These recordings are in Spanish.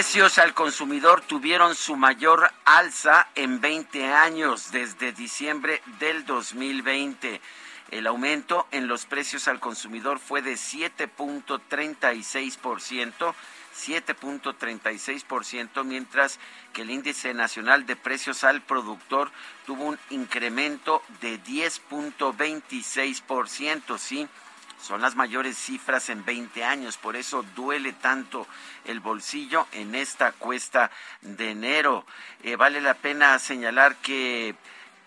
Precios al consumidor tuvieron su mayor alza en 20 años desde diciembre del 2020. El aumento en los precios al consumidor fue de 7.36%, 7.36%, mientras que el índice nacional de precios al productor tuvo un incremento de 10.26%, sí son las mayores cifras en 20 años, por eso duele tanto el bolsillo en esta cuesta de enero. Eh, vale la pena señalar que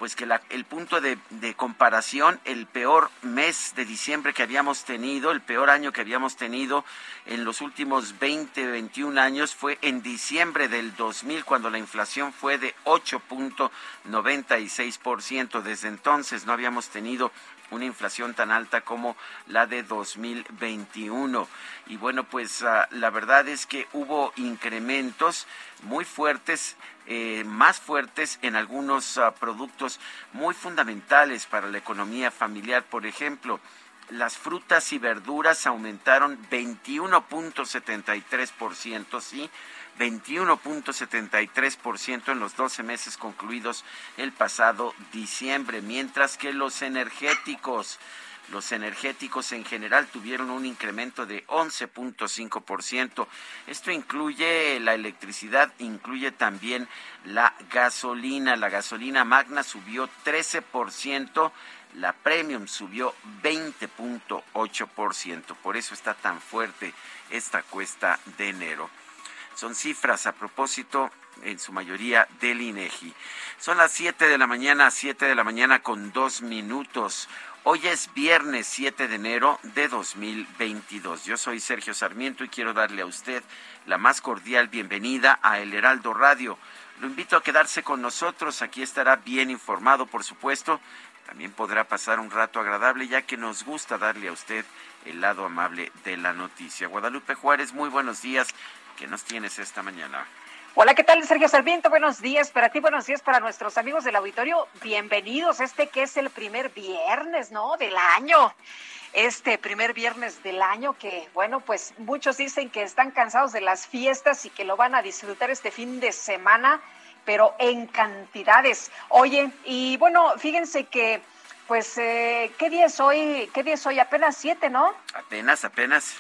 pues que el punto de, de, comparación, el peor mes de diciembre que habíamos tenido, el peor año que habíamos tenido en los últimos 20, 21 años fue en diciembre del 2000, cuando la inflación fue de 8.96%. Desde entonces no habíamos tenido una inflación tan alta como la de 2021. Y bueno, pues uh, la verdad es que hubo incrementos muy fuertes, eh, más fuertes en algunos uh, productos muy fundamentales para la economía familiar. Por ejemplo, las frutas y verduras aumentaron 21.73%, ¿sí? 21.73% en los 12 meses concluidos el pasado diciembre, mientras que los energéticos, los energéticos en general tuvieron un incremento de 11.5%. Esto incluye la electricidad, incluye también la gasolina. La gasolina magna subió 13%. La premium subió 20.8%. Por eso está tan fuerte esta cuesta de enero. Son cifras a propósito, en su mayoría, del INEGI. Son las 7 de la mañana, 7 de la mañana con dos minutos. Hoy es viernes 7 de enero de 2022. Yo soy Sergio Sarmiento y quiero darle a usted la más cordial bienvenida a El Heraldo Radio. Lo invito a quedarse con nosotros. Aquí estará bien informado, por supuesto. También podrá pasar un rato agradable, ya que nos gusta darle a usted el lado amable de la noticia. Guadalupe Juárez, muy buenos días. ¿Qué nos tienes esta mañana? Hola, ¿qué tal, Sergio Sarmiento? Buenos días para ti, buenos días para nuestros amigos del auditorio. Bienvenidos a este que es el primer viernes, ¿no? Del año. Este primer viernes del año que, bueno, pues muchos dicen que están cansados de las fiestas y que lo van a disfrutar este fin de semana, pero en cantidades. Oye, y bueno, fíjense que, pues, eh, ¿qué día es hoy? ¿Qué día es hoy? Apenas siete, ¿no? Apenas, apenas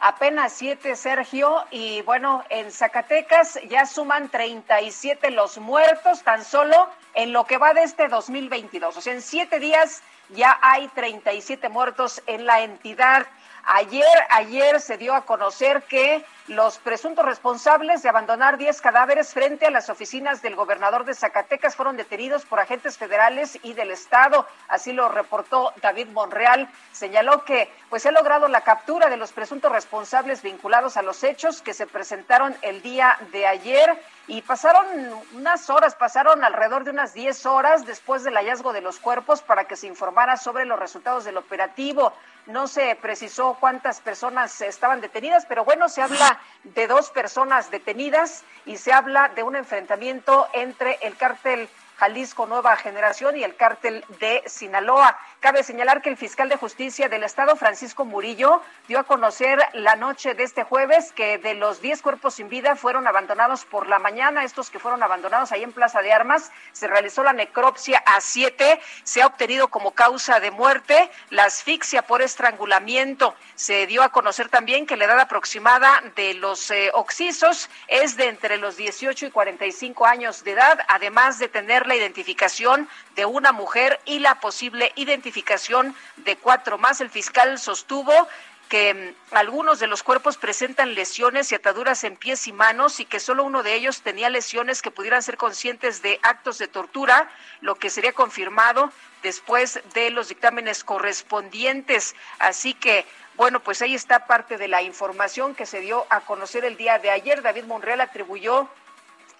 apenas siete, Sergio, y bueno, en Zacatecas ya suman 37 los muertos tan solo en lo que va de este 2022. O sea, en siete días ya hay 37 muertos en la entidad. Ayer, ayer se dio a conocer que los presuntos responsables de abandonar 10 cadáveres frente a las oficinas del gobernador de Zacatecas fueron detenidos por agentes federales y del Estado. Así lo reportó David Monreal. Señaló que pues se ha logrado la captura de los presuntos responsables vinculados a los hechos que se presentaron el día de ayer y pasaron unas horas, pasaron alrededor de unas 10 horas después del hallazgo de los cuerpos para que se informara sobre los resultados del operativo. No se precisó cuántas personas estaban detenidas, pero bueno, se habla de dos personas detenidas y se habla de un enfrentamiento entre el cártel Jalisco Nueva Generación y el cártel de Sinaloa. Cabe señalar que el fiscal de justicia del Estado, Francisco Murillo, dio a conocer la noche de este jueves que de los 10 cuerpos sin vida fueron abandonados por la mañana. Estos que fueron abandonados ahí en Plaza de Armas, se realizó la necropsia a siete. Se ha obtenido como causa de muerte la asfixia por estrangulamiento. Se dio a conocer también que la edad aproximada de los eh, oxisos es de entre los 18 y 45 años de edad, además de tener la identificación de una mujer y la posible identificación de cuatro más. El fiscal sostuvo que mm, algunos de los cuerpos presentan lesiones y ataduras en pies y manos y que solo uno de ellos tenía lesiones que pudieran ser conscientes de actos de tortura, lo que sería confirmado después de los dictámenes correspondientes. Así que, bueno, pues ahí está parte de la información que se dio a conocer el día de ayer. David Monreal atribuyó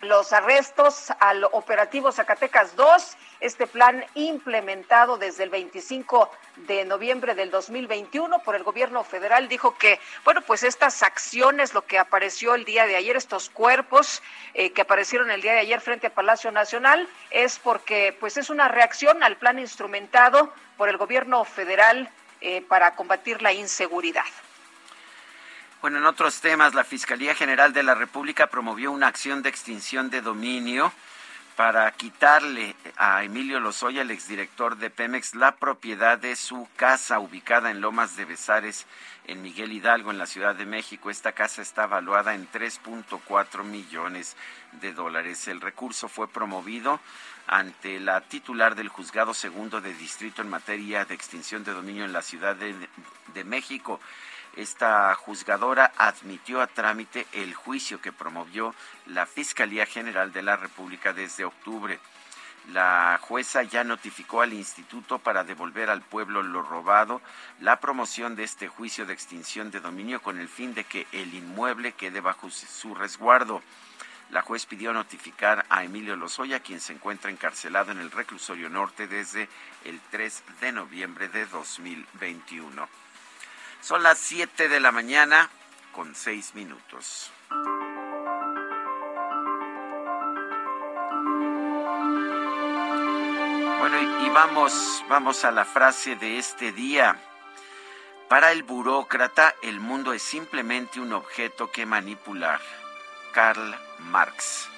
los arrestos al operativo Zacatecas 2, este plan implementado desde el 25 de noviembre del 2021 por el gobierno federal dijo que, bueno, pues estas acciones, lo que apareció el día de ayer, estos cuerpos eh, que aparecieron el día de ayer frente a Palacio Nacional, es porque pues es una reacción al plan instrumentado por el gobierno federal eh, para combatir la inseguridad. Bueno, en otros temas, la Fiscalía General de la República promovió una acción de extinción de dominio para quitarle a Emilio Lozoya, el exdirector de Pemex, la propiedad de su casa ubicada en Lomas de Besares, en Miguel Hidalgo, en la Ciudad de México. Esta casa está valuada en 3.4 millones de dólares. El recurso fue promovido ante la titular del Juzgado Segundo de Distrito en materia de extinción de dominio en la Ciudad de, de México. Esta juzgadora admitió a trámite el juicio que promovió la Fiscalía General de la República desde octubre. La jueza ya notificó al instituto para devolver al pueblo lo robado la promoción de este juicio de extinción de dominio con el fin de que el inmueble quede bajo su resguardo. La juez pidió notificar a Emilio Lozoya, quien se encuentra encarcelado en el reclusorio norte desde el 3 de noviembre de 2021. Son las 7 de la mañana con 6 minutos. Bueno, y vamos, vamos a la frase de este día. Para el burócrata, el mundo es simplemente un objeto que manipular. Karl Marx.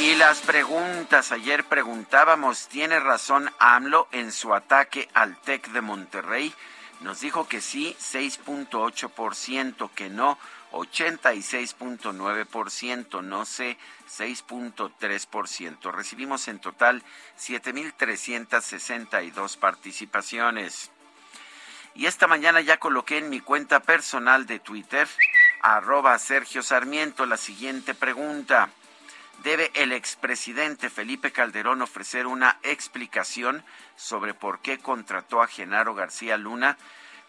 Y las preguntas, ayer preguntábamos, ¿tiene razón AMLO en su ataque al TEC de Monterrey? Nos dijo que sí, 6.8%, que no, 86.9%, no sé, 6.3%. Recibimos en total 7.362 participaciones. Y esta mañana ya coloqué en mi cuenta personal de Twitter, arroba Sergio Sarmiento, la siguiente pregunta debe el expresidente Felipe Calderón ofrecer una explicación sobre por qué contrató a Genaro García Luna.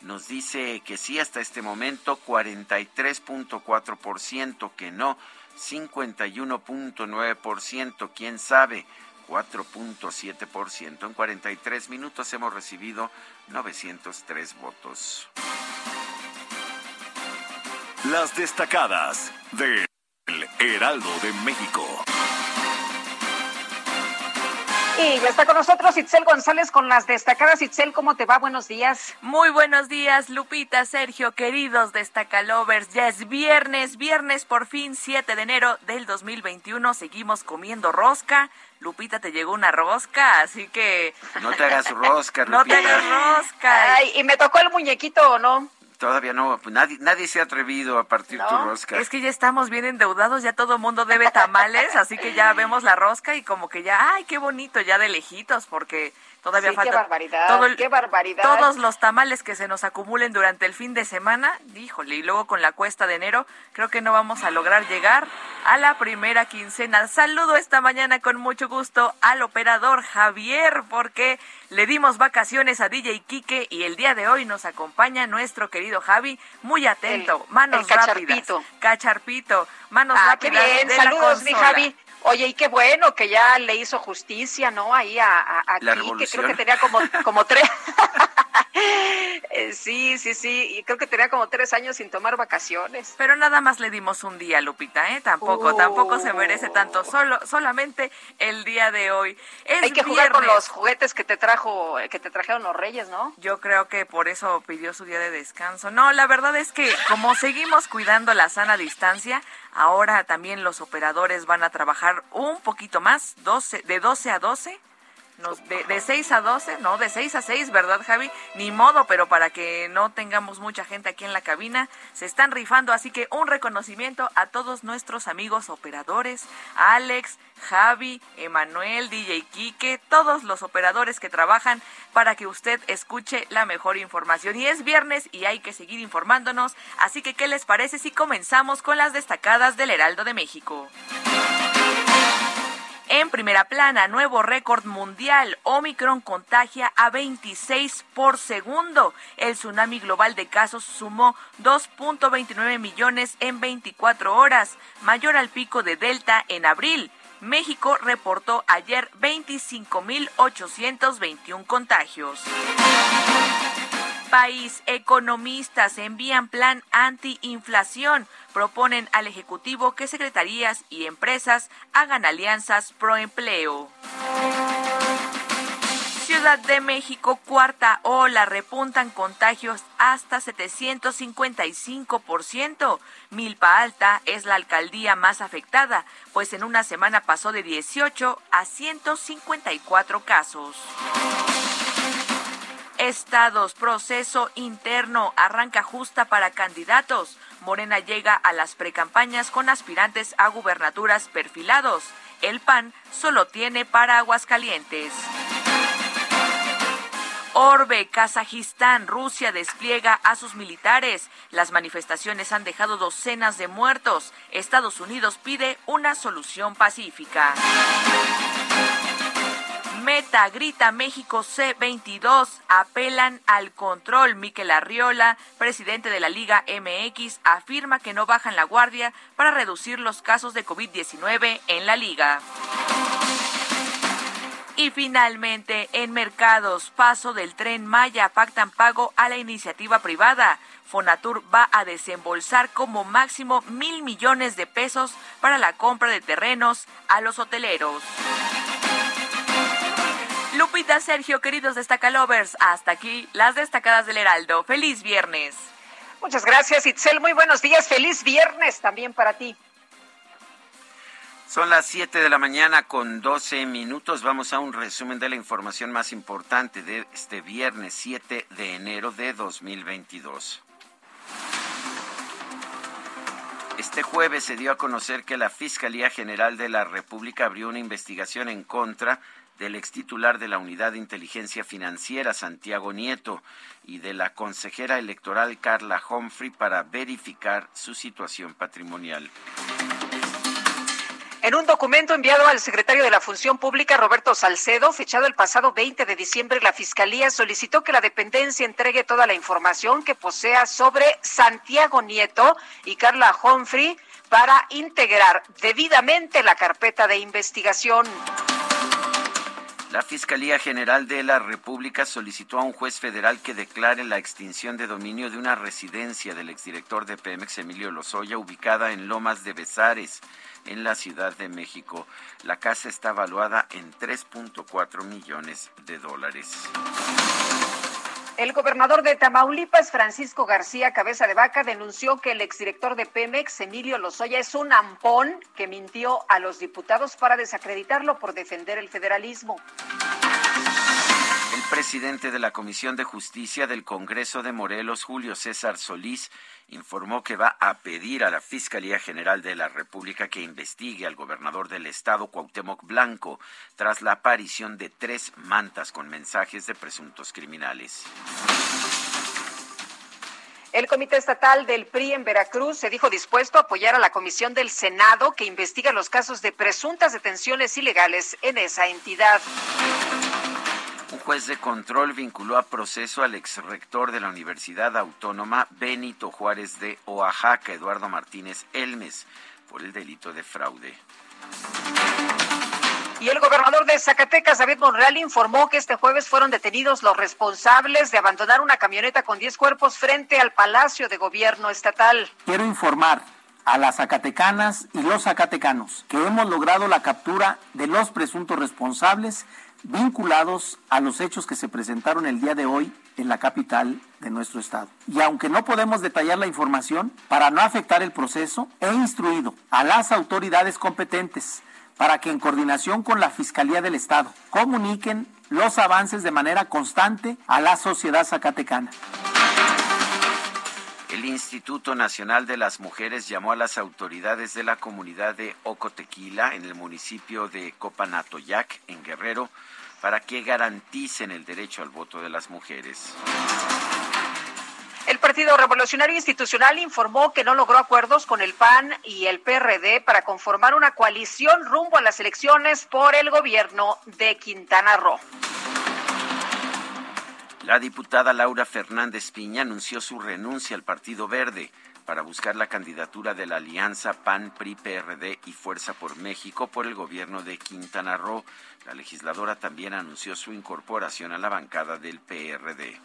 Nos dice que sí hasta este momento, 43.4%, que no, 51.9%, quién sabe, 4.7%. En 43 minutos hemos recibido 903 votos. Las destacadas de Heraldo de México. Y ya está con nosotros Itzel González con las destacadas. Itzel, ¿cómo te va? Buenos días. Muy buenos días, Lupita, Sergio, queridos destacalovers. Ya es viernes, viernes por fin, 7 de enero del 2021. Seguimos comiendo rosca. Lupita, te llegó una rosca, así que... No te hagas rosca, Lupita. No te hagas rosca. Ay, ¿y me tocó el muñequito o no? Todavía no, pues nadie, nadie se ha atrevido a partir tu rosca. Es que ya estamos bien endeudados, ya todo el mundo debe tamales, así que ya vemos la rosca y como que ya, ay, qué bonito, ya de lejitos, porque Todavía falta. Qué barbaridad. qué barbaridad. Todos los tamales que se nos acumulen durante el fin de semana, híjole, y luego con la cuesta de enero, creo que no vamos a lograr llegar a la primera quincena. Saludo esta mañana con mucho gusto al operador Javier, porque le dimos vacaciones a DJ Quique y el día de hoy nos acompaña nuestro querido Javi, muy atento, manos rápidas. Cacharpito, manos ah, rápidas. Qué bien, saludos, mi Javi. Oye, y qué bueno que ya le hizo justicia, ¿no? Ahí a, a, aquí, que creo que tenía como, como tres. Sí, sí, sí. Y creo que tenía como tres años sin tomar vacaciones. Pero nada más le dimos un día, Lupita, ¿eh? Tampoco, tampoco se merece tanto. Solo, solamente el día de hoy. Hay que jugar con los juguetes que te trajo, que te trajeron los Reyes, ¿no? Yo creo que por eso pidió su día de descanso. No, la verdad es que como seguimos cuidando la sana distancia, ahora también los operadores van a trabajar un poquito más, 12, de 12 a 12 de, de 6 a 12, no, de 6 a 6, ¿verdad, Javi? Ni modo, pero para que no tengamos mucha gente aquí en la cabina, se están rifando, así que un reconocimiento a todos nuestros amigos operadores, Alex, Javi, Emanuel, DJ Quique, todos los operadores que trabajan para que usted escuche la mejor información. Y es viernes y hay que seguir informándonos, así que ¿qué les parece si comenzamos con las destacadas del Heraldo de México? En primera plana, nuevo récord mundial. Omicron contagia a 26 por segundo. El tsunami global de casos sumó 2.29 millones en 24 horas, mayor al pico de Delta en abril. México reportó ayer 25.821 contagios país, economistas envían plan antiinflación. Proponen al Ejecutivo que secretarías y empresas hagan alianzas pro empleo. Ciudad de México, cuarta ola, repuntan contagios hasta 755%. Milpa Alta es la alcaldía más afectada, pues en una semana pasó de 18 a 154 casos. Estados, proceso interno, arranca justa para candidatos. Morena llega a las precampañas con aspirantes a gubernaturas perfilados. El PAN solo tiene para Aguascalientes. Orbe, Kazajistán, Rusia despliega a sus militares. Las manifestaciones han dejado docenas de muertos. Estados Unidos pide una solución pacífica. Meta grita México C22, apelan al control. Miquel Arriola, presidente de la Liga MX, afirma que no bajan la guardia para reducir los casos de COVID-19 en la liga. Y finalmente, en mercados, paso del tren Maya pactan pago a la iniciativa privada. Fonatur va a desembolsar como máximo mil millones de pesos para la compra de terrenos a los hoteleros. Lupita, Sergio, queridos destacalovers, hasta aquí las destacadas del Heraldo. Feliz viernes. Muchas gracias, Itzel. Muy buenos días. Feliz viernes también para ti. Son las 7 de la mañana con 12 minutos. Vamos a un resumen de la información más importante de este viernes 7 de enero de 2022. Este jueves se dio a conocer que la Fiscalía General de la República abrió una investigación en contra del ex titular de la Unidad de Inteligencia Financiera, Santiago Nieto, y de la consejera electoral Carla Humphrey para verificar su situación patrimonial. En un documento enviado al secretario de la Función Pública, Roberto Salcedo, fechado el pasado 20 de diciembre, la Fiscalía solicitó que la dependencia entregue toda la información que posea sobre Santiago Nieto y Carla Humphrey para integrar debidamente la carpeta de investigación. La Fiscalía General de la República solicitó a un juez federal que declare la extinción de dominio de una residencia del exdirector de Pemex, Emilio Lozoya, ubicada en Lomas de Besares, en la Ciudad de México. La casa está evaluada en 3.4 millones de dólares. El gobernador de Tamaulipas, Francisco García Cabeza de Vaca, denunció que el exdirector de Pemex, Emilio Lozoya, es un ampón que mintió a los diputados para desacreditarlo por defender el federalismo. El presidente de la Comisión de Justicia del Congreso de Morelos, Julio César Solís, informó que va a pedir a la Fiscalía General de la República que investigue al gobernador del estado, Cuauhtémoc Blanco, tras la aparición de tres mantas con mensajes de presuntos criminales. El Comité Estatal del PRI en Veracruz se dijo dispuesto a apoyar a la Comisión del Senado que investiga los casos de presuntas detenciones ilegales en esa entidad. Un juez de control vinculó a proceso al exrector de la Universidad Autónoma Benito Juárez de Oaxaca, Eduardo Martínez Elmes, por el delito de fraude. Y el gobernador de Zacatecas, David Monreal, informó que este jueves fueron detenidos los responsables de abandonar una camioneta con 10 cuerpos frente al Palacio de Gobierno Estatal. Quiero informar a las zacatecanas y los zacatecanos que hemos logrado la captura de los presuntos responsables vinculados a los hechos que se presentaron el día de hoy en la capital de nuestro estado. Y aunque no podemos detallar la información, para no afectar el proceso, he instruido a las autoridades competentes para que en coordinación con la Fiscalía del Estado comuniquen los avances de manera constante a la sociedad zacatecana. El Instituto Nacional de las Mujeres llamó a las autoridades de la comunidad de Ocotequila en el municipio de Copanatoyac, en Guerrero, para que garanticen el derecho al voto de las mujeres. El Partido Revolucionario Institucional informó que no logró acuerdos con el PAN y el PRD para conformar una coalición rumbo a las elecciones por el gobierno de Quintana Roo. La diputada Laura Fernández Piña anunció su renuncia al Partido Verde para buscar la candidatura de la alianza PAN, PRI, PRD y Fuerza por México por el gobierno de Quintana Roo. La legisladora también anunció su incorporación a la bancada del PRD.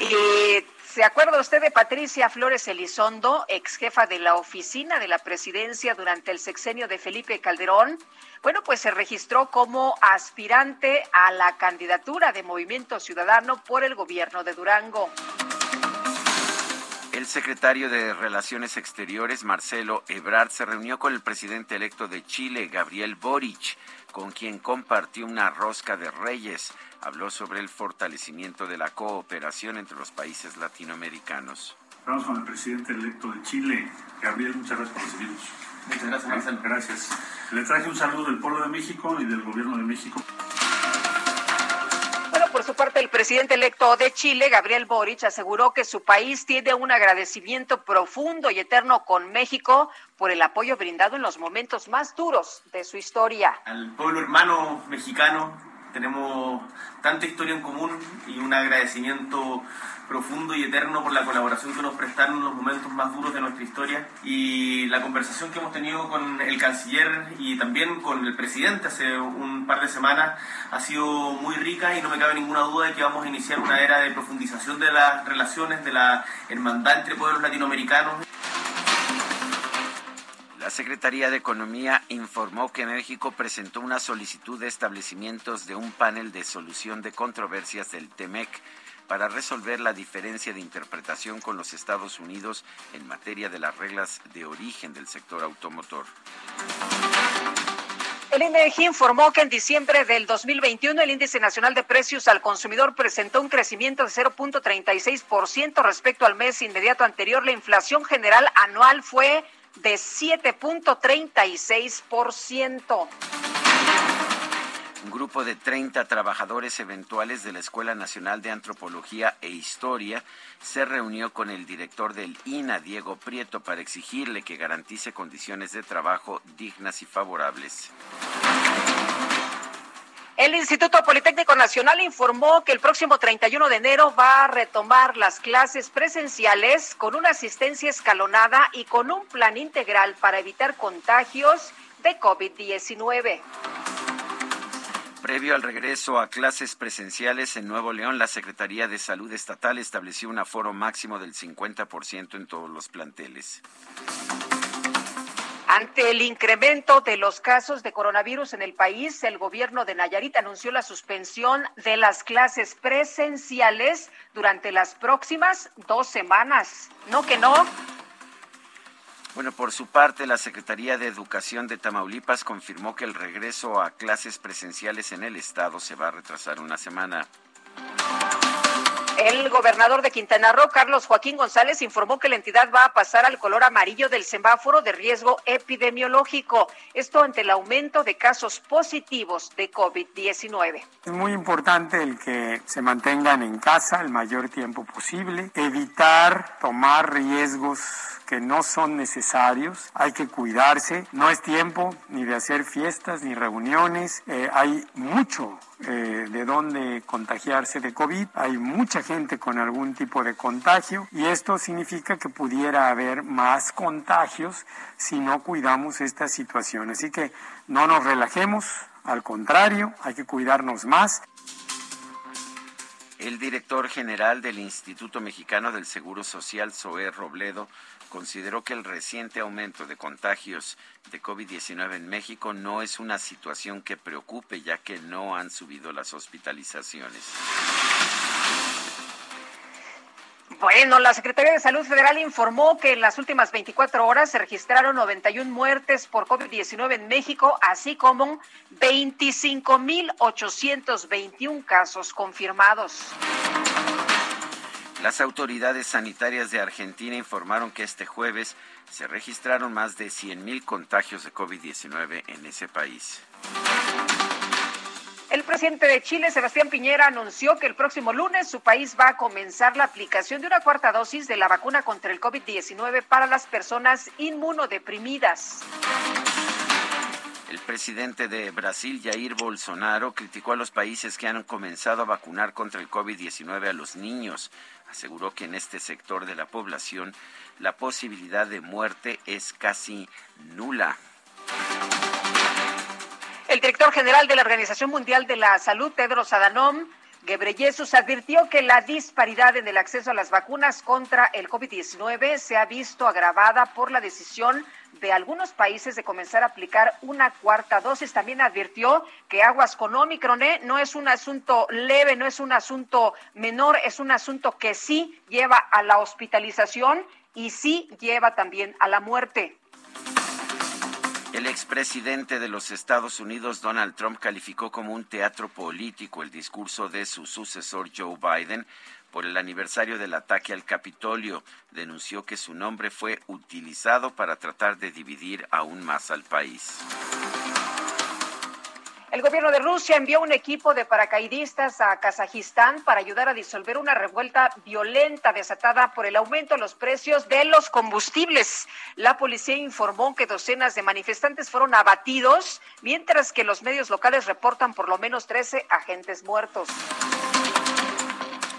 Y ¿Se acuerda usted de Patricia Flores Elizondo, ex jefa de la oficina de la presidencia durante el sexenio de Felipe Calderón? Bueno, pues se registró como aspirante a la candidatura de Movimiento Ciudadano por el gobierno de Durango. El secretario de Relaciones Exteriores, Marcelo Ebrard, se reunió con el presidente electo de Chile, Gabriel Boric, con quien compartió una rosca de reyes habló sobre el fortalecimiento de la cooperación entre los países latinoamericanos. Vamos con el presidente electo de Chile, Gabriel, muchas gracias por recibirnos. Muchas gracias, Marcelo. Gracias. Le traje un saludo del pueblo de México y del gobierno de México. Por su parte, el presidente electo de Chile, Gabriel Boric, aseguró que su país tiene un agradecimiento profundo y eterno con México por el apoyo brindado en los momentos más duros de su historia. Al pueblo hermano mexicano, tenemos tanta historia en común y un agradecimiento profundo y eterno por la colaboración que nos prestaron en los momentos más duros de nuestra historia y la conversación que hemos tenido con el canciller y también con el presidente hace un par de semanas ha sido muy rica y no me cabe ninguna duda de que vamos a iniciar una era de profundización de las relaciones, de la hermandad entre pueblos latinoamericanos. La Secretaría de Economía informó que México presentó una solicitud de establecimientos de un panel de solución de controversias del TEMEC para resolver la diferencia de interpretación con los Estados Unidos en materia de las reglas de origen del sector automotor. El INEGI informó que en diciembre del 2021 el índice nacional de precios al consumidor presentó un crecimiento de 0.36% respecto al mes inmediato anterior. La inflación general anual fue de 7.36%. Un grupo de 30 trabajadores eventuales de la Escuela Nacional de Antropología e Historia se reunió con el director del INA, Diego Prieto, para exigirle que garantice condiciones de trabajo dignas y favorables. El Instituto Politécnico Nacional informó que el próximo 31 de enero va a retomar las clases presenciales con una asistencia escalonada y con un plan integral para evitar contagios de COVID-19. Previo al regreso a clases presenciales en Nuevo León, la Secretaría de Salud Estatal estableció un aforo máximo del 50% en todos los planteles. Ante el incremento de los casos de coronavirus en el país, el gobierno de Nayarit anunció la suspensión de las clases presenciales durante las próximas dos semanas. No que no. Bueno, por su parte, la Secretaría de Educación de Tamaulipas confirmó que el regreso a clases presenciales en el estado se va a retrasar una semana. El gobernador de Quintana Roo, Carlos Joaquín González, informó que la entidad va a pasar al color amarillo del semáforo de riesgo epidemiológico. Esto ante el aumento de casos positivos de COVID-19. Es muy importante el que se mantengan en casa el mayor tiempo posible, evitar tomar riesgos que no son necesarios, hay que cuidarse, no es tiempo ni de hacer fiestas ni reuniones, eh, hay mucho eh, de dónde contagiarse de COVID. Hay mucha gente con algún tipo de contagio y esto significa que pudiera haber más contagios si no cuidamos esta situación. Así que no nos relajemos, al contrario, hay que cuidarnos más. El director general del Instituto Mexicano del Seguro Social, Zoé Robledo, consideró que el reciente aumento de contagios de COVID-19 en México no es una situación que preocupe, ya que no han subido las hospitalizaciones. Bueno, la Secretaría de Salud Federal informó que en las últimas 24 horas se registraron 91 muertes por COVID-19 en México, así como 25.821 casos confirmados. Las autoridades sanitarias de Argentina informaron que este jueves se registraron más de 100.000 contagios de COVID-19 en ese país. El presidente de Chile, Sebastián Piñera, anunció que el próximo lunes su país va a comenzar la aplicación de una cuarta dosis de la vacuna contra el COVID-19 para las personas inmunodeprimidas. El presidente de Brasil, Jair Bolsonaro, criticó a los países que han comenzado a vacunar contra el COVID-19 a los niños. Aseguró que en este sector de la población la posibilidad de muerte es casi nula. El director general de la Organización Mundial de la Salud, Tedros Adhanom Ghebreyesus, advirtió que la disparidad en el acceso a las vacunas contra el COVID-19 se ha visto agravada por la decisión de algunos países de comenzar a aplicar una cuarta dosis. También advirtió que aguas con Omicron ¿eh? no es un asunto leve, no es un asunto menor, es un asunto que sí lleva a la hospitalización y sí lleva también a la muerte. El expresidente de los Estados Unidos, Donald Trump, calificó como un teatro político el discurso de su sucesor Joe Biden por el aniversario del ataque al Capitolio. Denunció que su nombre fue utilizado para tratar de dividir aún más al país. El gobierno de Rusia envió un equipo de paracaidistas a Kazajistán para ayudar a disolver una revuelta violenta desatada por el aumento de los precios de los combustibles. La policía informó que docenas de manifestantes fueron abatidos, mientras que los medios locales reportan por lo menos 13 agentes muertos.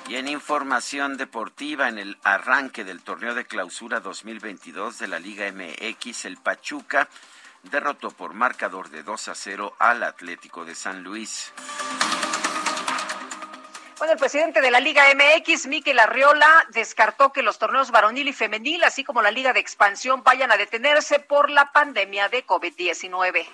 Y en información deportiva, en el arranque del torneo de clausura 2022 de la Liga MX, el Pachuca derrotó por marcador de 2 a 0 al Atlético de San Luis. Bueno, el presidente de la Liga MX, Miquel Arriola, descartó que los torneos varonil y femenil, así como la Liga de Expansión, vayan a detenerse por la pandemia de COVID-19.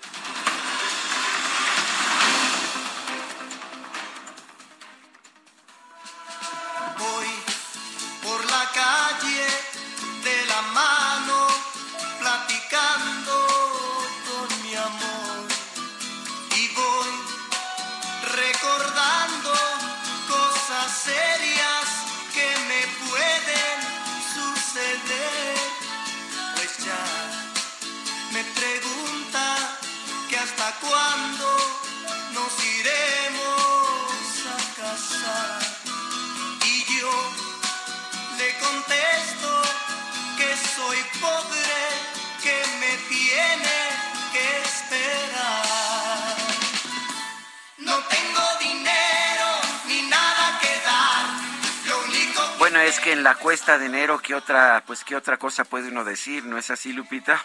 Hasta cuándo nos iremos a casar. Y yo le contesto que soy pobre, que me tiene que esperar. No tengo dinero ni nada que dar. Lo único que Bueno, es que en la cuesta de enero, ¿qué otra, pues, qué otra cosa puede uno decir? ¿No es así, Lupita?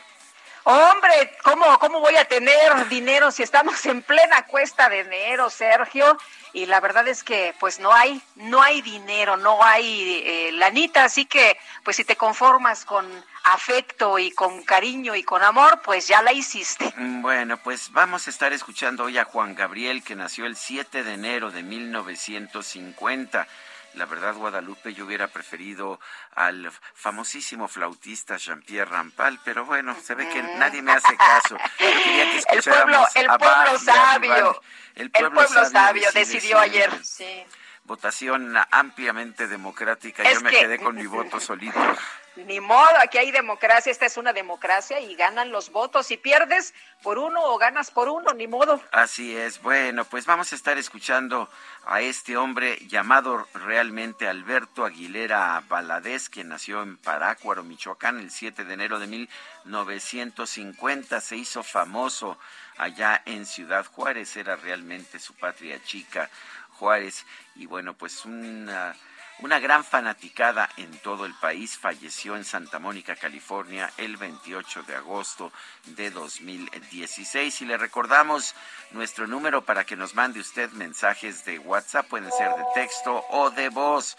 Hombre, ¿cómo, ¿cómo voy a tener dinero si estamos en plena cuesta de enero, Sergio? Y la verdad es que pues no hay, no hay dinero, no hay eh, lanita, así que pues si te conformas con afecto y con cariño y con amor, pues ya la hiciste. Mm, Bueno, pues vamos a estar escuchando hoy a Juan Gabriel, que nació el 7 de enero de 1950. La verdad, Guadalupe, yo hubiera preferido al famosísimo flautista Jean-Pierre Rampal, pero bueno, se ve que nadie me hace caso. Yo quería que El pueblo, escucháramos el a pueblo Bach y a sabio, el pueblo, sabio decidió ayer. Sí. Votación ampliamente democrática. Es yo me que- quedé con mi voto solito. Ni modo, aquí hay democracia, esta es una democracia y ganan los votos. Si pierdes por uno o ganas por uno, ni modo. Así es. Bueno, pues vamos a estar escuchando a este hombre llamado realmente Alberto Aguilera Valadez, quien nació en Parácuaro, Michoacán, el 7 de enero de 1950. Se hizo famoso allá en Ciudad Juárez, era realmente su patria chica, Juárez. Y bueno, pues una una gran fanaticada en todo el país falleció en Santa Mónica, California, el 28 de agosto de 2016. Y le recordamos nuestro número para que nos mande usted mensajes de WhatsApp, pueden ser de texto o de voz.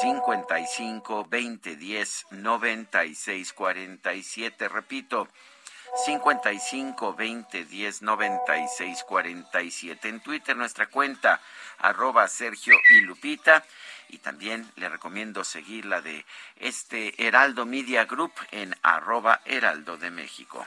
55 20 10 96 47. Repito, 55 20 10 96 47. En Twitter, nuestra cuenta, arroba Sergio y Lupita y también le recomiendo seguir la de este Heraldo Media Group en arroba Heraldo de México.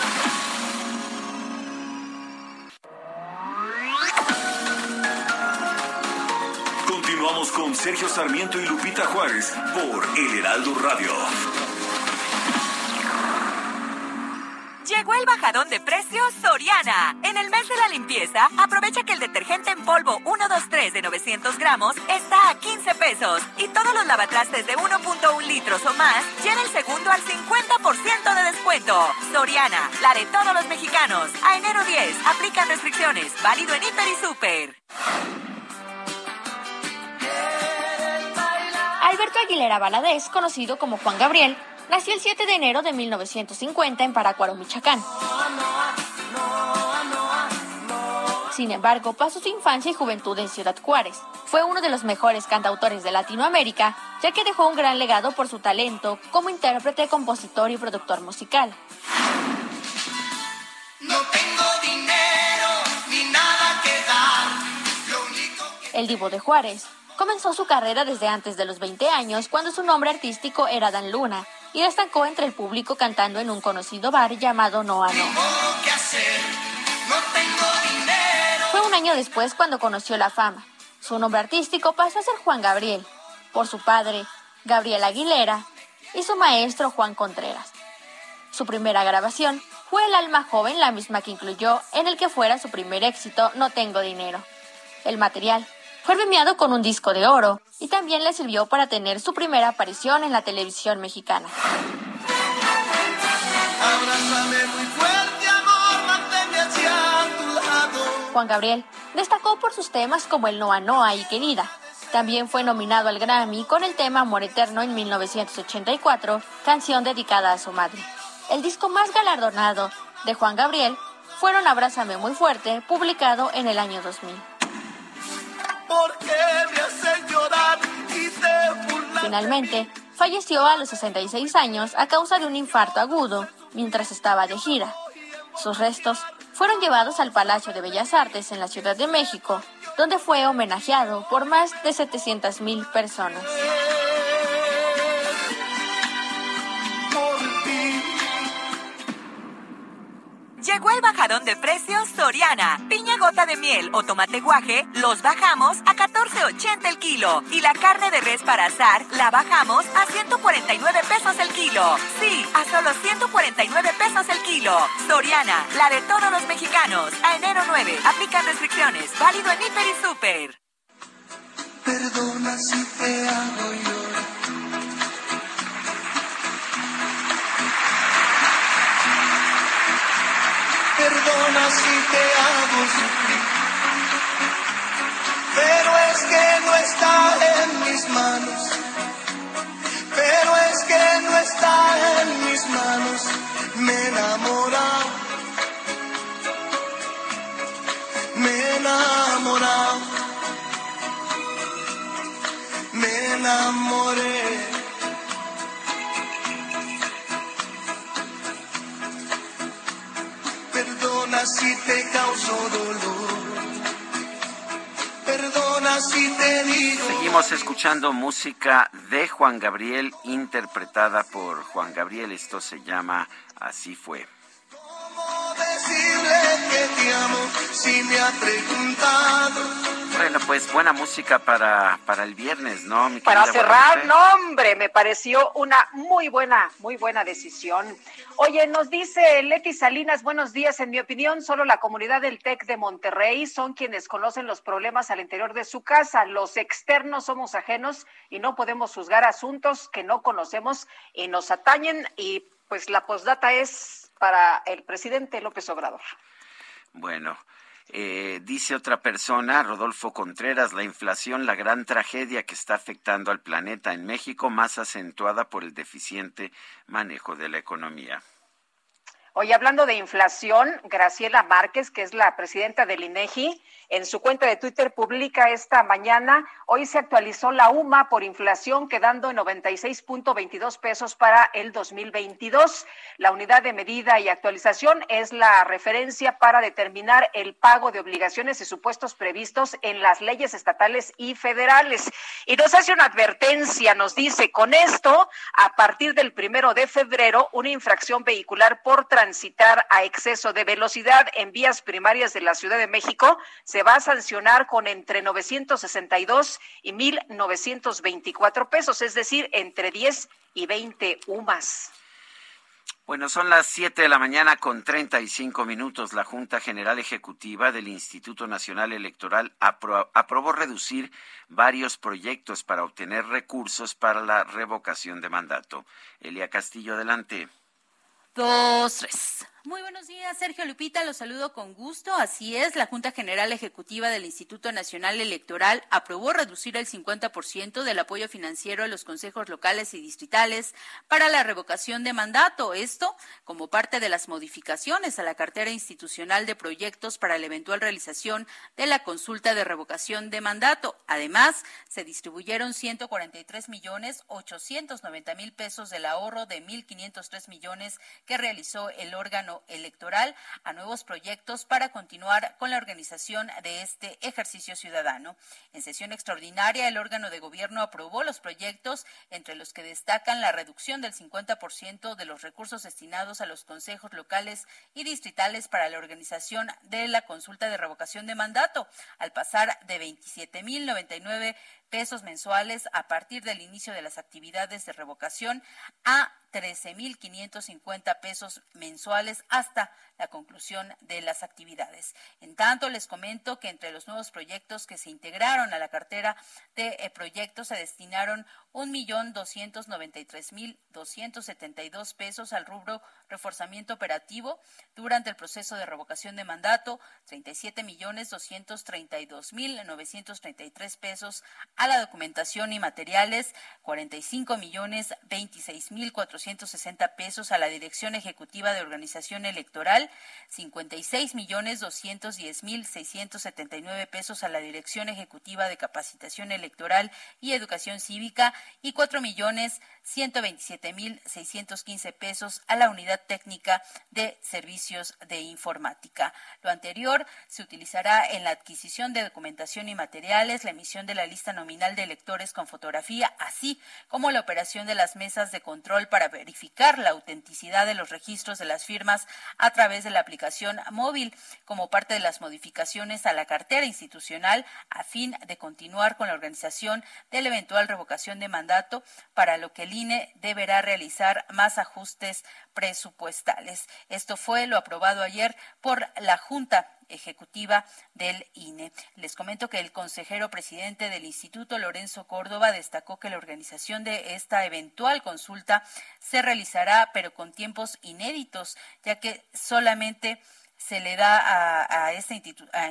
Con Sergio Sarmiento y Lupita Juárez por El Heraldo Radio. Llegó el bajadón de precios Soriana. En el mes de la limpieza, aprovecha que el detergente en polvo 123 de 900 gramos está a 15 pesos y todos los lavatrastes de 1.1 litros o más lleva el segundo al 50% de descuento. Soriana, la de todos los mexicanos. A enero 10, aplican restricciones. Válido en Hiper y Super. Alberto Aguilera Valadez, conocido como Juan Gabriel, nació el 7 de enero de 1950 en Parácuaro, Michoacán. Sin embargo, pasó su infancia y juventud en Ciudad Juárez. Fue uno de los mejores cantautores de Latinoamérica, ya que dejó un gran legado por su talento como intérprete, compositor y productor musical. no tengo dinero ni nada que dar. Lo único que El Divo de Juárez comenzó su carrera desde antes de los 20 años, cuando su nombre artístico era Dan Luna, y destacó entre el público cantando en un conocido bar llamado Noa No. Fue un año después cuando conoció la fama. Su nombre artístico pasó a ser Juan Gabriel, por su padre, Gabriel Aguilera, y su maestro Juan Contreras. Su primera grabación fue El alma joven, la misma que incluyó en el que fuera su primer éxito No tengo dinero. El material fue premiado con un disco de oro y también le sirvió para tener su primera aparición en la televisión mexicana. Juan Gabriel destacó por sus temas como el Noa Noa y Querida. También fue nominado al Grammy con el tema Amor Eterno en 1984, canción dedicada a su madre. El disco más galardonado de Juan Gabriel fueron Abrázame muy fuerte, publicado en el año 2000. Finalmente, falleció a los 66 años a causa de un infarto agudo mientras estaba de gira. Sus restos fueron llevados al Palacio de Bellas Artes en la Ciudad de México, donde fue homenajeado por más de 700.000 personas. Llegó el bajadón de precios Soriana. Piña gota de miel o tomate guaje los bajamos a 14.80 el kilo. Y la carne de res para asar la bajamos a 149 pesos el kilo. Sí, a solo 149 pesos el kilo. Soriana, la de todos los mexicanos. A enero 9, aplican restricciones. Válido en Hiper y Super. Perdona si te hago llorar. te hago. Pero es que no está en mis manos. Pero es que no está en mis manos. Me he. Me he. Me enamoré. Perdona si te causo dolor. Perdona si te digo. Seguimos escuchando música de Juan Gabriel interpretada por Juan Gabriel. Esto se llama Así fue. ¿Cómo decirle que te amo si me ha preguntado? Bueno, pues buena música para, para el viernes, ¿no? mi Para cerrar, no hombre, me pareció una muy buena, muy buena decisión. Oye, nos dice Leti Salinas, buenos días. En mi opinión, solo la comunidad del TEC de Monterrey son quienes conocen los problemas al interior de su casa. Los externos somos ajenos y no podemos juzgar asuntos que no conocemos y nos atañen. Y pues la postdata es para el presidente López Obrador. Bueno, eh, dice otra persona, Rodolfo Contreras, la inflación, la gran tragedia que está afectando al planeta en México, más acentuada por el deficiente manejo de la economía. Oye, hablando de inflación, Graciela Márquez, que es la presidenta del INEGI, en su cuenta de Twitter publica esta mañana, hoy se actualizó la UMA por inflación, quedando en 96.22 pesos para el 2022. La unidad de medida y actualización es la referencia para determinar el pago de obligaciones y supuestos previstos en las leyes estatales y federales. Y nos hace una advertencia, nos dice, con esto, a partir del primero de febrero, una infracción vehicular por transitar a exceso de velocidad en vías primarias de la Ciudad de México se va a sancionar con entre 962 y 1.924 pesos, es decir, entre 10 y 20 UMAS. Bueno, son las 7 de la mañana con 35 minutos. La Junta General Ejecutiva del Instituto Nacional Electoral apro- aprobó reducir varios proyectos para obtener recursos para la revocación de mandato. Elia Castillo, adelante. Dos, tres. Muy buenos días, Sergio Lupita, los saludo con gusto. Así es, la Junta General Ejecutiva del Instituto Nacional Electoral aprobó reducir el 50% del apoyo financiero a los consejos locales y distritales para la revocación de mandato. Esto como parte de las modificaciones a la cartera institucional de proyectos para la eventual realización de la consulta de revocación de mandato. Además, se distribuyeron 143 millones 890 mil pesos del ahorro de 1.503 millones que realizó el órgano electoral a nuevos proyectos para continuar con la organización de este ejercicio ciudadano. En sesión extraordinaria, el órgano de gobierno aprobó los proyectos, entre los que destacan la reducción del 50% de los recursos destinados a los consejos locales y distritales para la organización de la consulta de revocación de mandato, al pasar de 27.099 pesos mensuales a partir del inicio de las actividades de revocación a 13.550 pesos mensuales hasta la conclusión de las actividades. En tanto, les comento que entre los nuevos proyectos que se integraron a la cartera de eh, proyectos se destinaron 1.293.272 pesos al rubro reforzamiento operativo durante el proceso de revocación de mandato, 37.232.933 pesos a la documentación y materiales, 45.026.460 pesos a la Dirección Ejecutiva de Organización Electoral, 56.210.679 pesos a la Dirección Ejecutiva de Capacitación Electoral y Educación Cívica y 4.127.615 pesos a la Unidad Técnica de Servicios de Informática. Lo anterior se utilizará en la adquisición de documentación y materiales, la emisión de la lista nominal de electores con fotografía, así como la operación de las mesas de control para verificar la autenticidad de los registros de las firmas a través de la aplicación móvil, como parte de las modificaciones a la cartera institucional a fin de continuar con la organización de la eventual revocación de mandato, para lo que el INE deberá realizar más ajustes presupuestales. Esto fue lo aprobado ayer por la Junta Ejecutiva del INE. Les comento que el consejero presidente del Instituto, Lorenzo Córdoba, destacó que la organización de esta eventual consulta se realizará, pero con tiempos inéditos, ya que solamente se le da a, esta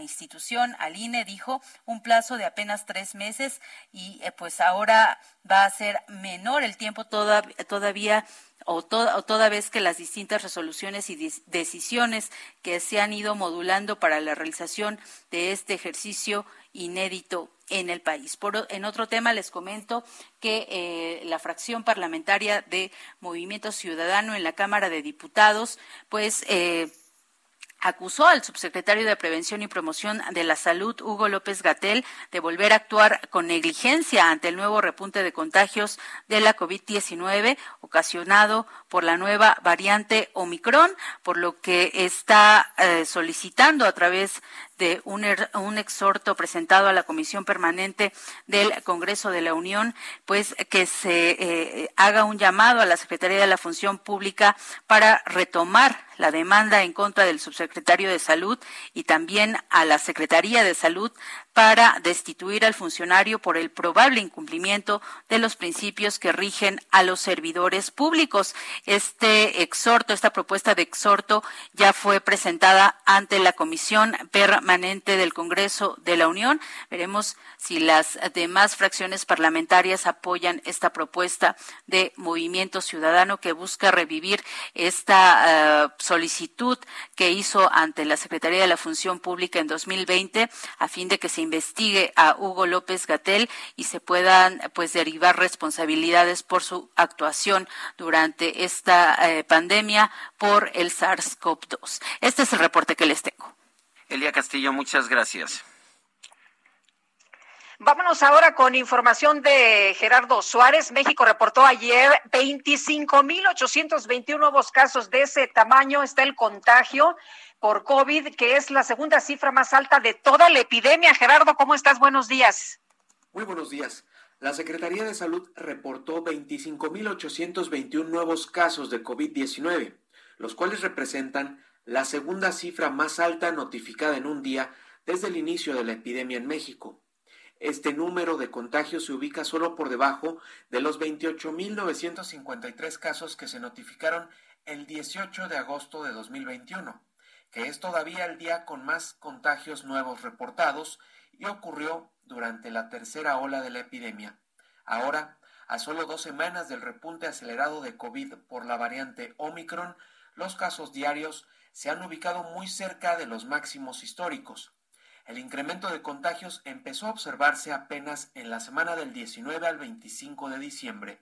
institución, al INE, dijo, un plazo de apenas tres meses y eh, pues ahora va a ser menor el tiempo toda, todavía o, o toda vez que las distintas resoluciones y decisiones que se han ido modulando para la realización de este ejercicio inédito en el país. Por, en otro tema les comento que eh, la fracción parlamentaria de Movimiento Ciudadano en la Cámara de Diputados, pues eh, acusó al subsecretario de Prevención y Promoción de la Salud, Hugo López Gatel, de volver a actuar con negligencia ante el nuevo repunte de contagios de la COVID-19 ocasionado por la nueva variante Omicron, por lo que está eh, solicitando a través de un, er, un, exhorto presentado a la Comisión Permanente del Congreso de la Unión, pues que se eh, haga un llamado a la Secretaría de la Función Pública para retomar la demanda en contra del subsecretario de Salud y también a la Secretaría de Salud para destituir al funcionario por el probable incumplimiento de los principios que rigen a los servidores públicos. Este exhorto, esta propuesta de exhorto ya fue presentada ante la Comisión Permanente del Congreso de la Unión. Veremos si las demás fracciones parlamentarias apoyan esta propuesta de Movimiento Ciudadano que busca revivir esta uh, solicitud que hizo ante la Secretaría de la Función Pública en 2020 a fin de que se investigue a Hugo López Gatel y se puedan pues derivar responsabilidades por su actuación durante esta eh, pandemia por el SARS-CoV-2. Este es el reporte que les tengo. Elia Castillo, muchas gracias. Vámonos ahora con información de Gerardo Suárez. México reportó ayer 25.821 nuevos casos de ese tamaño. Está el contagio por COVID, que es la segunda cifra más alta de toda la epidemia. Gerardo, ¿cómo estás? Buenos días. Muy buenos días. La Secretaría de Salud reportó 25.821 nuevos casos de COVID-19, los cuales representan la segunda cifra más alta notificada en un día desde el inicio de la epidemia en México. Este número de contagios se ubica solo por debajo de los 28.953 casos que se notificaron el 18 de agosto de 2021 que es todavía el día con más contagios nuevos reportados y ocurrió durante la tercera ola de la epidemia. Ahora, a solo dos semanas del repunte acelerado de COVID por la variante Omicron, los casos diarios se han ubicado muy cerca de los máximos históricos. El incremento de contagios empezó a observarse apenas en la semana del 19 al 25 de diciembre.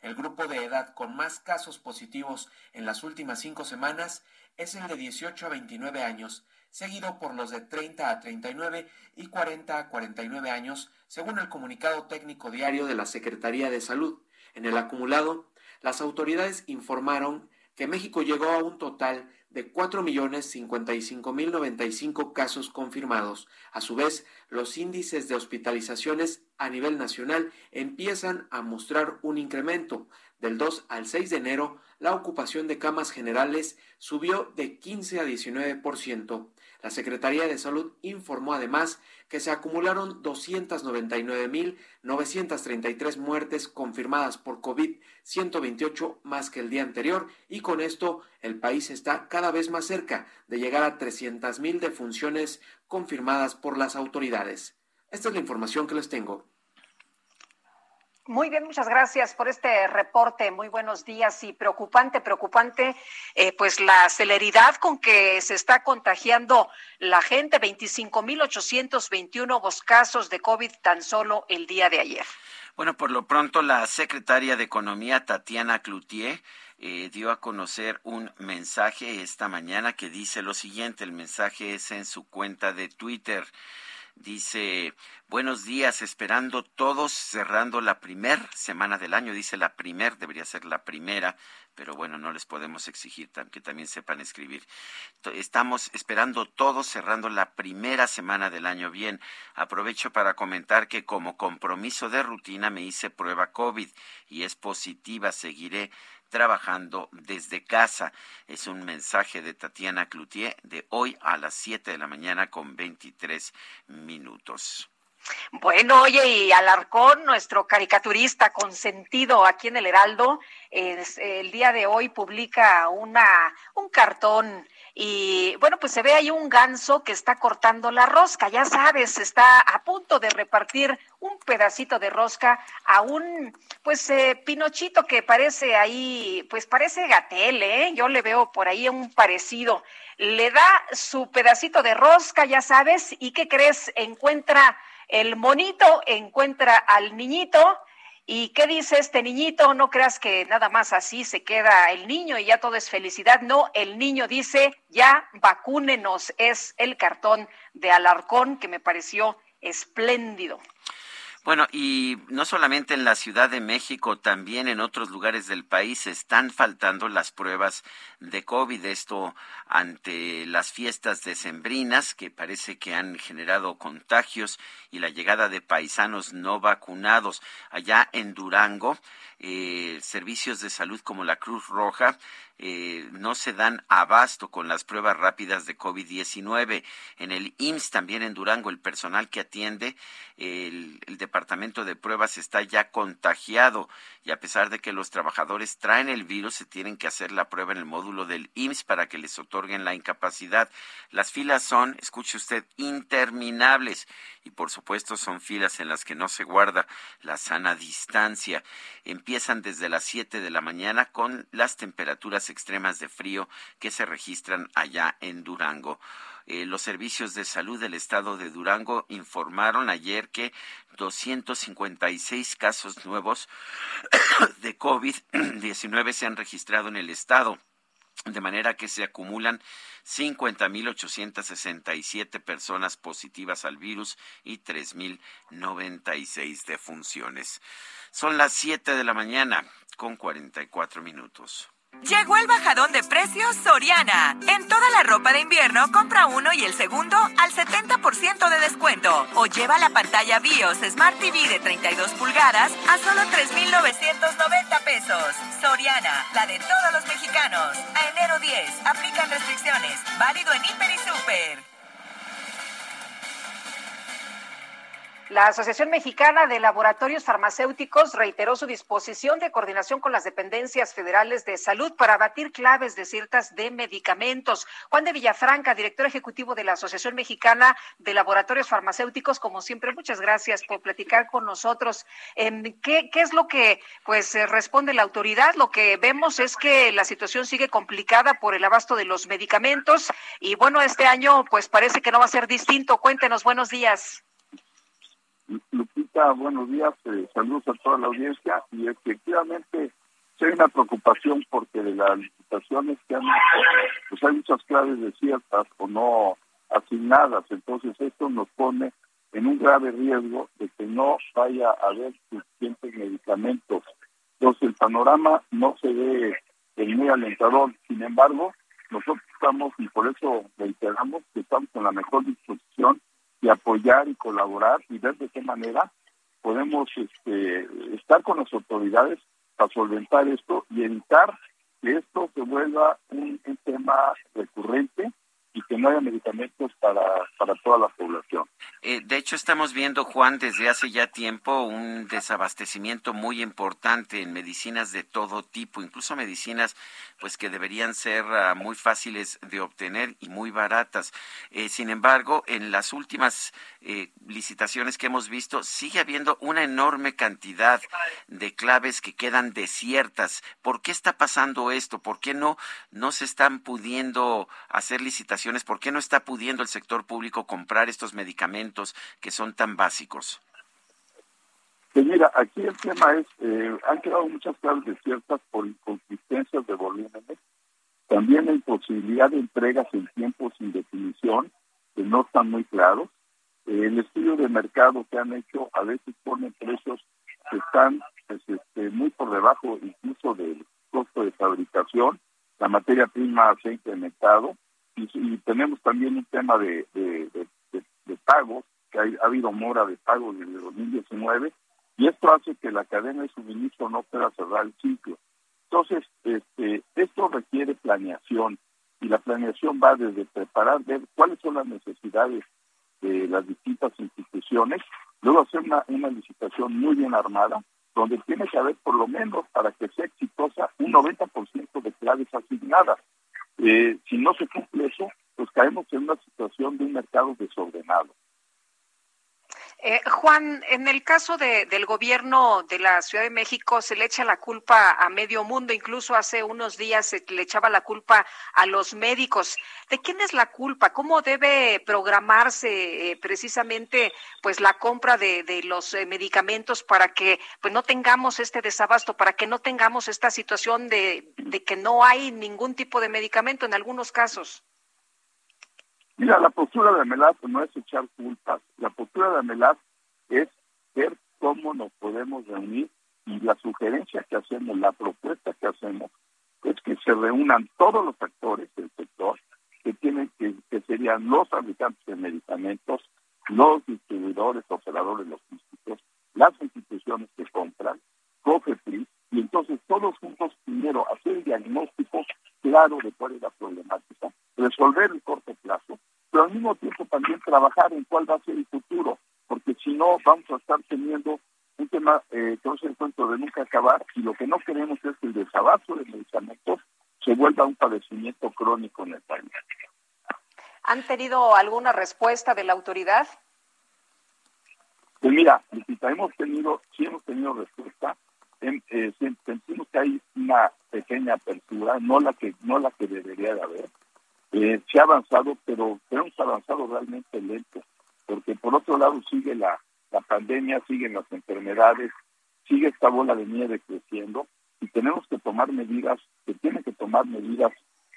El grupo de edad con más casos positivos en las últimas cinco semanas es el de 18 a 29 años, seguido por los de 30 a 39 y 40 a 49 años, según el comunicado técnico diario de la Secretaría de Salud. En el acumulado, las autoridades informaron que México llegó a un total de 4.055.095 casos confirmados. A su vez, los índices de hospitalizaciones a nivel nacional empiezan a mostrar un incremento. Del 2 al 6 de enero, la ocupación de camas generales subió de 15 a 19%. La Secretaría de Salud informó además que se acumularon 299.933 muertes confirmadas por COVID, 128 más que el día anterior, y con esto el país está cada vez más cerca de llegar a 300.000 defunciones confirmadas por las autoridades. Esta es la información que les tengo. Muy bien, muchas gracias por este reporte. Muy buenos días y preocupante, preocupante, eh, pues la celeridad con que se está contagiando la gente. 25.821 nuevos casos de COVID tan solo el día de ayer. Bueno, por lo pronto la secretaria de Economía, Tatiana Cloutier, eh, dio a conocer un mensaje esta mañana que dice lo siguiente. El mensaje es en su cuenta de Twitter. Dice, buenos días, esperando todos, cerrando la primer semana del año. Dice la primer, debería ser la primera, pero bueno, no les podemos exigir que también sepan escribir. Estamos esperando todos, cerrando la primera semana del año. Bien, aprovecho para comentar que como compromiso de rutina me hice prueba COVID y es positiva. Seguiré trabajando desde casa. Es un mensaje de Tatiana Cloutier de hoy a las 7 de la mañana con 23 minutos. Bueno, oye, y Alarcón, nuestro caricaturista consentido aquí en el Heraldo, el día de hoy publica una, un cartón y bueno, pues se ve ahí un ganso que está cortando la rosca, ya sabes, está a punto de repartir un pedacito de rosca a un, pues, eh, pinochito que parece ahí, pues parece gatel, ¿eh? Yo le veo por ahí un parecido. Le da su pedacito de rosca, ya sabes, y ¿qué crees? Encuentra el monito encuentra al niñito ¿Y qué dice este niñito? No creas que nada más así se queda el niño y ya todo es felicidad. No, el niño dice, ya vacúnenos. Es el cartón de Alarcón que me pareció espléndido. Bueno, y no solamente en la Ciudad de México, también en otros lugares del país están faltando las pruebas de COVID. Esto ante las fiestas decembrinas que parece que han generado contagios y la llegada de paisanos no vacunados. Allá en Durango, eh, servicios de salud como la Cruz Roja eh, no se dan abasto con las pruebas rápidas de COVID-19. En el IMSS, también en Durango, el personal que atiende el, el, departamento de pruebas está ya contagiado y a pesar de que los trabajadores traen el virus, se tienen que hacer la prueba en el módulo del IMSS para que les otorguen la incapacidad. Las filas son, escuche usted, interminables y por supuesto son filas en las que no se guarda la sana distancia. Empiezan desde las 7 de la mañana con las temperaturas extremas de frío que se registran allá en Durango. Eh, los servicios de salud del estado de Durango informaron ayer que 256 casos nuevos de COVID-19 se han registrado en el estado de manera que se acumulan 50.867 personas positivas al virus y 3.096 defunciones. Son las 7 de la mañana con 44 minutos. Llegó el bajadón de precios Soriana. En toda la ropa de invierno, compra uno y el segundo al 70% de descuento. O lleva la pantalla BIOS Smart TV de 32 pulgadas a solo 3,990 pesos. Soriana, la de todos los mexicanos. A enero 10, aplican restricciones. Válido en Hiper y Super. La Asociación Mexicana de Laboratorios Farmacéuticos reiteró su disposición de coordinación con las dependencias federales de salud para abatir claves de ciertas de medicamentos. Juan de Villafranca, director ejecutivo de la Asociación Mexicana de Laboratorios Farmacéuticos, como siempre, muchas gracias por platicar con nosotros. ¿Qué, qué es lo que pues eh, responde la autoridad? Lo que vemos es que la situación sigue complicada por el abasto de los medicamentos y bueno, este año pues parece que no va a ser distinto. Cuéntenos, buenos días. Lupita, buenos días, eh, saludos a toda la audiencia y efectivamente hay una preocupación porque de las licitaciones que han pues hay muchas claves desiertas o no asignadas, entonces esto nos pone en un grave riesgo de que no vaya a haber suficientes medicamentos. Entonces el panorama no se ve muy alentador, sin embargo, nosotros estamos, y por eso reiteramos que estamos con la mejor disposición y apoyar y colaborar y ver de qué manera podemos este, estar con las autoridades para solventar esto y evitar que esto se vuelva un, un tema recurrente y que no haya medicamentos para, para toda la población. Eh, de hecho, estamos viendo, Juan, desde hace ya tiempo un desabastecimiento muy importante en medicinas de todo tipo, incluso medicinas pues que deberían ser uh, muy fáciles de obtener y muy baratas. Eh, sin embargo, en las últimas eh, licitaciones que hemos visto, sigue habiendo una enorme cantidad de claves que quedan desiertas. ¿Por qué está pasando esto? ¿Por qué no, no se están pudiendo hacer licitaciones? ¿Por qué no está pudiendo el sector público comprar estos medicamentos que son tan básicos? Pues mira, aquí el tema es, eh, han quedado muchas claves desiertas por inconsistencias de volúmenes, también la imposibilidad de entregas en tiempos sin definición, que no están muy claros. Eh, el estudio de mercado que han hecho a veces pone precios que están pues, este, muy por debajo incluso del costo de fabricación, la materia prima se ha incrementado y, tenemos también un tema de, pagos, que ha habido mora de pago desde 2019 y esto hace que la cadena de suministro no pueda cerrar el ciclo. Entonces, este, esto requiere planeación y la planeación va desde preparar, ver cuáles son las necesidades de las distintas instituciones, luego hacer una licitación muy bien armada, donde tiene que haber por lo menos, para que sea exitosa, un 90% de claves asignadas. Eh, si no se cumple eso, pues caemos en una situación de un mercado desordenado. Eh, Juan, en el caso de, del gobierno de la Ciudad de México se le echa la culpa a medio mundo, incluso hace unos días se le echaba la culpa a los médicos. ¿De quién es la culpa? ¿Cómo debe programarse eh, precisamente pues la compra de, los eh, medicamentos para que pues no tengamos este desabasto, para que no tengamos esta situación de que no hay ningún tipo de medicamento en algunos casos? Mira, la postura de Amelat no es echar culpas. La postura de Amelat es ver cómo nos podemos reunir y la sugerencia que hacemos, la propuesta que hacemos, es que se reúnan todos los actores del sector, que tienen que, que serían los fabricantes de medicamentos, los distribuidores, operadores logísticos, las instituciones que compran, COFEPRIS, y entonces todos juntos primero hacer el diagnóstico claro de cuál es la problemática, resolver el corto plazo, pero al mismo tiempo también trabajar en cuál va a ser el futuro, porque si no vamos a estar teniendo un tema eh, que no es el cuento de nunca acabar y lo que no queremos es que el desabasto de medicamentos se vuelva un padecimiento crónico en el país. ¿Han tenido alguna respuesta de la autoridad? Pues mira, hemos tenido, sí hemos tenido respuesta, en, eh, sentimos que hay una pequeña apertura, no la que no la que debería de haber. Eh, se ha avanzado, pero, hemos avanzado realmente lento, porque por otro lado sigue la, la pandemia, siguen las enfermedades, sigue esta bola de nieve creciendo y tenemos que tomar medidas, se tienen que tomar medidas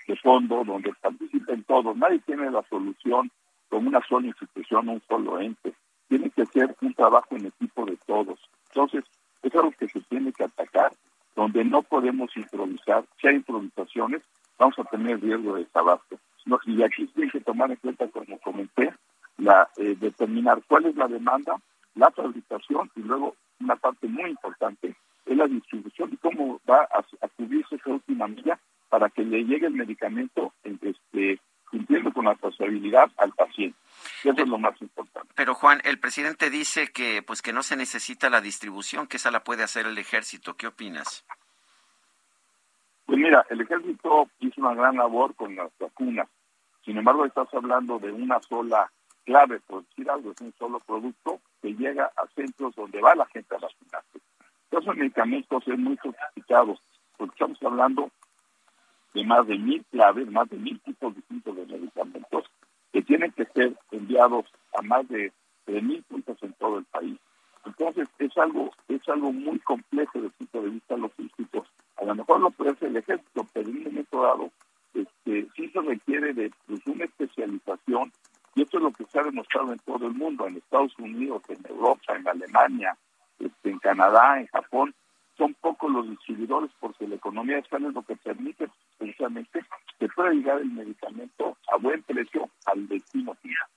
de fondo donde participen todos. Nadie tiene la solución con una sola institución, un solo ente. Tiene que ser un trabajo en equipo de todos. Entonces, es algo que se tiene que atacar, donde no podemos improvisar. Si hay improvisaciones, vamos a tener riesgo de desabasto. No, y aquí tiene que tomar en cuenta, como comenté, la eh, determinar cuál es la demanda, la fabricación y luego una parte muy importante es la distribución y cómo va a, a cubrirse esa última milla para que le llegue el medicamento este, cumpliendo con la trazabilidad al paciente. Eso es lo más importante. Pero Juan, el presidente dice que pues que no se necesita la distribución, que esa la puede hacer el ejército. ¿Qué opinas? Pues mira, el ejército hizo una gran labor con las vacunas. Sin embargo, estás hablando de una sola clave, por decir algo, es un solo producto que llega a centros donde va la gente a vacunarse. Esos medicamentos es muy sofisticados, porque estamos hablando de más de mil claves, más de mil tipos distintos de medicamentos que tienen que ser enviados a más de, mil puntos en todo el país. Entonces es algo es algo muy complejo desde el punto de vista logístico. A lo mejor lo puede hacer el ejército, pero en un momento dado este, sí se requiere de pues, una especialización y esto es lo que se ha demostrado en todo el mundo, en Estados Unidos, en Europa, en Alemania, este, en Canadá, en Japón. Son pocos los distribuidores porque la economía española es lo que permite precisamente que pueda llegar el medicamento a buen precio al destino final.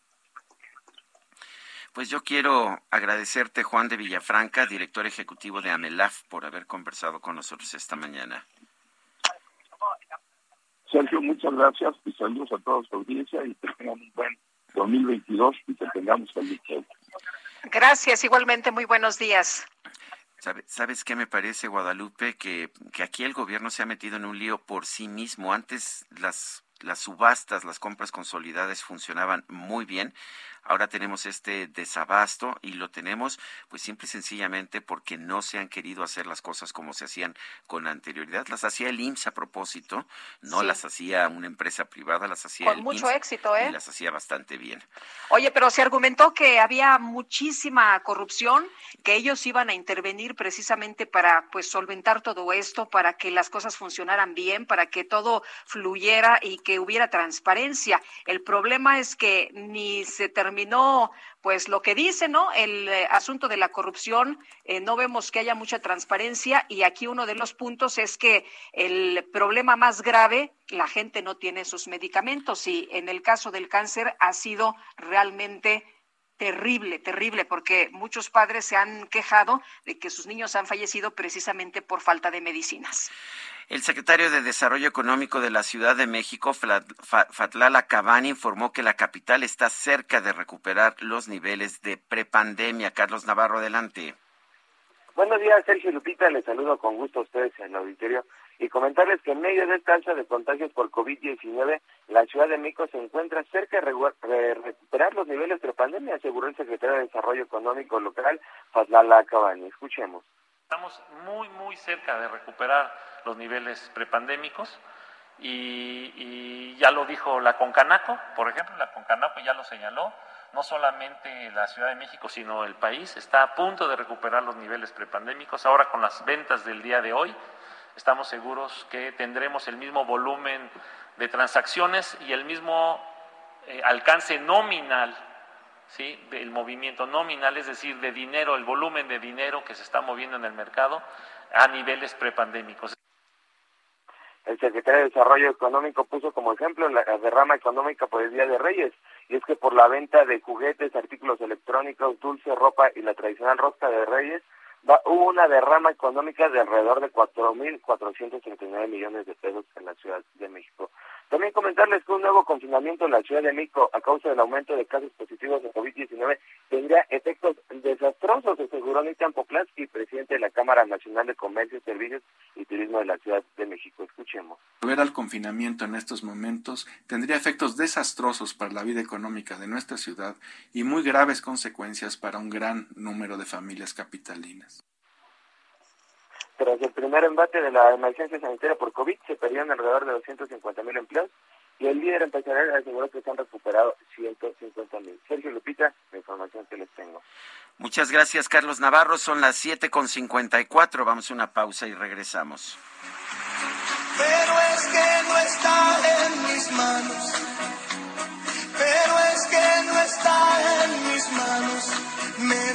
Pues yo quiero agradecerte, Juan de Villafranca, director ejecutivo de AMELAF, por haber conversado con nosotros esta mañana. Sergio, muchas gracias y saludos a toda su audiencia y que tengan un buen 2022 y que tengamos feliz. Gracias, igualmente, muy buenos días. ¿Sabe- ¿Sabes qué me parece, Guadalupe? Que, que aquí el gobierno se ha metido en un lío por sí mismo. Antes las, las subastas, las compras consolidadas funcionaban muy bien. Ahora tenemos este desabasto y lo tenemos pues simple y sencillamente porque no se han querido hacer las cosas como se hacían con anterioridad. Las hacía el IMSS a propósito, no Sí. las hacía una empresa privada, las hacía Con el mucho IMSS éxito, ¿eh? y las hacía bastante bien. Oye, pero se argumentó que había muchísima corrupción, que ellos iban a intervenir precisamente para pues solventar todo esto, para que las cosas funcionaran bien, para que todo fluyera y que hubiera transparencia. El problema es que ni se terminó pues lo que dice, ¿no? El eh, asunto de la corrupción, eh, no vemos que haya mucha transparencia y aquí uno de los puntos es que el problema más grave, la gente no tiene sus medicamentos y en el caso del cáncer ha sido realmente terrible, terrible, porque muchos padres se han quejado de que sus niños han fallecido precisamente por falta de medicinas. El secretario de Desarrollo Económico de la Ciudad de México, Fatlala Cabani, informó que la capital está cerca de recuperar los niveles de prepandemia. Carlos Navarro, adelante. Buenos días, Sergio Lupita. Les saludo con gusto a ustedes en el auditorio y comentarles que en medio de esta alza de contagios por COVID-19, la Ciudad de México se encuentra cerca de recuperar los niveles de pandemia, aseguró el secretario de Desarrollo Económico Local, Fazlala Cabani. Escuchemos. Estamos muy, muy cerca de recuperar los niveles prepandémicos y, y ya lo dijo la Concanaco, por ejemplo, la Concanaco ya lo señaló, no solamente la Ciudad de México, sino el país está a punto de recuperar los niveles prepandémicos. Ahora con las ventas del día de hoy, estamos seguros que tendremos el mismo volumen de transacciones y el mismo eh, alcance nominal ¿sí? del movimiento nominal, es decir, de dinero, el volumen de dinero que se está moviendo en el mercado a niveles prepandémicos. El secretario de Desarrollo Económico puso como ejemplo la derrama económica por el Día de Reyes, y es que por la venta de juguetes, artículos electrónicos, dulce, ropa y la tradicional rosca de Reyes, hubo una derrama económica de alrededor de 4.439 millones de pesos en la Ciudad de México. También comentarles que un nuevo confinamiento en la Ciudad de México a causa del aumento de casos positivos de COVID-19 tendría efectos desastrosos, aseguró Nitan Poplansky, presidente de la Cámara Nacional de Comercio, Servicios y Turismo de la Ciudad de México. Escuchemos. Volver al confinamiento en estos momentos tendría efectos desastrosos para la vida económica de nuestra ciudad y muy graves consecuencias para un gran número de familias capitalinas. Tras el primer embate de la emergencia sanitaria por COVID, se perdieron alrededor de 250 mil empleos y el líder empresarial aseguró que se han recuperado 150 mil. Sergio Lupita, la información que les tengo. Muchas gracias, Carlos Navarro. Son las 7.54. Vamos a una pausa y regresamos. Pero es que no está en mis manos. Pero es que no está en mis manos. Me he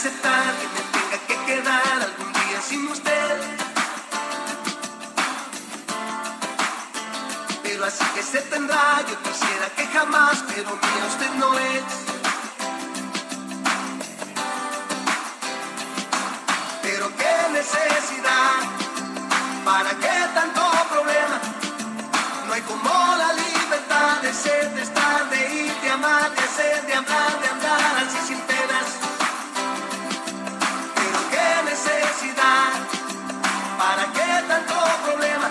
Aceptar que me tenga que quedar algún día sin usted. Pero así que se tendrá, yo quisiera que jamás, pero mía usted no es. Pero qué necesidad, ¿para qué tanto problema? No hay como la libertad de ser, tanto problema?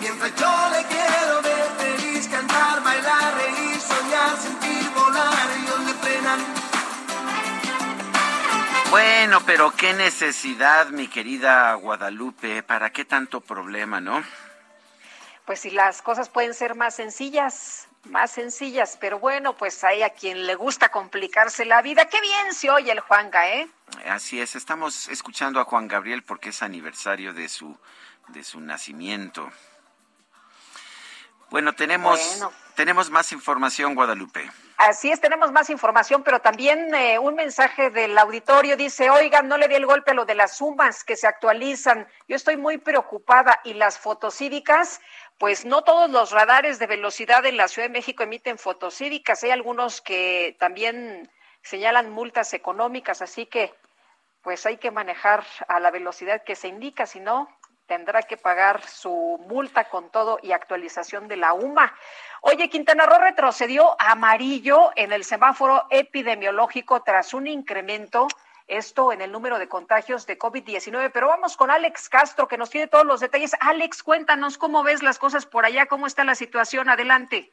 Mientras yo le quiero ver feliz, cantar, bailar, reír, soñar, sentir, volar, ellos le frenan. Bueno, pero qué necesidad, mi querida Guadalupe. ¿Para qué tanto problema, no? Pues si las cosas pueden ser más sencillas, más sencillas, pero bueno, pues hay a quien le gusta complicarse la vida. Qué bien se oye el Juanga, ¿eh? Así es, estamos escuchando a Juan Gabriel porque es aniversario de su de su nacimiento. Bueno, tenemos Bueno. tenemos más información, Guadalupe. Así es, tenemos más información, pero también eh, un mensaje del auditorio dice, oigan, no le di el golpe a lo de las sumas que se actualizan. Yo estoy muy preocupada y las fotocívicas, pues no todos los radares de velocidad en la Ciudad de México emiten fotocívicas. Hay algunos que también señalan multas económicas, así que pues hay que manejar a la velocidad que se indica, si no, tendrá que pagar su multa con todo y actualización de la UMA. Oye, Quintana Roo retrocedió amarillo en el semáforo epidemiológico tras un incremento, esto en el número de contagios de COVID-19. Pero vamos con Alex Castro, que nos tiene todos los detalles. Alex, cuéntanos cómo ves las cosas por allá, cómo está la situación. Adelante.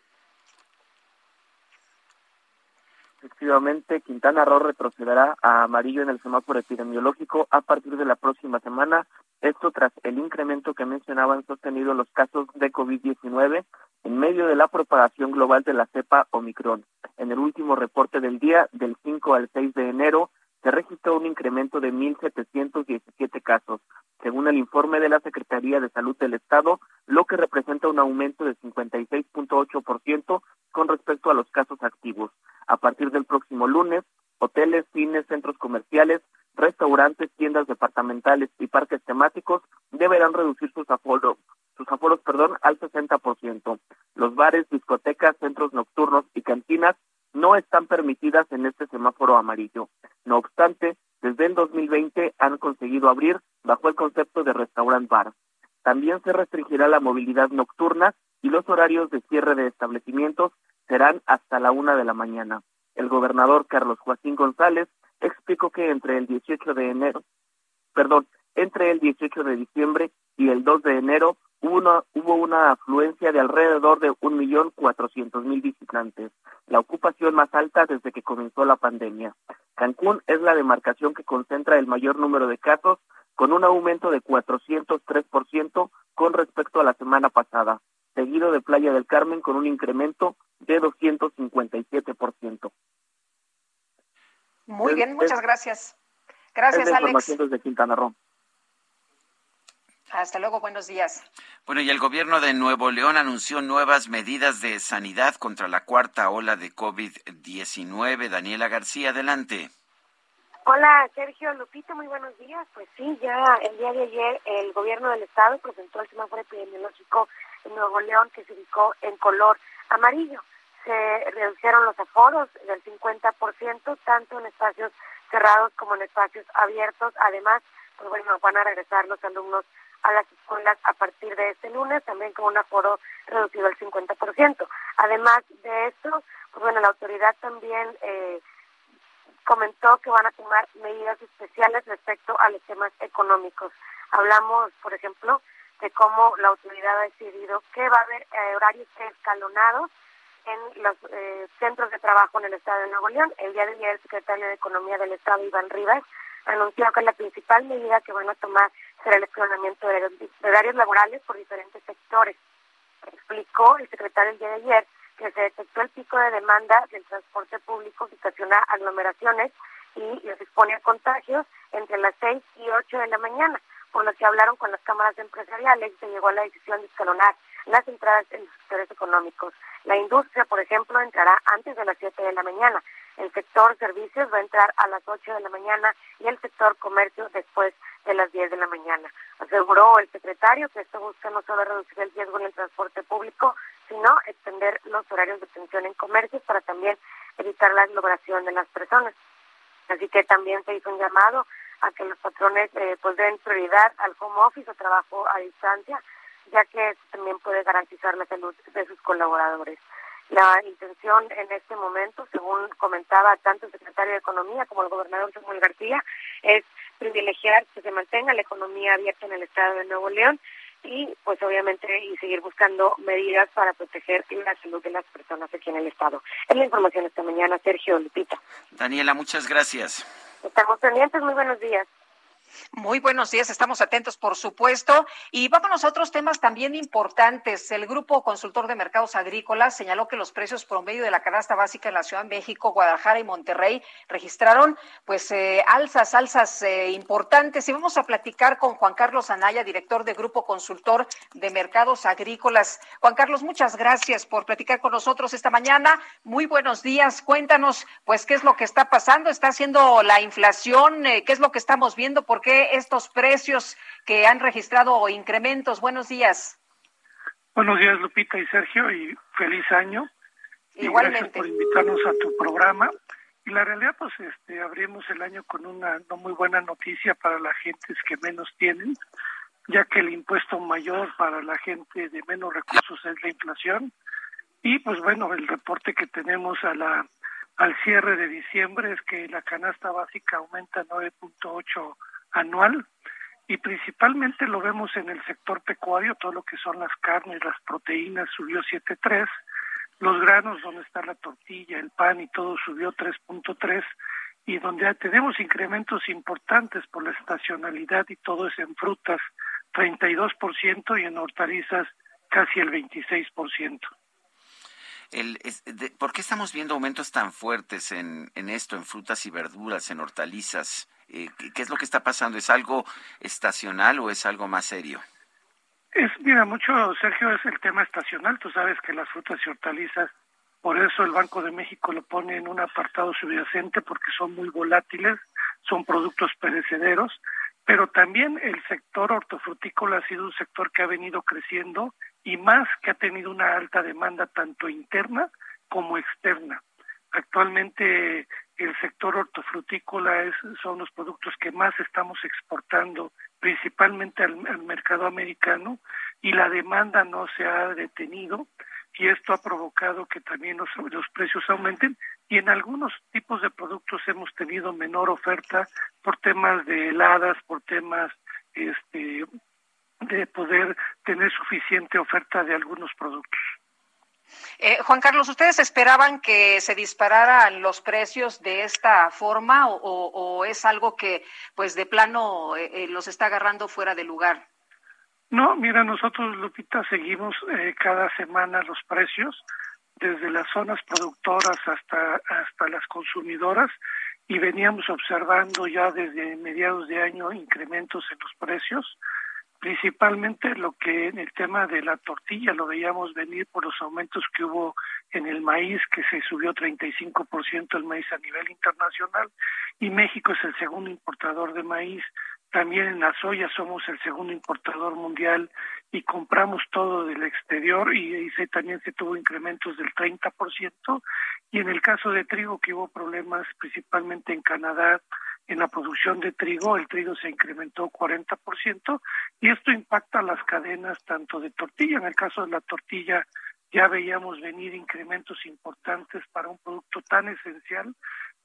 Efectivamente, Quintana Roo retrocederá a amarillo en el semáforo epidemiológico a partir de la próxima semana. Esto tras el incremento que mencionaban sostenido los casos de COVID-19 en medio de la propagación global de la cepa Omicron. En el último reporte del día, del 5 al 6 de enero, se registró un incremento de 1.717 casos, según el informe de la Secretaría de Salud del Estado, lo que representa un aumento de 56.8% con respecto a los casos activos. A partir del próximo lunes, hoteles, cines, centros comerciales, restaurantes, tiendas departamentales y parques temáticos deberán reducir sus aforos, aforos, al 60%. Los bares, discotecas, centros nocturnos y cantinas no están permitidas en este semáforo amarillo. No obstante, desde el 2020 han conseguido abrir bajo el concepto de restaurant bar. También se restringirá la movilidad nocturna y los horarios de cierre de establecimientos serán hasta la una de la mañana. El gobernador Carlos Joaquín González explicó que entre el 18 de enero, perdón, entre el 18 de diciembre y el 2 de enero hubo una, hubo una afluencia de alrededor de un millón cuatrocientos mil visitantes, la ocupación más alta desde que comenzó la pandemia. Cancún es la demarcación que concentra el mayor número de casos, con un aumento de 403% con respecto a la semana pasada, seguido de Playa del Carmen con un incremento de 257%. Muy bien, muchas gracias. Gracias, es Alex. desde Quintana Roo. Hasta luego, buenos días. Bueno, y el gobierno de Nuevo León anunció nuevas medidas de sanidad contra la cuarta ola de COVID-19. Daniela García, adelante. Hola, Sergio Lupito, muy buenos días. Pues sí, ya el día de ayer el gobierno del estado presentó el semáforo epidemiológico en Nuevo León que se ubicó en color amarillo. Se redujeron los aforos del 50%, tanto en espacios cerrados como en espacios abiertos. Además, pues bueno, van a regresar los alumnos a las escuelas a partir de este lunes, también con un aforo reducido al 50%. Además de esto, pues bueno, la autoridad también eh, comentó que van a tomar medidas especiales respecto a los temas económicos. Hablamos, por ejemplo, de cómo la autoridad ha decidido que va a haber eh, horarios escalonados en los eh, centros de trabajo en el Estado de Nuevo León. El día de ayer el secretario de Economía del Estado, Iván Rivas, anunció que la principal medida que van a tomar será el escalonamiento de horarios- laborales por diferentes sectores. Explicó el secretario el día de ayer que se detectó el pico de demanda del transporte público que ocasiona aglomeraciones y los expone a contagios entre las 6 y 8 de la mañana, por lo que hablaron con las cámaras empresariales y se llegó a la decisión de escalonar las entradas en los sectores económicos. La industria, por ejemplo, entrará antes de las 7 de la mañana. El sector servicios va a entrar a las 8 de la mañana y el sector comercio después de las 10 de la mañana. Aseguró el secretario que esto busca no solo reducir el riesgo en el transporte público, sino extender los horarios de atención en comercios para también evitar la aglomeración de las personas. Así que también se hizo un llamado a que los patrones eh, pues den prioridad al home office o trabajo a distancia, ya que también puede garantizar la salud de sus colaboradores. La intención en este momento, según comentaba tanto el secretario de Economía como el gobernador Samuel García, es privilegiar que se mantenga la economía abierta en el estado de Nuevo León y pues obviamente y seguir buscando medidas para proteger la salud de las personas aquí en el estado. Es la información esta mañana, Sergio Lupita. Daniela, muchas gracias. Estamos pendientes, muy buenos días. Muy buenos días, estamos atentos, por supuesto. Y vámonos a otros temas también importantes. El Grupo Consultor de Mercados Agrícolas señaló que los precios promedio de la canasta básica en la Ciudad de México, Guadalajara y Monterrey registraron pues eh, alzas, alzas eh, importantes. Y vamos a platicar con Juan Carlos Anaya, director de Grupo Consultor de Mercados Agrícolas. Juan Carlos, muchas gracias por platicar con nosotros esta mañana. Muy buenos días. Cuéntanos, pues, qué es lo que está pasando. ¿Está haciendo la inflación? Eh, ¿Qué es lo que estamos viendo? ¿Por qué estos precios que han registrado incrementos? Buenos días. Buenos días, Lupita y Sergio, y feliz año. Y gracias por invitarnos a tu programa. Y la realidad, pues, este, abrimos el año con una no muy buena noticia para las gentes que menos tienen, ya que el impuesto mayor para la gente de menos recursos es la inflación. Y, pues, bueno, el reporte que tenemos a la al cierre de diciembre es que la canasta básica aumenta 9.8 anual y principalmente lo vemos en el sector pecuario, todo lo que son las carnes, las proteínas subió 7.3, los granos donde está la tortilla, el pan y todo subió 3.3 y donde tenemos incrementos importantes por la estacionalidad y todo es en frutas 32% y en hortalizas casi el 26%. El, ¿Por qué estamos viendo aumentos tan fuertes en, en esto, en frutas y verduras, en hortalizas? Eh, ¿Qué es lo que está pasando? ¿Es algo estacional o es algo más serio? Es, mira, mucho, Sergio, es el tema estacional. Tú sabes que las frutas y hortalizas, por eso el Banco de México lo pone en un apartado subyacente, porque son muy volátiles, son productos perecederos, pero también el sector hortofrutícola ha sido un sector que ha venido creciendo y más que ha tenido una alta demanda tanto interna como externa. Actualmente el sector hortofrutícola es, son los productos que más estamos exportando, principalmente al, mercado americano, y la demanda no se ha detenido, y esto ha provocado que también los, los precios aumenten, y en algunos tipos de productos hemos tenido menor oferta por temas de heladas, por temas este, de poder tener suficiente oferta de algunos productos. Eh, Juan Carlos, ¿ustedes esperaban que se dispararan los precios de esta forma o, es algo que, pues, de plano eh, eh, los está agarrando fuera de lugar? No, mira, nosotros, Lupita, seguimos cada semana los precios, desde las zonas productoras hasta, hasta las consumidoras, y veníamos observando ya desde mediados de año incrementos en los precios principalmente lo que en el tema de la tortilla lo veíamos venir por los aumentos que hubo en el maíz, que se subió 35% el maíz a nivel internacional, y México es el segundo importador de maíz. También en la soya somos el segundo importador mundial y compramos todo del exterior y, y también se tuvo incrementos del 30%. Y en el caso de trigo, que hubo problemas principalmente en Canadá, en la producción de trigo, el trigo se incrementó 40% y esto impacta las cadenas tanto de tortilla, en el caso de la tortilla ya veíamos venir incrementos importantes para un producto tan esencial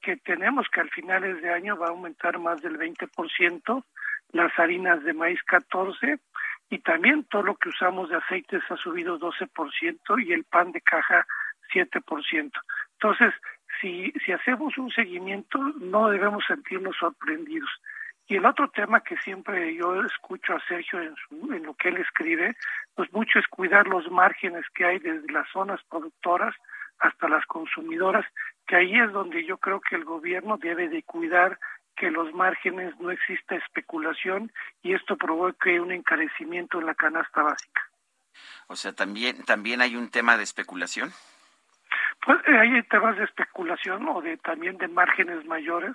que tenemos que al finales de año va a aumentar más del 20%, las harinas de maíz 14 y también todo lo que usamos de aceites ha subido 12% y el pan de caja 7%. Entonces, si, si hacemos un seguimiento, no debemos sentirnos sorprendidos. Y el otro tema que siempre yo escucho a Sergio en, en lo que él escribe, pues mucho es cuidar los márgenes que hay desde las zonas productoras hasta las consumidoras, que ahí es donde yo creo que el gobierno debe de cuidar que los márgenes no exista especulación y esto provoque un encarecimiento en la canasta básica. O sea, también también hay un tema de especulación. Pues eh, hay temas de especulación o de también de márgenes mayores.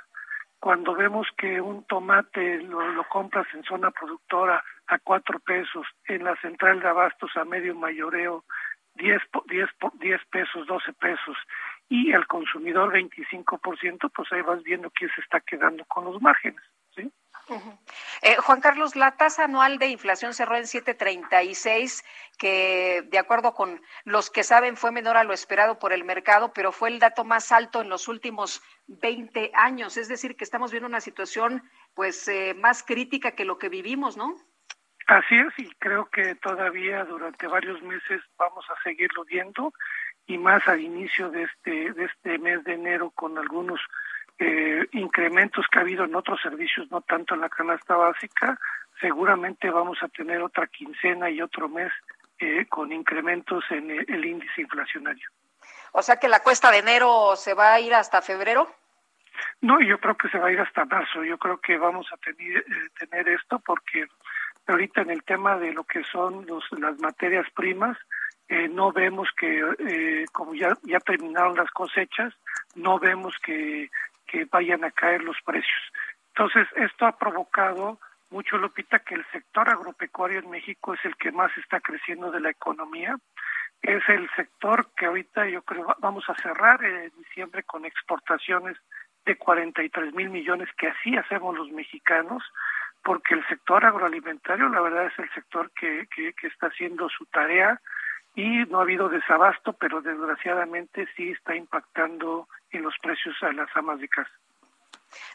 Cuando vemos que un tomate lo, compras en zona productora a cuatro pesos, en la central de abastos a medio mayoreo diez, diez, diez pesos, doce pesos, y al consumidor 25%, pues ahí vas viendo quién se está quedando con los márgenes. ¿Sí? Eh, Juan Carlos, la tasa anual de inflación cerró en 7.36, que de acuerdo con los que saben fue menor a lo esperado por el mercado, pero fue el dato más alto en los últimos 20 años. Es decir, que estamos viendo una situación pues eh, más crítica que lo que vivimos, ¿no? Así es, y creo que todavía durante varios meses vamos a seguirlo viendo y más al inicio de este de este mes de enero con algunos eh, incrementos que ha habido en otros servicios, no tanto en la canasta básica, seguramente vamos a tener otra quincena y otro mes eh, con incrementos en el, índice inflacionario. O sea que la cuesta de enero se va a ir hasta febrero. No, yo creo que se va a ir hasta marzo. Yo creo que vamos a tener, eh, tener esto porque ahorita en el tema de lo que son los, las materias primas, eh, no vemos que, eh, como ya, ya terminaron las cosechas, no vemos que que vayan a caer los precios. Entonces, esto ha provocado mucho, Lupita, que el sector agropecuario en México es el que más está creciendo de la economía. Es el sector que ahorita yo creo vamos a cerrar en diciembre con exportaciones de 43 mil millones, que así hacemos los mexicanos, porque el sector agroalimentario, la verdad, es el sector que, que, que está haciendo su tarea y no ha habido desabasto, pero desgraciadamente sí está impactando en los precios a las amas de casa.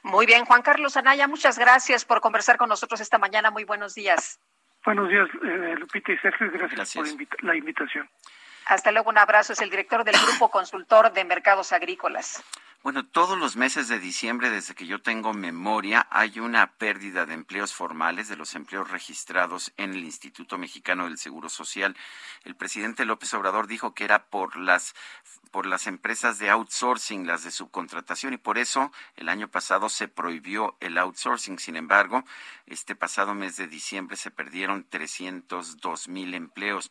Muy bien, Juan Carlos Anaya, muchas gracias por conversar con nosotros esta mañana. Muy buenos días. Buenos días, eh, Lupita y Sergio, gracias, por la invitación. Hasta luego, un abrazo. Es el director del Grupo Consultor de Mercados Agrícolas. Bueno, todos los meses de diciembre, desde que yo tengo memoria, hay una pérdida de empleos formales, de los empleos registrados en el Instituto Mexicano del Seguro Social. El presidente López Obrador dijo que era por las por las empresas de outsourcing, las de subcontratación, y por eso el año pasado se prohibió el outsourcing. Sin embargo, este pasado mes de diciembre se perdieron 302 mil empleos.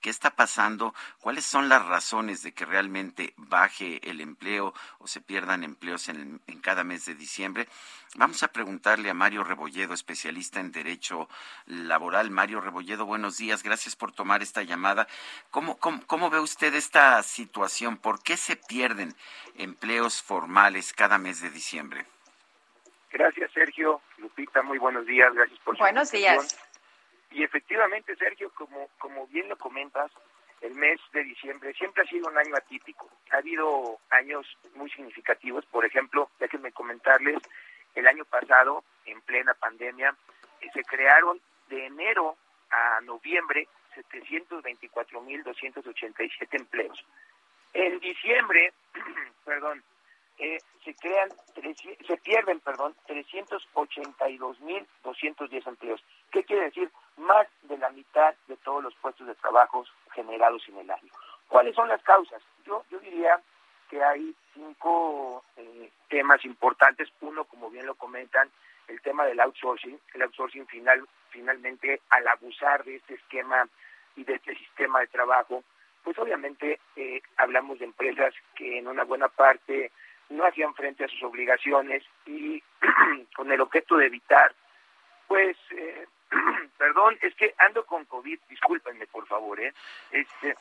¿Qué está pasando? ¿Cuáles son las razones de que realmente baje el empleo o se pierdan empleos en, cada mes de diciembre? Vamos a preguntarle a Mario Rebolledo, especialista en Derecho Laboral. Mario Rebolledo, buenos días. Gracias por tomar esta llamada. ¿Cómo, cómo ve usted esta situación? ¿Por qué se pierden empleos formales cada mes de diciembre? Gracias, Sergio. Lupita, muy buenos días. Gracias por su Buenos días. Y efectivamente, Sergio, como, como bien lo comentas, el mes de diciembre siempre ha sido un año atípico. Ha habido años muy significativos, por ejemplo, déjenme comentarles, el año pasado, en plena pandemia, eh, se crearon de enero a noviembre 724.287 empleos. En diciembre, perdón, eh, se crean, se pierden, perdón, 382.210 empleos. ¿Qué quiere decir? Más de la mitad de todos los puestos de trabajo generados en el año. ¿Cuáles son las causas? Yo, yo diría que hay cinco eh, temas importantes. Uno, como bien lo comentan, el tema del outsourcing. El outsourcing final, finalmente, al abusar de este esquema y de este sistema de trabajo, pues obviamente eh, hablamos de empresas que en una buena parte no hacían frente a sus obligaciones y con el objeto de evitar, pues, eh, perdón, es que ando con COVID, discúlpenme por favor, ¿eh? Este,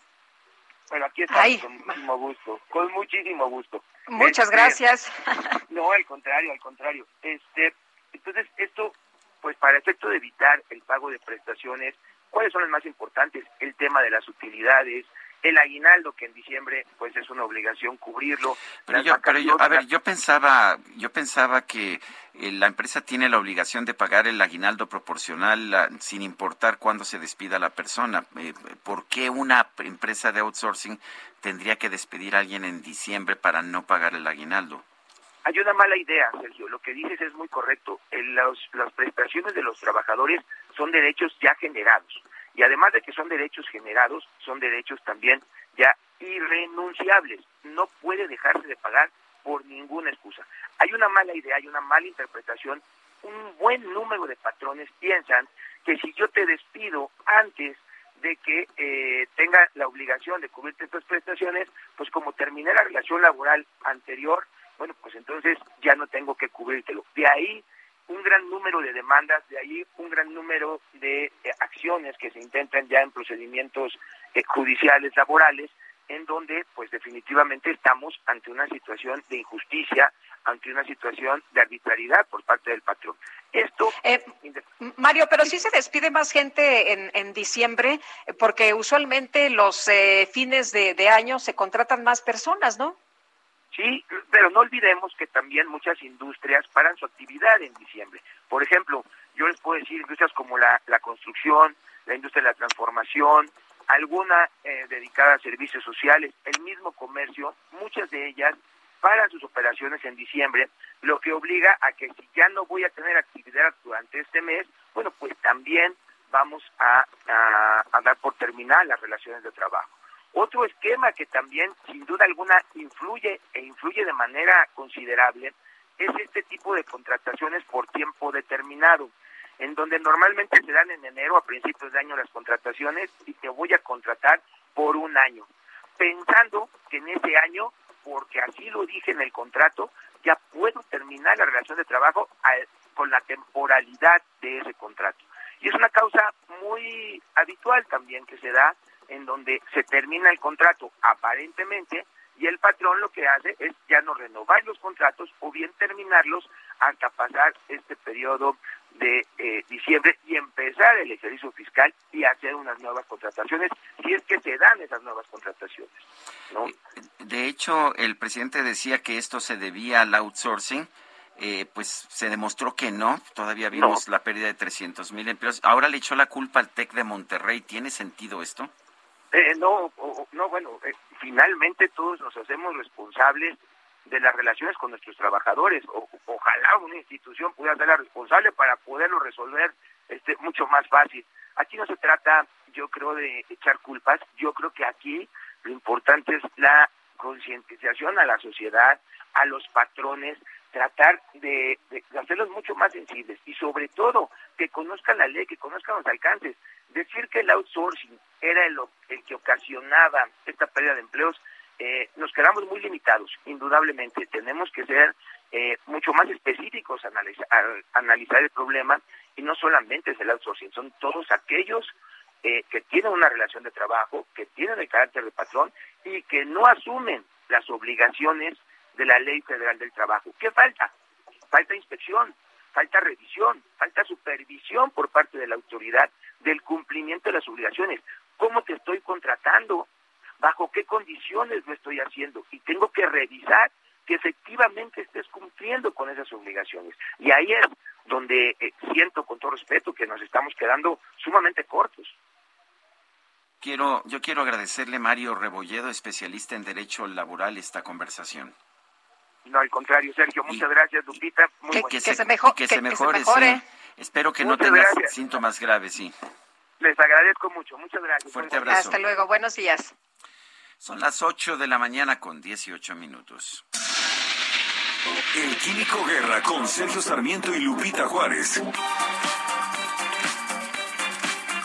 bueno, aquí estamos con muchísimo gusto, con muchísimo gusto. Muchas Este, gracias. No, al contrario, al contrario. Este, entonces, esto, pues para efecto de evitar el pago de prestaciones, ¿cuáles son las más importantes? El tema de las utilidades, el aguinaldo que en diciembre pues es una obligación cubrirlo. Pero yo, pero yo, a ver, yo pensaba, yo pensaba que eh, la empresa tiene la obligación de pagar el aguinaldo proporcional sin importar cuándo se despida la persona. Eh, ¿Por qué una empresa de outsourcing tendría que despedir a alguien en diciembre para no pagar el aguinaldo? Hay una mala idea, Sergio. Lo que dices es muy correcto. El- los- las prestaciones de los trabajadores son derechos ya generados. Y además de que son derechos generados, son derechos también ya irrenunciables. No puede dejarse de pagar por ninguna excusa. Hay una mala idea, hay una mala interpretación. Un buen número de patrones piensan que si yo te despido antes de que eh, tenga la obligación de cubrirte estas prestaciones, pues como terminé la relación laboral anterior, bueno, pues entonces ya no tengo que cubrírtelo. De ahí un gran número de demandas, de ahí un gran número de eh, acciones que se intentan ya en procedimientos eh, judiciales laborales, en donde pues definitivamente estamos ante una situación de injusticia, ante una situación de arbitrariedad por parte del patrón. Esto Eh, Mario, pero sí se despide más gente en, en diciembre, eh, porque usualmente los eh, fines de, de año se contratan más personas, ¿no? Sí, pero no olvidemos que también muchas industrias paran su actividad en diciembre. Por ejemplo, yo les puedo decir industrias como la, la construcción, la industria de la transformación, alguna eh, dedicada a servicios sociales, el mismo comercio, muchas de ellas paran sus operaciones en diciembre, lo que obliga a que si ya no voy a tener actividad durante este mes, bueno, pues también vamos a, a, a dar por terminar las relaciones de trabajo. Otro esquema que también, sin duda alguna, influye e influye de manera considerable es este tipo de contrataciones por tiempo determinado, en donde normalmente se dan en enero a principios de año las contrataciones y te voy a contratar por un año, pensando que en ese año, porque así lo dije en el contrato, ya puedo terminar la relación de trabajo al- con la temporalidad de ese contrato. Y es una causa muy habitual también que se da en donde se termina el contrato aparentemente y el patrón lo que hace es ya no renovar los contratos o bien terminarlos hasta pasar este periodo de eh, diciembre y empezar el ejercicio fiscal y hacer unas nuevas contrataciones si es que se dan esas nuevas contrataciones. ¿no? De hecho, el presidente decía que esto se debía al outsourcing. eh, pues se demostró que no, todavía vimos la pérdida de 300 mil empleos. Ahora le echó la culpa al TEC de Monterrey. ¿Tiene sentido esto? Eh, no, no, bueno, eh, finalmente todos nos hacemos responsables de las relaciones con nuestros trabajadores. O, ojalá una institución pudiera ser la responsable para poderlo resolver este mucho más fácil. Aquí no se trata, yo creo, de echar culpas. Yo creo que aquí lo importante es la concientización a la sociedad, a los patrones, tratar de, hacerlos mucho más sensibles y sobre todo que conozcan la ley, que conozcan los alcances. Decir que el outsourcing era el, el que ocasionaba esta pérdida de empleos, eh, nos quedamos muy limitados, indudablemente. Tenemos que ser eh, mucho más específicos al analizar, el problema y no solamente es el outsourcing, son todos aquellos eh, que tienen una relación de trabajo, que tienen el carácter de patrón y que no asumen las obligaciones de la Ley Federal del Trabajo. ¿Qué falta? Falta inspección, falta revisión, falta supervisión por parte de la autoridad del cumplimiento de las obligaciones. ¿Cómo te estoy contratando? ¿Bajo qué condiciones lo estoy haciendo? Y tengo que revisar que efectivamente estés cumpliendo con esas obligaciones. Y ahí es donde eh, siento con todo respeto que nos estamos quedando sumamente cortos. Quiero, yo quiero agradecerle Mario Rebolledo, especialista en Derecho Laboral, esta conversación. No, al contrario, Sergio, muchas gracias, Lupita. Muy que, se, que, se mejore, Sí. Espero que no tengas síntomas graves, sí. Les agradezco mucho, muchas gracias. Fuerte abrazo. Hasta luego, buenos días. Son las 8 de la mañana con 18 minutos. El Químico Guerra con Sergio Sarmiento y Lupita Juárez.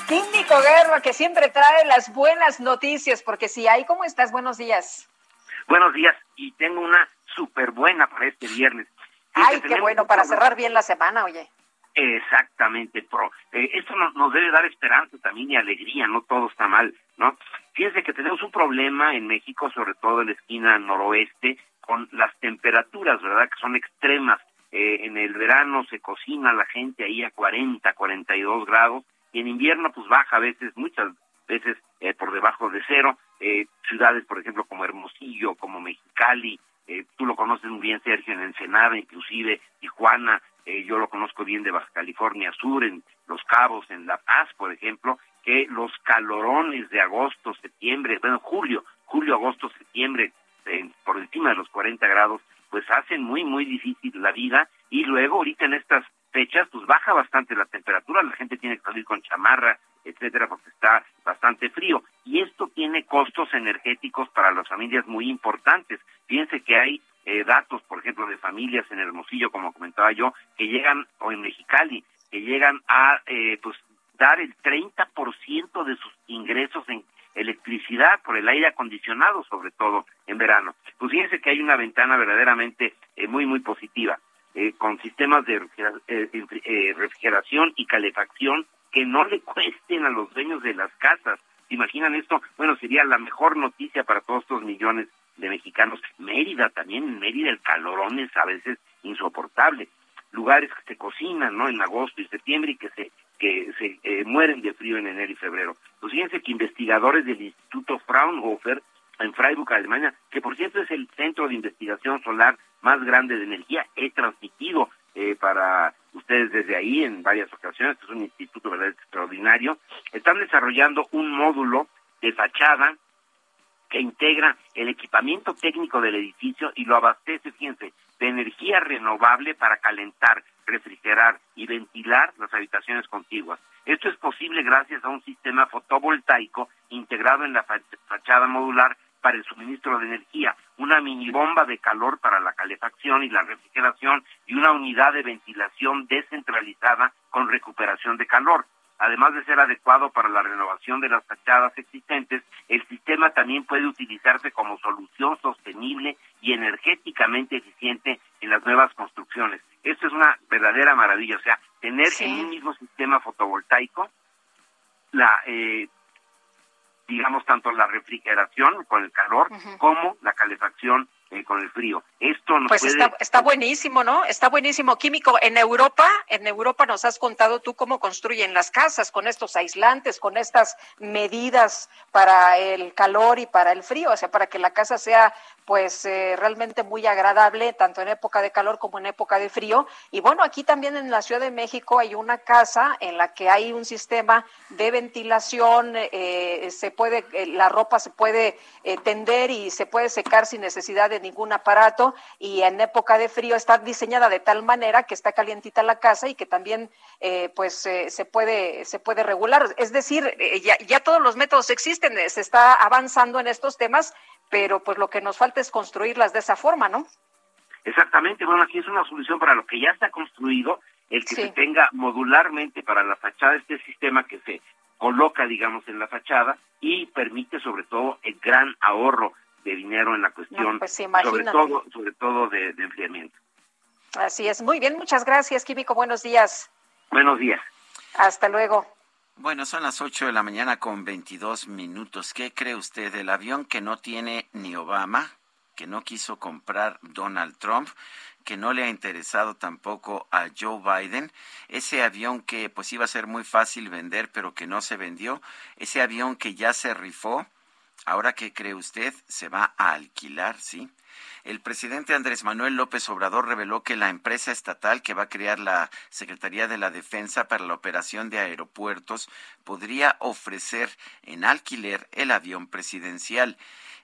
Químico Guerra que siempre trae las buenas noticias, porque si hay, ¿cómo estás? Buenos días. Buenos días, y tengo una súper buena para este viernes. Ay, qué bueno, para cerrar bien la semana, oye. Exactamente, pro. Eh, esto nos, debe dar esperanza también y alegría, no todo está mal, ¿no? Fíjense que tenemos un problema en México, sobre todo en la esquina noroeste, con las temperaturas, ¿verdad? Que son extremas. Eh, en el verano se cocina la gente ahí a 40, 42 grados, y en invierno pues baja a veces, muchas veces eh, por debajo de cero. ciudades, por ejemplo, como Hermosillo, como Mexicali, eh, tú lo conoces muy bien, Sergio, en Ensenada, inclusive Tijuana, eh, yo lo conozco bien de Baja California Sur, en Los Cabos, en La Paz, por ejemplo, que los calorones de agosto, septiembre, bueno, julio, julio, agosto, septiembre, por encima de los 40 grados, pues hacen muy, muy difícil la vida y luego ahorita en estas fechas, pues baja bastante la temperatura, la gente tiene que salir con chamarra, etcétera, porque está bastante frío. Y esto tiene costos energéticos para las familias muy importantes. Fíjense que hay eh, datos, por ejemplo, de familias en Hermosillo, como comentaba yo, que llegan, o en Mexicali, que llegan a eh, pues dar el 30% de sus ingresos en electricidad por el aire acondicionado, sobre todo en verano. Pues fíjense que hay una ventana verdaderamente eh, muy, muy positiva, con sistemas de refrigeración y calefacción que no le cuesten a los dueños de las casas. ¿Se imaginan esto? Bueno, sería la mejor noticia para todos estos millones de mexicanos. Mérida también, en Mérida el calorón es a veces insoportable. Lugares que se cocinan, ¿no? En agosto y septiembre y que se que se eh, mueren de frío en enero y febrero. Pues fíjense que investigadores del Instituto Fraunhofer en Freiburg, Alemania, que por cierto es el centro de investigación solar más grande de energía, he transmitido eh, para ustedes desde ahí en varias ocasiones, es un instituto ¿verdad? extraordinario, están desarrollando un módulo de fachada que integra el equipamiento técnico del edificio y lo abastece, fíjense, de energía renovable para calentar, refrigerar y ventilar las habitaciones contiguas. Esto es posible gracias a un sistema fotovoltaico integrado en la fachada modular para el suministro de energía, una mini bomba de calor para la calefacción y la refrigeración y una unidad de ventilación descentralizada con recuperación de calor. Además de ser adecuado para la renovación de las fachadas existentes, el sistema también puede utilizarse como solución sostenible y energéticamente eficiente en las nuevas construcciones. Esto es una verdadera maravilla, o sea, tener en un mismo sistema fotovoltaico la eh, digamos, tanto la refrigeración con el calor como la calefacción eh, con el frío. Esto nos pues está, está buenísimo, ¿no? Está buenísimo. Químico, en Europa, en Europa nos has contado tú cómo construyen las casas con estos aislantes, con estas medidas para el calor y para el frío, o sea, para que la casa sea pues eh, realmente muy agradable, tanto en época de calor como en época de frío. Y bueno, aquí también en la Ciudad de México hay una casa en la que hay un sistema de ventilación, eh, se puede, eh, la ropa se puede tender y se puede secar sin necesidad de ningún aparato. Y en época de frío está diseñada de tal manera que está calientita la casa y que también pues se puede se puede regular. Es decir, ya, ya todos los métodos existen, se está avanzando en estos temas pero pues lo que nos falta es construirlas de esa forma, ¿no? Exactamente, bueno, aquí es una solución para lo que ya está construido, el que se tenga modularmente para la fachada este sistema que se coloca, digamos, en la fachada y permite sobre todo el gran ahorro de dinero en la cuestión, pues, sobre todo, sobre todo de, de enfriamiento. Así es, muy bien, muchas gracias, Químico, buenos días. Buenos días. Hasta luego. Bueno, son las 8 de la mañana con 22 minutos. ¿Qué cree usted del avión que no tiene ni Obama, que no quiso comprar Donald Trump, que no le ha interesado tampoco a Joe Biden? Ese avión que pues iba a ser muy fácil vender, pero que no se vendió. Ese avión que ya se rifó. Ahora, ¿qué cree usted? Se va a alquilar, ¿sí? El presidente Andrés Manuel López Obrador reveló que la empresa estatal que va a crear la Secretaría de la Defensa para la operación de aeropuertos podría ofrecer en alquiler el avión presidencial.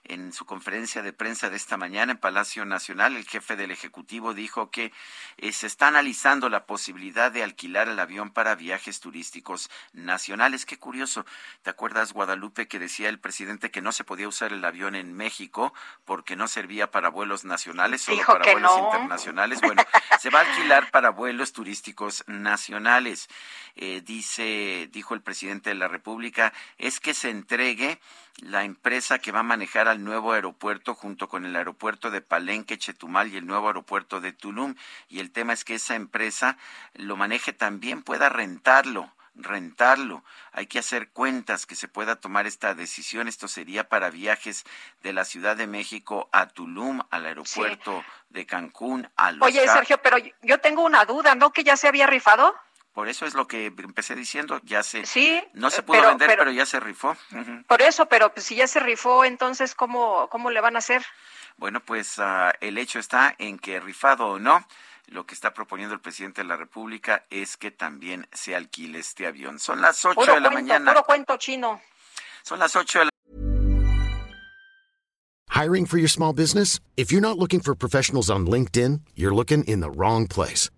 En su conferencia de prensa de esta mañana en Palacio Nacional, el jefe del Ejecutivo dijo que eh, se está analizando la posibilidad de alquilar el avión para viajes turísticos nacionales. Qué curioso. ¿Te acuerdas, Guadalupe, que decía el presidente que no se podía usar el avión en México porque no servía para vuelos nacionales, solo para vuelos internacionales? Bueno, se va a alquilar para vuelos turísticos nacionales. Eh, dice, dijo el presidente de la República, es que se entregue la empresa que va a manejar al nuevo aeropuerto junto con el aeropuerto de Palenque, Chetumal y el nuevo aeropuerto de Tulum. Y el tema es que esa empresa lo maneje también, pueda rentarlo rentarlo. Hay que hacer cuentas que se pueda tomar esta decisión. Esto sería para viajes de la Ciudad de México a Tulum, al aeropuerto de Cancún, a Los Oye, Sergio, pero yo tengo una duda, ¿no? Que ya se había rifado. Por eso es lo que empecé diciendo, ya se sí, no se pudo vender, pero, ya se rifó. Por eso, pero pues, si ya se rifó, entonces cómo cómo le van a hacer? Bueno, pues uh, el hecho está en que rifado o no, lo que está proponiendo el presidente de la República es que también se alquile este avión. Son las 8 puro de la cuento, mañana. Puro cuento chino. Son las 8 de la Hiring for your small business? If you're not looking for professionals on LinkedIn, you're looking in the wrong place.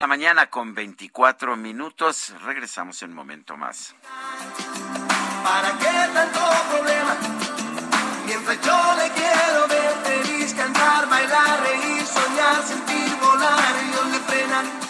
La mañana con 24 minutos. Regresamos en un momento más. ¿Para qué tanto problema? Mientras yo le quiero ver feliz, cantar, bailar, reír, soñar, sentir, volar, ellos le frenan.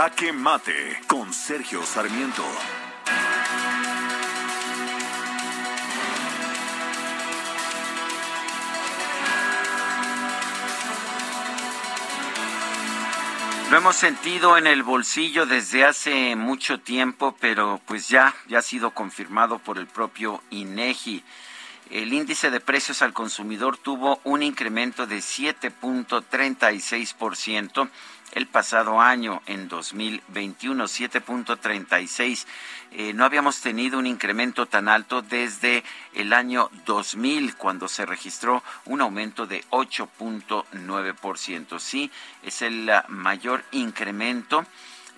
Jaque Mate con Sergio Sarmiento. Lo hemos sentido en el bolsillo desde hace mucho tiempo, pero pues ya, ya ha sido confirmado por el propio INEGI. El índice de precios al consumidor tuvo un incremento de 7.36% el pasado año, en 2021, 7.36. Eh, no habíamos tenido un incremento tan alto desde el año 2000, cuando se registró un aumento de 8.9%. Sí, es el mayor incremento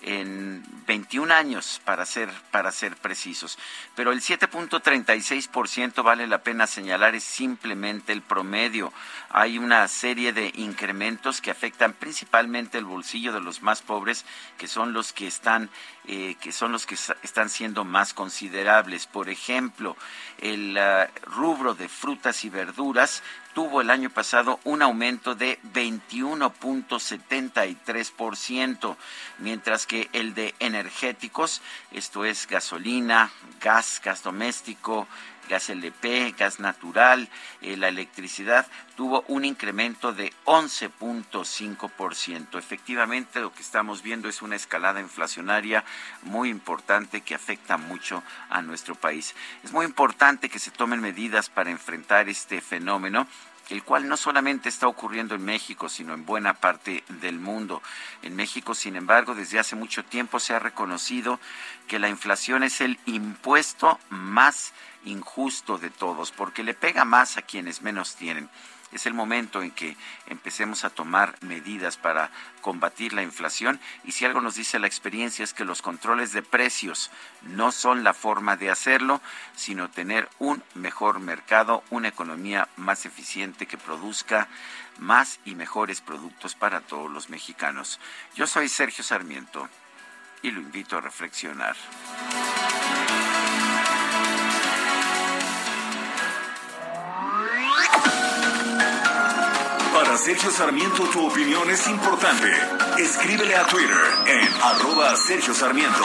en 21 años para ser para ser precisos. Pero el 7.36% vale la pena señalar es simplemente el promedio. Hay una serie de incrementos que afectan principalmente el bolsillo de los más pobres, que son los que están eh, que son los que están siendo más considerables. Por ejemplo, el ah, rubro de frutas y verduras tuvo el año pasado un aumento de 21.73%, mientras que el de energéticos, esto es gasolina, gas, gas doméstico, gas LP, gas natural, eh, la electricidad, tuvo un incremento de 11.5%. Efectivamente, lo que estamos viendo es una escalada inflacionaria muy importante que afecta mucho a nuestro país. Es muy importante que se tomen medidas para enfrentar este fenómeno el cual no solamente está ocurriendo en México, sino en buena parte del mundo. En México, sin embargo, desde hace mucho tiempo se ha reconocido que la inflación es el impuesto más injusto de todos, porque le pega más a quienes menos tienen. Es el momento en que empecemos a tomar medidas para combatir la inflación y si algo nos dice la experiencia es que los controles de precios no son la forma de hacerlo, sino tener un mejor mercado, una economía más eficiente que produzca más y mejores productos para todos los mexicanos. Yo soy Sergio Sarmiento y lo invito a reflexionar. Sergio Sarmiento tu opinión es importante. Escríbele a Twitter en arroba Sergio Sarmiento.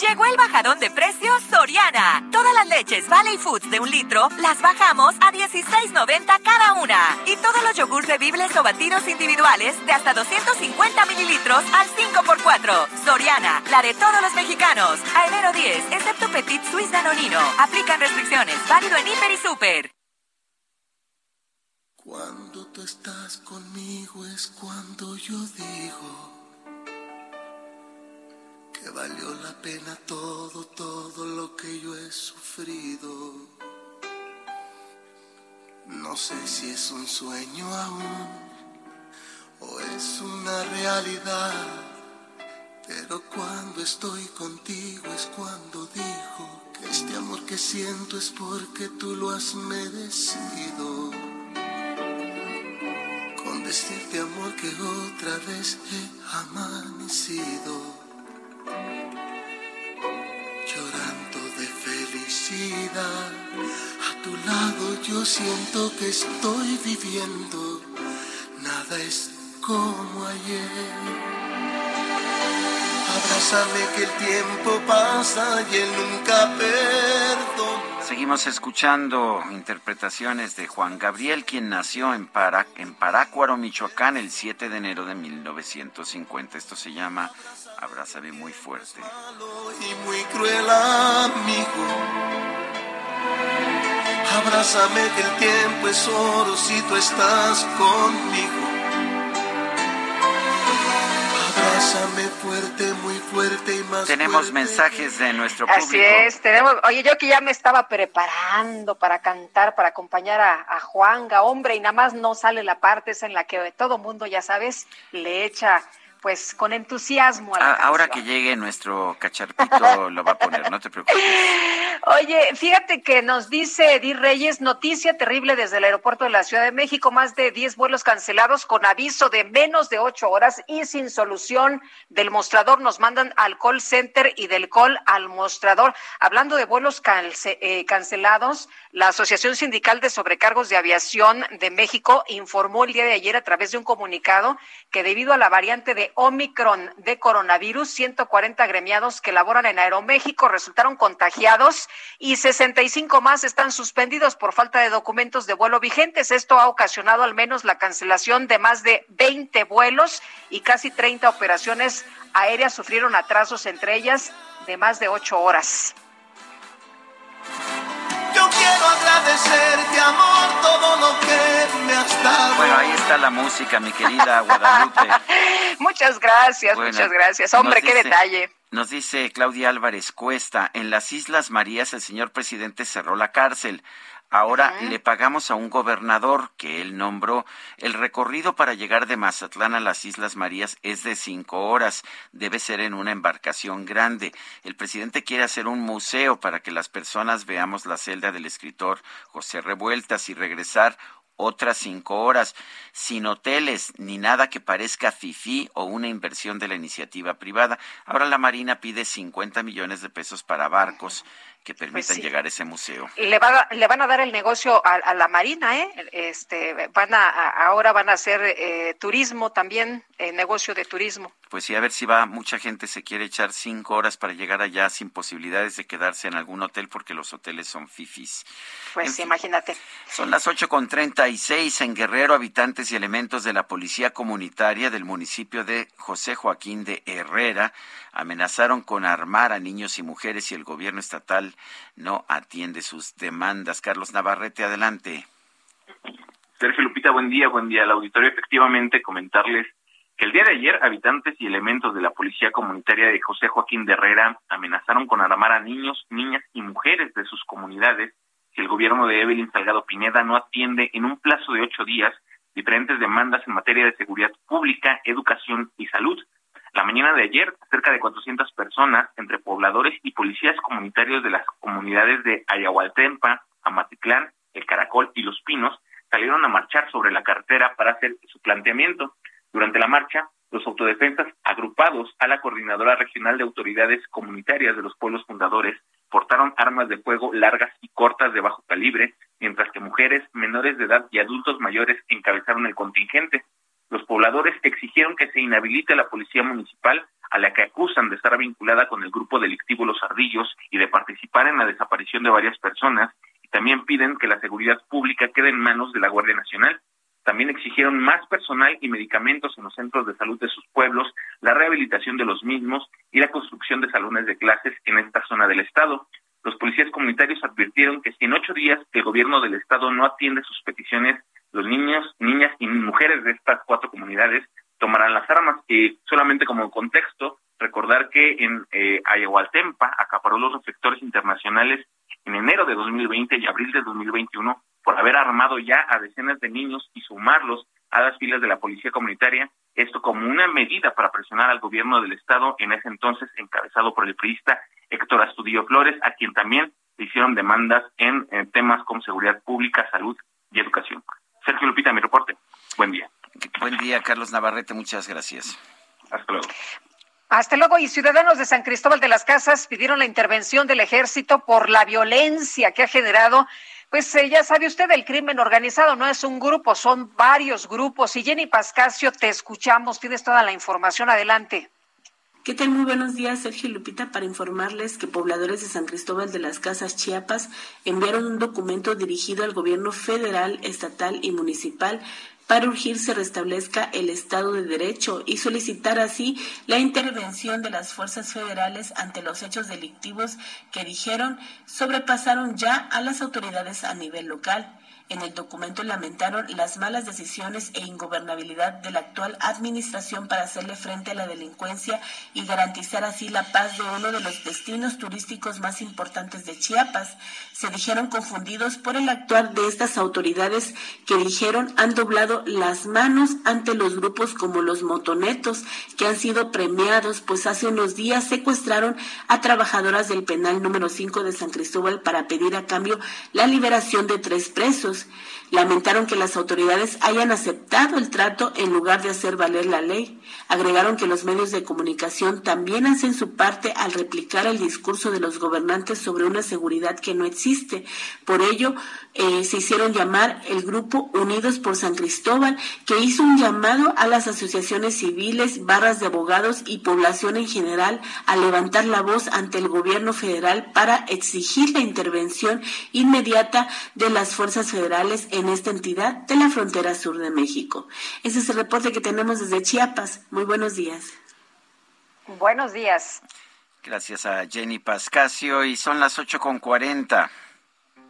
Llegó el bajadón de precios Soriana. Todas las leches Valley Foods de un litro las bajamos a 16.90 cada una. Y todos los yogurts bebibles o batidos individuales de hasta 250 mililitros al 5x4. Soriana, la de todos los mexicanos. A enero 10, excepto Petit Suisse Danonino. Aplican restricciones. Válido en Hiper y Super. Cuando tú estás conmigo es cuando yo digo que valió la pena todo, todo lo que yo he sufrido. No sé si es un sueño aún o es una realidad, pero cuando estoy contigo es cuando digo que este amor que siento es porque tú lo has merecido decirte amor que otra vez he amanecido. Llorando de felicidad. A tu lado yo siento que estoy viviendo. Nada es como ayer abrázame que el tiempo pasa y él nunca perdona Seguimos escuchando interpretaciones de Juan Gabriel, quien nació en, Para, en Parácuaro, Michoacán, el 7 de enero de 1950. Esto se llama Abrázame muy fuerte. y muy cruel amigo. Abrázame que el tiempo es oro si tú estás conmigo. Fuerte, muy fuerte y más Tenemos fuerte. mensajes de nuestro público. Así es, tenemos, oye, yo que ya me estaba preparando para cantar, para acompañar a, a Juanga, hombre, y nada más no sale la parte esa en la que todo mundo, ya sabes, le echa pues con entusiasmo a la Ah, ahora que llegue nuestro cacharpito lo va a poner, no te preocupes. Oye, fíjate que nos dice Edir Reyes, noticia terrible desde el aeropuerto de la Ciudad de México, más de 10 vuelos cancelados con aviso de menos de 8 horas y sin solución del mostrador. Nos mandan al call center y del call al mostrador. Hablando de vuelos eh, cancelados, la Asociación Sindical de Sobrecargos de Aviación de México informó el día de ayer a través de un comunicado que debido a la variante de Omicron de coronavirus, 140 gremiados que laboran en Aeroméxico resultaron contagiados y 65 más están suspendidos por falta de documentos de vuelo vigentes. Esto ha ocasionado al menos la cancelación de más de 20 vuelos y casi 30 operaciones aéreas sufrieron atrasos, entre ellas de más de 8 horas. Yo quiero agradecerte, amor, todo lo que me has dado. Bueno, ahí está la música, mi querida Guadalupe. Muchas gracias, Bueno, muchas gracias. Hombre, qué dice- detalle. Nos dice Claudia Álvarez Cuesta, en las Islas Marías el señor presidente cerró la cárcel. Ahora le pagamos a un gobernador que él nombró. El recorrido para llegar de Mazatlán a las Islas Marías es de cinco horas. Debe ser en una embarcación grande. El presidente quiere hacer un museo para que las personas veamos la celda del escritor José Revueltas y regresar otras cinco horas, sin hoteles ni nada que parezca FIFI o una inversión de la iniciativa privada. Ahora la Marina pide 50 millones de pesos para barcos que permitan Pues sí. llegar a ese museo. Le, va- le van a dar el negocio a, a la Marina, ¿eh? Este, van a, a- ahora van a hacer eh, turismo también, eh, negocio de turismo. Pues sí, a ver si va, mucha gente se quiere echar cinco horas para llegar allá sin posibilidades de quedarse en algún hotel porque los hoteles son fifis. Pues imagínate. Son las ocho con treinta y seis en Guerrero, habitantes y elementos de la Policía Comunitaria del municipio de José Joaquín de Herrera amenazaron con armar a niños y mujeres si el gobierno estatal no atiende sus demandas. Carlos Navarrete, adelante. Sergio Lupita, buen día, buen día al auditorio. Efectivamente, comentarles que el día de ayer habitantes y elementos de la Policía Comunitaria de José Joaquín de Herrera amenazaron con armar a niños, niñas y mujeres de sus comunidades si el gobierno de Evelyn Salgado Pineda no atiende en un plazo de ocho días diferentes demandas en materia de seguridad pública, educación y salud. La mañana de ayer, cerca de 400 personas, entre pobladores y policías comunitarios de las comunidades de Ayahualtempa, Amatitlán, El Caracol y Los Pinos, salieron a marchar sobre la carretera para hacer su planteamiento. Durante la marcha, los autodefensas agrupados a la Coordinadora Regional de Autoridades Comunitarias de los Pueblos Fundadores portaron armas de fuego largas y cortas de bajo calibre, mientras que mujeres, menores de edad y adultos mayores encabezaron el contingente. Los pobladores exigieron que se inhabilite la policía municipal, a la que acusan de estar vinculada con el grupo delictivo Los Ardillos y de participar en la desaparición de varias personas, y también piden que la seguridad pública quede en manos de la Guardia Nacional. También exigieron más personal y medicamentos en los centros de salud de sus pueblos, la rehabilitación de los mismos y la construcción de salones de clases en esta zona del Estado. Los policías comunitarios advirtieron que si en ocho días el gobierno del Estado no atiende sus peticiones, los niños, niñas y mujeres de estas cuatro comunidades tomarán las armas. Y solamente como contexto, recordar que en eh, acaparó los reflectores internacionales en enero de 2020 y abril de 2021 por haber armado ya a decenas de niños y sumarlos a las filas de la policía comunitaria, esto como una medida para presionar al gobierno del estado en ese entonces encabezado por el priista Héctor Astudillo Flores, a quien también le hicieron demandas en, temas como seguridad pública, salud y educación. Sergio Lupita, mi reporte. Buen día. Buen día, Carlos Navarrete, muchas gracias. Hasta luego. Hasta luego, y ciudadanos de San Cristóbal de las Casas pidieron la intervención del ejército por la violencia que ha generado. Pues eh, ya sabe usted, el crimen organizado no es un grupo, son varios grupos. Y Jenny Pascasio, te escuchamos, tienes toda la información, adelante. ¿Qué tal? Muy buenos días, Sergio Lupita, para informarles que pobladores de San Cristóbal de las Casas Chiapas enviaron un documento dirigido al gobierno federal, estatal y municipal para urgir se restablezca el Estado de Derecho y solicitar así la intervención de las fuerzas federales ante los hechos delictivos que dijeron sobrepasaron ya a las autoridades a nivel local. En el documento lamentaron las malas decisiones e ingobernabilidad de la actual administración para hacerle frente a la delincuencia y garantizar así la paz de uno de los destinos turísticos más importantes de Chiapas. Se dijeron confundidos por el actuar de estas autoridades que dijeron han doblado las manos ante los grupos como los motonetos que han sido premiados, pues hace unos días secuestraron a trabajadoras del penal número 5 de San Cristóbal para pedir a cambio la liberación de tres presos. things. Lamentaron que las autoridades hayan aceptado el trato en lugar de hacer valer la ley. Agregaron que los medios de comunicación también hacen su parte al replicar el discurso de los gobernantes sobre una seguridad que no existe. Por ello, eh, se hicieron llamar el grupo Unidos por San Cristóbal, que hizo un llamado a las asociaciones civiles, barras de abogados y población en general a levantar la voz ante el gobierno federal para exigir la intervención inmediata de las fuerzas federales esta entidad de la frontera sur de México. Ese es el reporte que tenemos desde Chiapas. Muy buenos días. Buenos días. Gracias a Jenny Pascasio y son las ocho con cuarenta.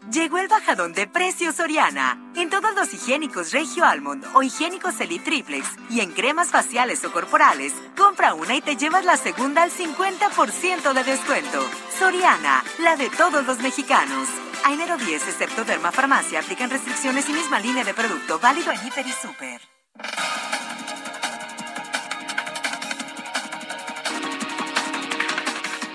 Llegó el bajadón de precios Soriana. En todos los higiénicos Regio Almond o higiénicos Elite Triplex y en cremas faciales o corporales, compra una y te llevas la segunda al 50% de descuento. Soriana, la de todos los mexicanos. A enero 10, excepto Derma Farmacia, aplican restricciones y misma línea de producto válido en Hiper y Super.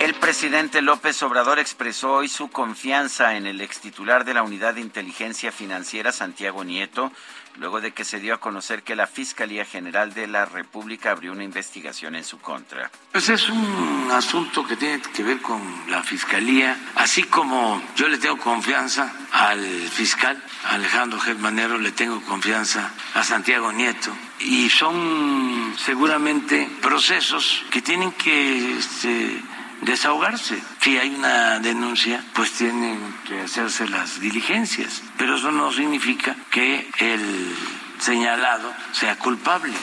El presidente López Obrador expresó hoy su confianza en el extitular de la Unidad de Inteligencia Financiera, Santiago Nieto, luego de que se dio a conocer que la Fiscalía General de la República abrió una investigación en su contra. Pues es un asunto que tiene que ver con la Fiscalía, así como yo le tengo confianza al fiscal Alejandro Germanero, le tengo confianza a Santiago Nieto, y son seguramente procesos que tienen que... Este, desahogarse. Si hay una denuncia, pues tienen que hacerse las diligencias. Pero eso no significa que el señalado sea culpable.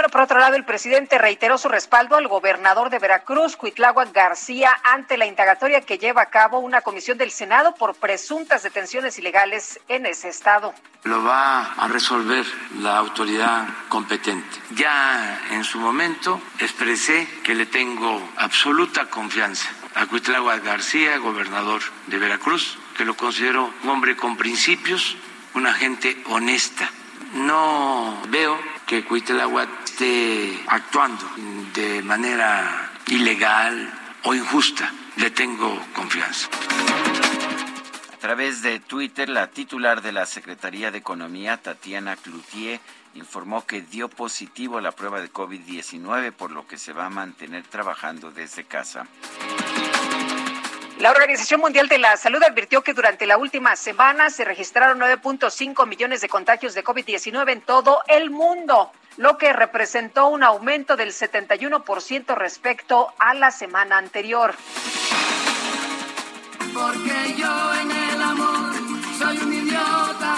Bueno, por otro lado, el presidente reiteró su respaldo al gobernador de Veracruz, Cuitláhuac García, ante la indagatoria que lleva a cabo una comisión del Senado por presuntas detenciones ilegales en ese estado. Lo va a resolver la autoridad competente. Ya en su momento expresé que le tengo absoluta confianza a Cuitláhuac García, gobernador de Veracruz, que lo considero un hombre con principios, una gente honesta. No veo que Cuitláhuac esté actuando de manera ilegal o injusta. Le tengo confianza. A través de Twitter, la titular de la Secretaría de Economía, Tatiana Cloutier, informó que dio positivo a la prueba de COVID-19, por lo que se va a mantener trabajando desde casa. La Organización Mundial de la Salud advirtió que durante la última semana se registraron 9.5 millones de contagios de COVID-19 en todo el mundo, lo que representó un aumento del 71% respecto a la semana anterior. Porque yo en el amor soy un idiota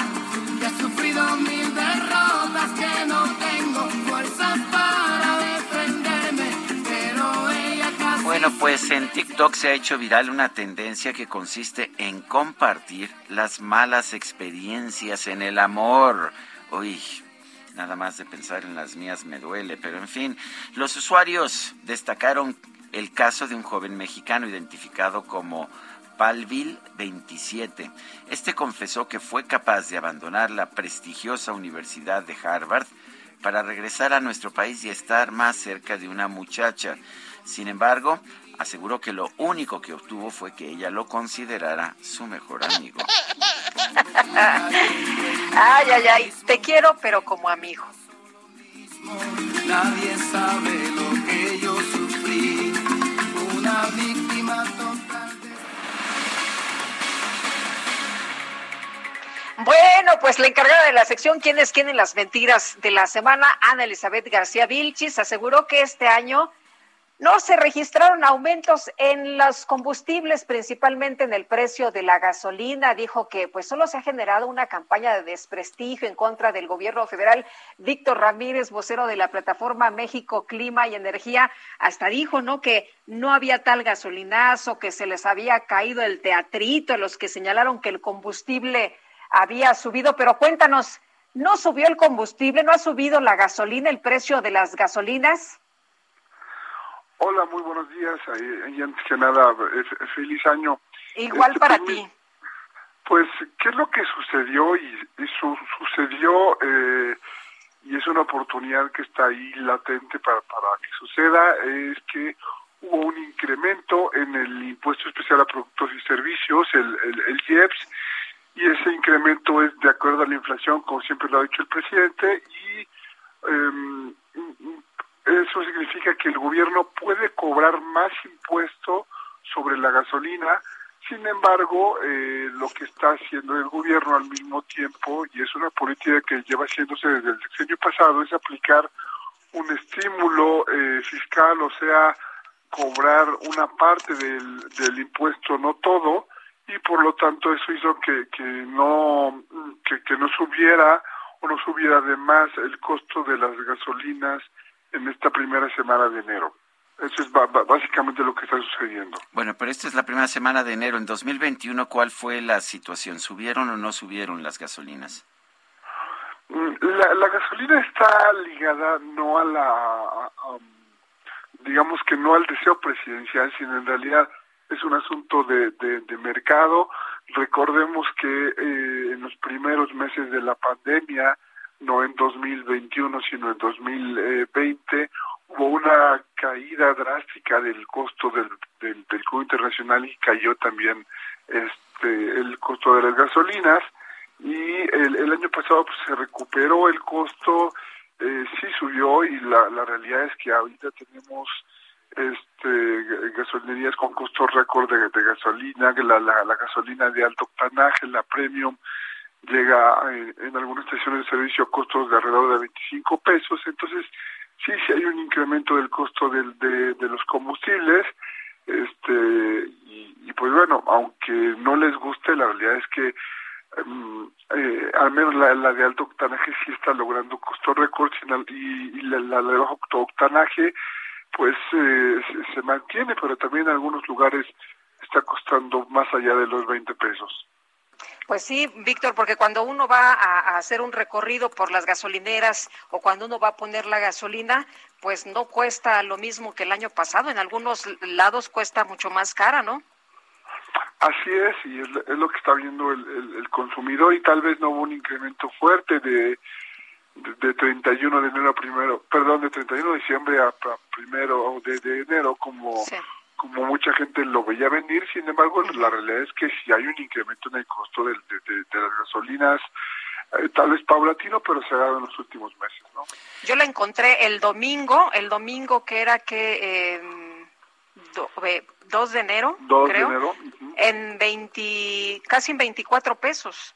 que he sufrido mil derrotas que no tengo fuerzas para defenderme, pero ella casi Bueno, pues en TikTok se ha hecho viral una tendencia que consiste en compartir las malas experiencias en el amor. Uy, nada más de pensar en las mías me duele, pero en fin, los usuarios destacaron el caso de un joven mexicano identificado como Palville 27. Este confesó que fue capaz de abandonar la prestigiosa Universidad de Harvard para regresar a nuestro país y estar más cerca de una muchacha. Sin embargo, aseguró que lo único que obtuvo fue que ella lo considerara su mejor amigo. Ay, ay, ay, te quiero, pero como amigo. nadie sabe lo que yo sufrí. Una víctima total. Bueno, pues la encargada de la sección ¿Quién es quién en las mentiras de la semana, Ana Elizabeth García Vilchis, aseguró que este año no se registraron aumentos en los combustibles, principalmente en el precio de la gasolina. Dijo que pues solo se ha generado una campaña de desprestigio en contra del gobierno federal. Víctor Ramírez, vocero de la plataforma México Clima y Energía, hasta dijo, ¿no? Que no había tal gasolinazo, que se les había caído el teatrito, los que señalaron que el combustible había subido. Pero cuéntanos, ¿no subió el combustible? ¿No ha subido la gasolina, el precio de las gasolinas? Hola, muy buenos días. eh, Y antes que nada, eh, fe- feliz año. Igual Este, para pues, ti. Pues, ¿qué es lo que sucedió? Y, y su- sucedió, eh, y es una oportunidad que está ahí latente para, para que suceda, es que hubo un incremento en el impuesto especial a productos y servicios, el, el, el IEPS, y ese incremento es de acuerdo a la inflación, como siempre lo ha dicho el presidente, y em, eso significa que el gobierno puede cobrar más impuesto sobre la gasolina, sin embargo, eh, lo que está haciendo el gobierno al mismo tiempo, y es una política que lleva haciéndose desde el sexenio pasado, es aplicar un estímulo eh, fiscal, o sea, cobrar una parte del, del impuesto, no todo, y por lo tanto eso hizo que, que no que, que no subiera o no subiera además el costo de las gasolinas en esta primera semana de enero. Eso es básicamente lo que está sucediendo. Bueno, pero esta es la primera semana de enero. En 2021, ¿cuál fue la situación? ¿Subieron o no subieron las gasolinas? Mm, La, la gasolina está ligada no a la, a- a- digamos que no al deseo presidencial, sino en realidad es un asunto de, de, mercado. Recordemos que eh, en los primeros meses de la pandemia, no en 2021, sino en 2020, hubo una caída drástica del costo del, del, del internacional y cayó también este el costo de las gasolinas. Y el, el año pasado pues, se recuperó el costo, eh, sí subió y la, la realidad es que ahorita tenemos este gasolinerías con costos récord de, gasolina, la, la, la, gasolina de alto octanaje, la premium, llega en, en, algunas estaciones de servicio a costos de alrededor de 25 pesos, entonces sí, sí hay un incremento del costo del, de, los combustibles, este y, pues bueno, aunque no les guste, la realidad es que um, eh, al menos la, la, de alto octanaje sí está logrando costos récords y, y la, la, de bajo octanaje pues eh, se, se, mantiene, pero también en algunos lugares está costando más allá de los 20 pesos. Pues sí, Víctor, porque cuando uno va a, hacer un recorrido por las gasolineras o cuando uno va a poner la gasolina, pues no cuesta lo mismo que el año pasado. En algunos lados cuesta mucho más cara, ¿no? Así es, y es, es lo que está viendo el, el, el, consumidor y tal vez no hubo un incremento fuerte de, de, de 31 de enero a primero, perdón, de 31 de diciembre a, a primero de, de enero como... Sí como mucha gente lo veía venir, sin embargo, la realidad es que si hay un incremento en el costo de, de, de, de las gasolinas, eh, tal vez paulatino, pero se ha dado en los últimos meses, ¿no? Yo la encontré el domingo, el domingo que era que eh, do, eh, 2 de enero, 2 creo, de enero. Uh -huh. en 20, casi en 24 pesos.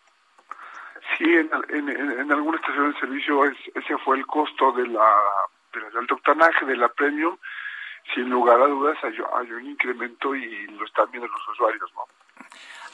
Sí, en, en, en, alguna estación de servicio es, ese fue el costo de la, de del alto octanaje, de la premium, sin lugar a dudas hay, un incremento y lo están viendo los usuarios, ¿no?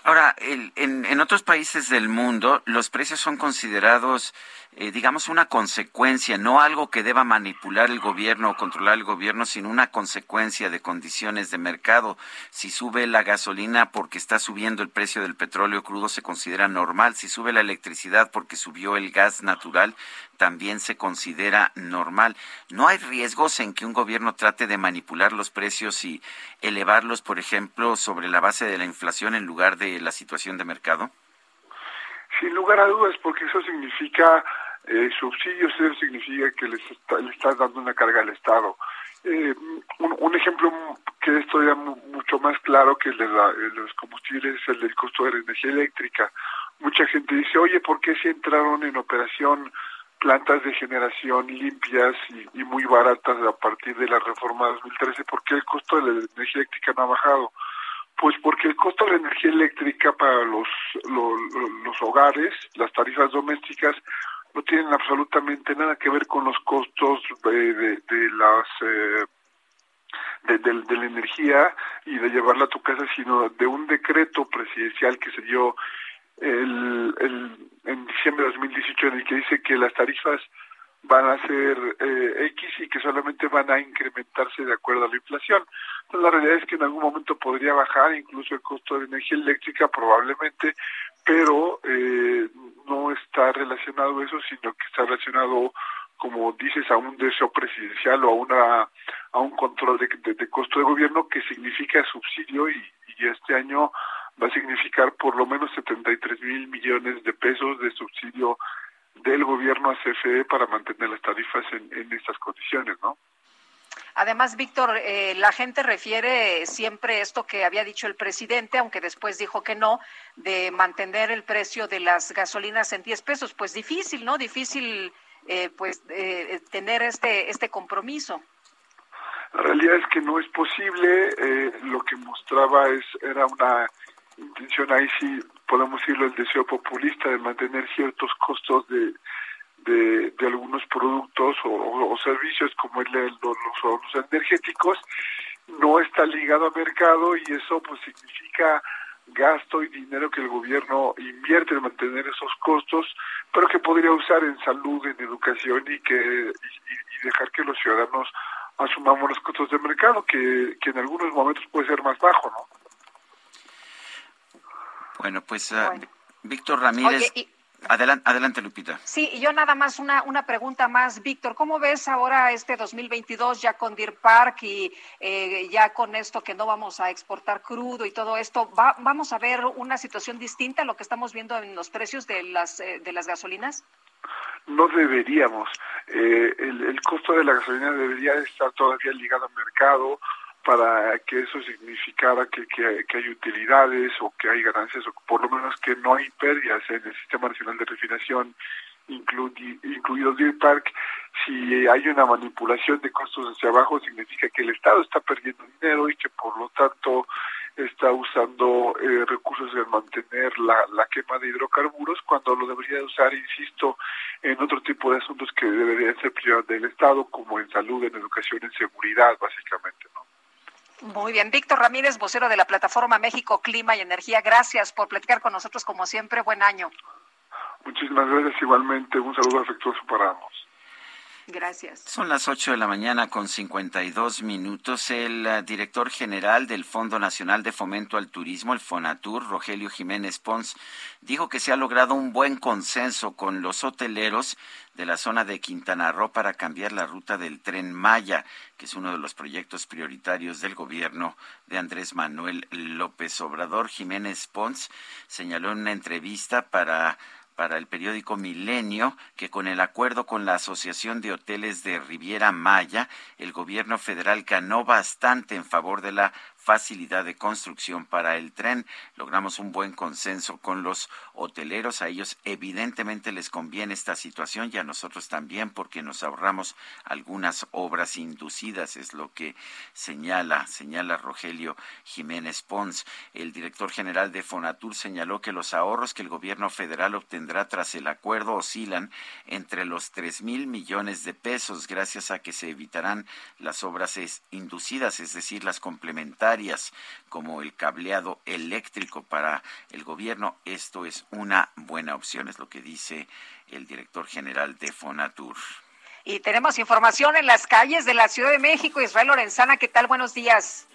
Ahora, el, en, en, otros países del mundo, los precios son considerados, eh, digamos, una consecuencia, no algo que deba manipular el gobierno o controlar el gobierno, sino una consecuencia de condiciones de mercado. Si sube la gasolina porque está subiendo el precio del petróleo crudo, se considera normal. Si sube la electricidad porque subió el gas natural, también se considera normal. ¿No hay riesgos en que un gobierno trate de manipular los precios y elevarlos, por ejemplo, sobre la base de la inflación en lugar de la situación de mercado? Sin lugar a dudas, porque eso significa eh, subsidios, eso significa que les está, le estás dando una carga al Estado. Eh, un, ejemplo que es todavía mucho más claro que el de, la, los combustibles es el del costo de la energía eléctrica. Mucha gente dice, oye, ¿por qué si entraron en operación plantas de generación limpias y, y, muy baratas a partir de la reforma 2013, ¿por qué el costo de la energía eléctrica no ha bajado? Pues porque el costo de la energía eléctrica para los, los, los hogares, las tarifas domésticas, no tienen absolutamente nada que ver con los costos de, de, las eh, de, de, de, la energía y de llevarla a tu casa, sino de un decreto presidencial que se dio el, el, en diciembre de 2018 en el que dice que las tarifas van a ser eh, X y que solamente van a incrementarse de acuerdo a la inflación. Entonces la realidad es que en algún momento podría bajar incluso el costo de energía eléctrica probablemente, pero eh, no está relacionado eso, sino que está relacionado como dices a un deseo presidencial o a una a un control de, de, de costo de gobierno que significa subsidio y, y este año va a significar por lo menos 73 mil millones de pesos de subsidio del gobierno a CFE para mantener las tarifas en, en estas condiciones, ¿no? Además, Víctor, eh, la gente refiere siempre esto que había dicho el presidente, aunque después dijo que no, de mantener el precio de las gasolinas en 10 pesos. Pues difícil, ¿no? Difícil, eh, pues, eh, tener este, este compromiso. La realidad es que no es posible. Eh, lo que mostraba es era una intención ahí sí podemos decirlo el deseo populista de mantener ciertos costos de de, algunos productos o, servicios como el, el, los, los energéticos no está ligado a mercado y eso pues significa gasto y dinero que el gobierno invierte en mantener esos costos, pero que podría usar en salud, en educación y que y, y dejar que los ciudadanos asumamos los costos de mercado, que, que en algunos momentos puede ser más bajo, ¿no? Bueno, pues uh, bueno. Víctor Ramírez. Oye, y Adelante, adelante, Lupita. Sí, y yo nada más una, una pregunta más, Víctor. ¿Cómo ves ahora este 2022 ya con Deer Park y eh, ya con esto que no vamos a exportar crudo y todo esto? ¿Va, ¿Vamos a ver una situación distinta a lo que estamos viendo en los precios de las, eh, de las gasolinas? No deberíamos. Eh, el, el costo de la gasolina debería estar todavía ligado al mercado para que eso significara que, que, que, hay utilidades o que hay ganancias o por lo menos que no hay pérdidas en el Sistema Nacional de Refinación, incluido, incluido Deer Park. Si hay una manipulación de costos hacia abajo, significa que el Estado está perdiendo dinero y que por lo tanto está usando eh, recursos en mantener la, la quema de hidrocarburos cuando lo debería usar, insisto, en otro tipo de asuntos que deberían ser prioridad del Estado, como en salud, en educación, en seguridad, básicamente, ¿no? Muy bien, Víctor Ramírez, vocero de la plataforma México Clima y Energía, gracias por platicar con nosotros como siempre. Buen año. Muchísimas gracias igualmente. Un saludo afectuoso para ambos. Gracias. Son las 8 de la mañana con 52 minutos. El uh, director general del Fondo Nacional de Fomento al Turismo, el FONATUR, Rogelio Jiménez Pons, dijo que se ha logrado un buen consenso con los hoteleros de la zona de Quintana Roo para cambiar la ruta del tren Maya, que es uno de los proyectos prioritarios del gobierno de Andrés Manuel López Obrador. Jiménez Pons señaló en una entrevista para para el periódico Milenio que con el acuerdo con la Asociación de Hoteles de Riviera Maya, el gobierno federal ganó bastante en favor de la facilidad de construcción para el tren. Logramos un buen consenso con los hoteleros. A ellos evidentemente les conviene esta situación y a nosotros también porque nos ahorramos algunas obras inducidas, es lo que señala, señala Rogelio Jiménez Pons. El director general de Fonatur señaló que los ahorros que el gobierno federal obtendrá tras el acuerdo oscilan entre los tres mil millones de pesos gracias a que se evitarán las obras inducidas, es decir, las complementarias como el cableado eléctrico para el gobierno, esto es una buena opción, es lo que dice el director general de Fonatur. Y tenemos información en las calles de la Ciudad de México. Israel Lorenzana, ¿qué tal? Buenos días.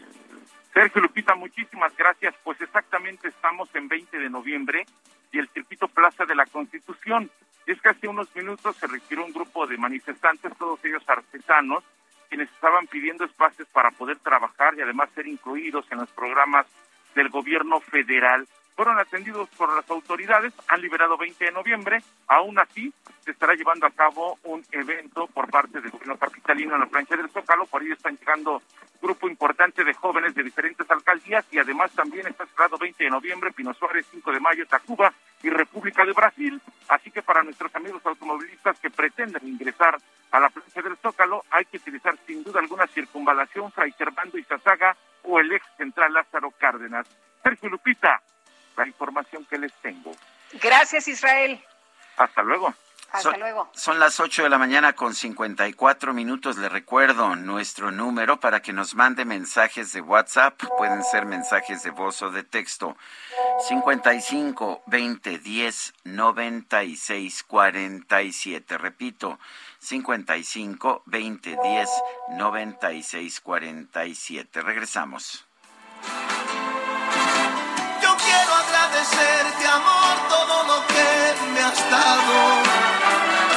Sergio Lupita, muchísimas gracias. Pues exactamente estamos en 20 de noviembre y el circuito Plaza de la Constitución. Es que hace unos minutos se retiró un grupo de manifestantes, todos ellos artesanos, quienes estaban pidiendo espacios para poder trabajar y además ser incluidos en los programas del gobierno federal. Fueron atendidos por las autoridades, han liberado 20 de noviembre, aún así se estará llevando a cabo un evento por parte del gobierno capitalino en la plancha del Zócalo, por ahí están llegando grupo importante de jóvenes de diferentes alcaldías y además también está cerrado 20 de noviembre, Pino Suárez, 5 de mayo, Tacuba y República de Brasil, así que para nuestros amigos automovilistas que pretenden ingresar a la plancha del Zócalo hay que utilizar sin duda alguna circunvalación Fray Servando y Sazaga o el ex central Lázaro Cárdenas. Sergio Lupita, la información que les tengo. Gracias, Israel. Hasta luego. Hasta son, luego. Son las 8 de la mañana con 54 minutos. Le recuerdo nuestro número para que nos mande mensajes de WhatsApp. Pueden ser mensajes de voz o de texto. 55 20 10 96 47. Repito, 55 20 10 96 47. Regresamos. Agradecerte, amor, todo lo que me has dado.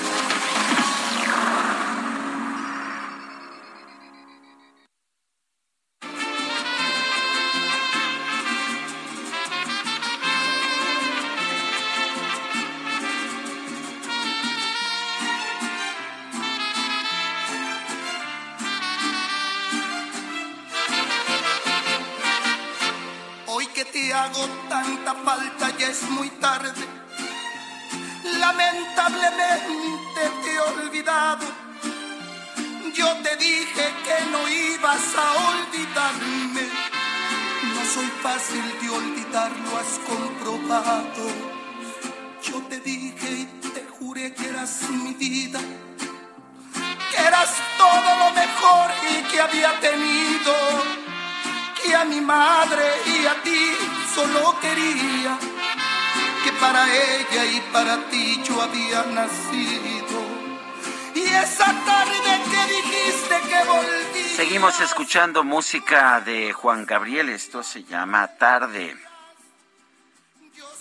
Música de Juan Gabriel. Esto se llama Tarde.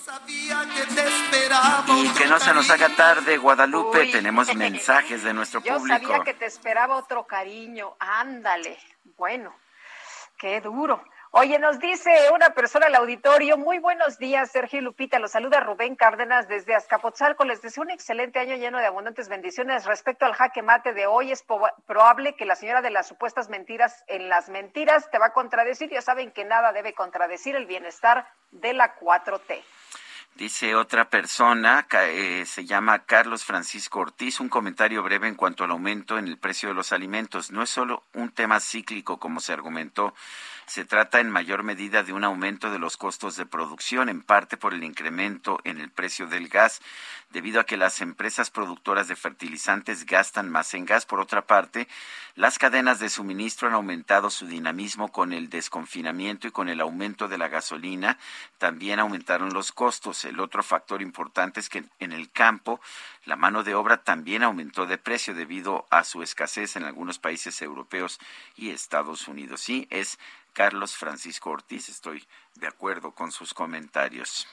Sabía que te esperaba. Y que no se nos haga tarde, Guadalupe. Uy. Tenemos mensajes de nuestro Yo público. sabía que te esperaba otro cariño. Ándale. Bueno, qué duro. Oye, nos dice una persona al auditorio, muy buenos días, Sergio Lupita, los saluda Rubén Cárdenas desde Azcapotzalco, les deseo un excelente año lleno de abundantes bendiciones. Respecto al jaque mate de hoy, es probable que la señora de las supuestas mentiras en las mentiras te va a contradecir, ya saben que nada debe contradecir el bienestar de la 4T. Dice otra persona, eh, se llama Carlos Francisco Ortiz, un comentario breve en cuanto al aumento en el precio de los alimentos. No es solo un tema cíclico, como se argumentó, se trata en mayor medida de un aumento de los costos de producción, en parte por el incremento en el precio del gas, debido a que las empresas productoras de fertilizantes gastan más en gas. Por otra parte, las cadenas de suministro han aumentado su dinamismo con el desconfinamiento y con el aumento de la gasolina. También aumentaron los costos. El otro factor importante es que en el campo la mano de obra también aumentó de precio debido a su escasez en algunos países europeos y Estados Unidos. Sí, es Carlos Francisco Ortiz. Estoy de acuerdo con sus comentarios.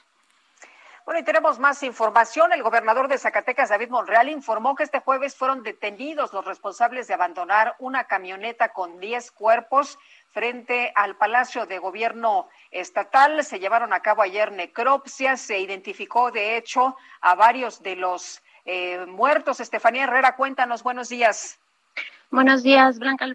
Bueno, y tenemos más información. El gobernador de Zacatecas, David Monreal, informó que este jueves fueron detenidos los responsables de abandonar una camioneta con 10 cuerpos frente al Palacio de Gobierno Estatal. Se llevaron a cabo ayer necropsias. Se identificó, de hecho, a varios de los eh, muertos. Estefanía Herrera, cuéntanos. Buenos días. Buenos días, Blanca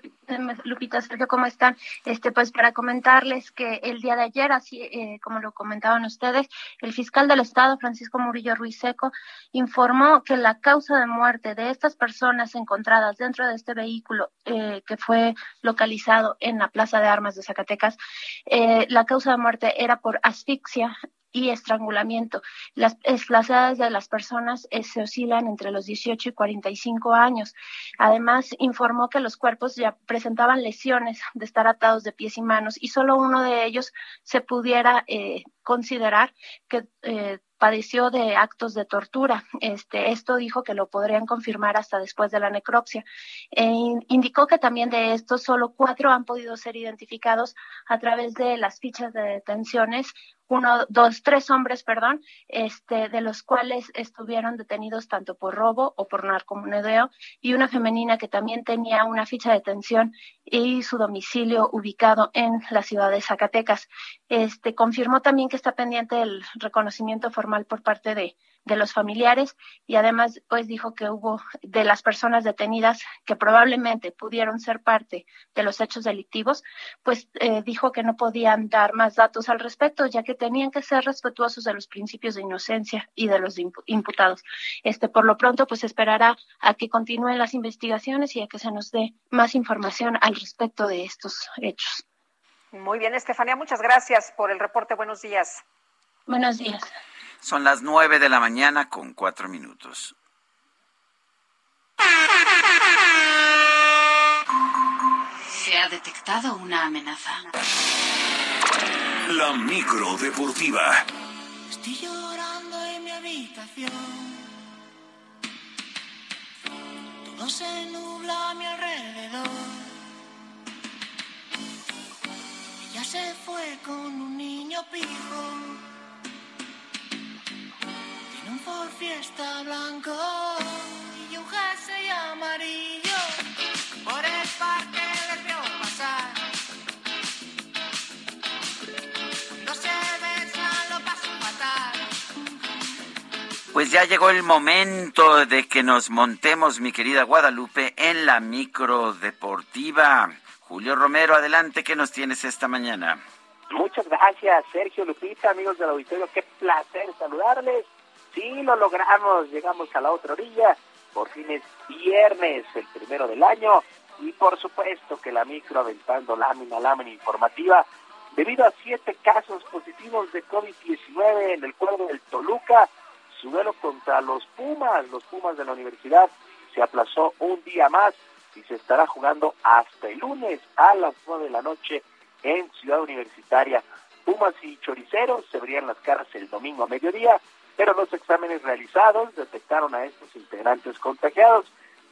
Lupita, Sergio, ¿cómo están? Este, pues para comentarles que el día de ayer, así eh, como lo comentaban ustedes, el fiscal del Estado, Francisco Murillo Ruiz Seco, informó que la causa de muerte de estas personas encontradas dentro de este vehículo eh, que fue localizado en la Plaza de Armas de Zacatecas, eh, la causa de muerte era por asfixia y estrangulamiento. Las, es, las edades de las personas eh, se oscilan entre los 18 y 45 años. Además, informó que los cuerpos ya presentaban lesiones de estar atados de pies y manos y solo uno de ellos se pudiera eh, considerar que eh, padeció de actos de tortura. Este, esto dijo que lo podrían confirmar hasta después de la necropsia. Eh, indicó que también de estos solo cuatro han podido ser identificados a través de las fichas de detenciones uno, dos, tres hombres, perdón, este, de los cuales estuvieron detenidos tanto por robo o por narcomenudeo, y una femenina que también tenía una ficha de detención y su domicilio ubicado en la ciudad de Zacatecas. Este, confirmó también que está pendiente el reconocimiento formal por parte de, de los familiares y además pues dijo que hubo de las personas detenidas que probablemente pudieron ser parte de los hechos delictivos, pues eh, dijo que no podían dar más datos al respecto, ya que tenían que ser respetuosos de los principios de inocencia y de los imputados. Este, por lo pronto, pues esperará a que continúen las investigaciones y a que se nos dé más información al respecto de estos hechos. Muy bien, Estefanía, muchas gracias por el reporte. Buenos días. Buenos días. Son las nueve de la mañana con cuatro minutos. Se ha detectado una amenaza. La micro deportiva. Estoy llorando en mi habitación. Todo se nubla a mi alrededor. Ella se fue con un niño pijo. Ford Fiesta blanco y un jersey amarillo. Por el parque les vio pasar. Cuando se besan lo paso fatal. Pues ya llegó el momento de que nos montemos, mi querida Guadalupe, en la micro deportiva. Julio Romero, adelante, ¿qué nos tienes esta mañana? Muchas gracias, Sergio Lupita, amigos del auditorio. Qué placer saludarles. Sí, lo logramos. Llegamos a la otra orilla. Por fin es viernes, el primero del año. Y por supuesto que la micro aventando lámina, lámina informativa. Debido a siete casos positivos de COVID-19 en el cuadro del Toluca, su duelo contra los Pumas, los Pumas de la universidad, se aplazó un día más y se estará jugando hasta el lunes a las nueve de la noche en Ciudad Universitaria. Pumas y Choriceros se verían las caras el domingo a mediodía, pero los exámenes realizados detectaron a estos integrantes contagiados.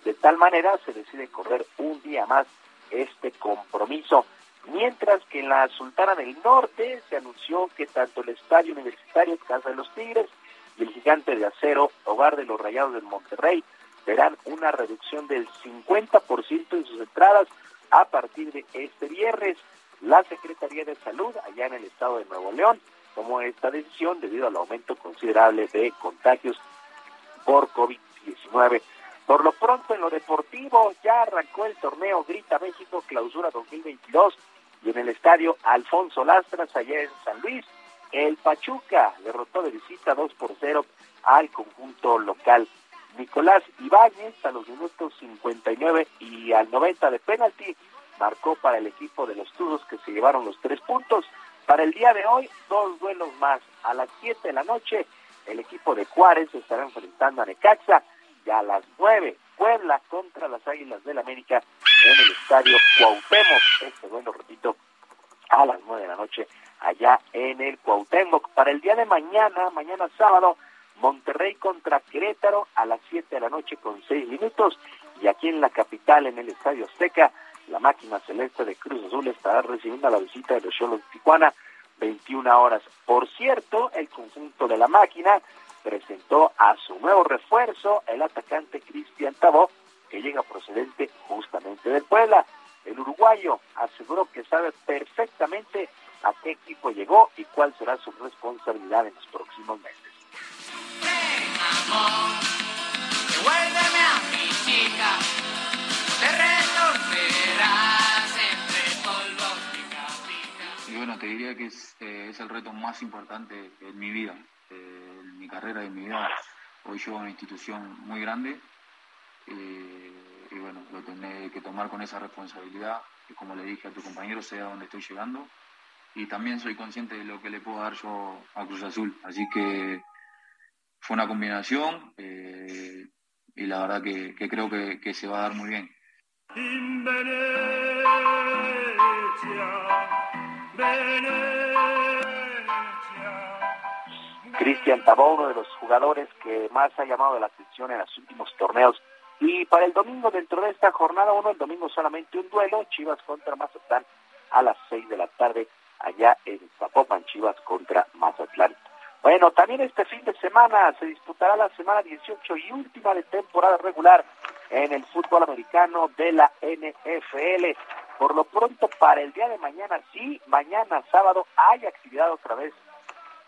De tal manera se decide correr un día más este compromiso. Mientras que en la Sultana del Norte se anunció que tanto el Estadio Universitario Casa de los Tigres y el Gigante de Acero, hogar de los Rayados del Monterrey, verán una reducción del 50% en sus entradas a partir de este viernes. La Secretaría de Salud allá en el estado de Nuevo León tomó esta decisión debido al aumento considerable de contagios por COVID-19. Por lo pronto en lo deportivo ya arrancó el torneo Grita México Clausura 2022 y en el estadio Alfonso Lastras allá en San Luis, el Pachuca derrotó de visita 2 por 0 al conjunto local. Nicolás Ibáñez a los minutos 59 y al 90 de penalti marcó para el equipo de los Tuzos que se llevaron los tres puntos. Para el día de hoy, dos duelos más. A las 7 de la noche, el equipo de Juárez estará enfrentando a Necaxa y a las 9, Puebla contra las Águilas del América en el estadio Cuauhtémoc. Este duelo, repito, a las 9 de la noche allá en el Cuauhtémoc. Para el día de mañana, mañana sábado, Monterrey contra Querétaro a las 7 de la noche con 6 minutos y aquí en la capital, en el Estadio Azteca, la máquina celeste de Cruz Azul estará recibiendo la visita de los Cholos Tijuana 21 horas. Por cierto, el conjunto de la máquina presentó a su nuevo refuerzo, el atacante Cristian Tabó, que llega procedente justamente del Puebla. El uruguayo aseguró que sabe perfectamente a qué equipo llegó y cuál será su responsabilidad en los próximos meses. Devuélveme a mi chica, Y bueno, te diría que es, eh, es el reto más importante en mi vida, eh, en mi carrera y en mi vida. Hoy llevo una institución muy grande eh, y bueno, lo tendré que tomar con esa responsabilidad. Y como le dije a tu compañero, sé a dónde estoy llegando. Y también soy consciente de lo que le puedo dar yo a Cruz Azul. Así que fue una combinación eh, y la verdad que, que creo que, que se va a dar muy bien. In Venecia. Cristian Tabó, uno de los jugadores que más ha llamado la atención en los últimos torneos. Y para el domingo, dentro de esta jornada uno, el domingo solamente un duelo, Chivas contra Mazatlán a las 6 de la tarde, allá en Zapopan, Chivas contra Mazatlán. Bueno, también este fin de semana se disputará la semana 18 y última de temporada regular en el fútbol americano de la NFL. Por lo pronto, para el día de mañana, sí, mañana sábado hay actividad otra vez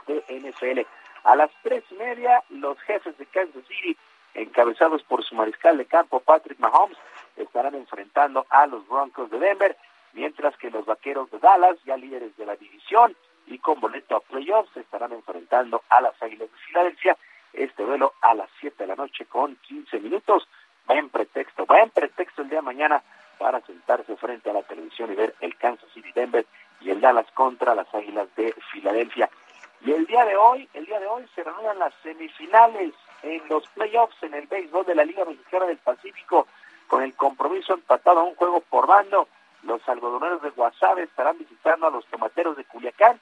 de NFL. A las tres y media, los jefes de Kansas City, encabezados por su mariscal de campo Patrick Mahomes, estarán enfrentando a los Broncos de Denver, mientras que los Vaqueros de Dallas, ya líderes de la división y con boleto a playoffs, estarán enfrentando a las Águilas de Filadelfia. Este duelo a las 7 de la noche con 15 minutos. Buen pretexto, buen pretexto el día de mañana para sentarse frente a la televisión y ver el Kansas City Denver y el Dallas contra las Águilas de Filadelfia. Y el día de hoy, el día de hoy se reanudan las semifinales en los playoffs en el béisbol de la Liga Mexicana del Pacífico con el compromiso empatado a un juego por bando. Los algodoneros de Guasave estarán visitando a los tomateros de Culiacán.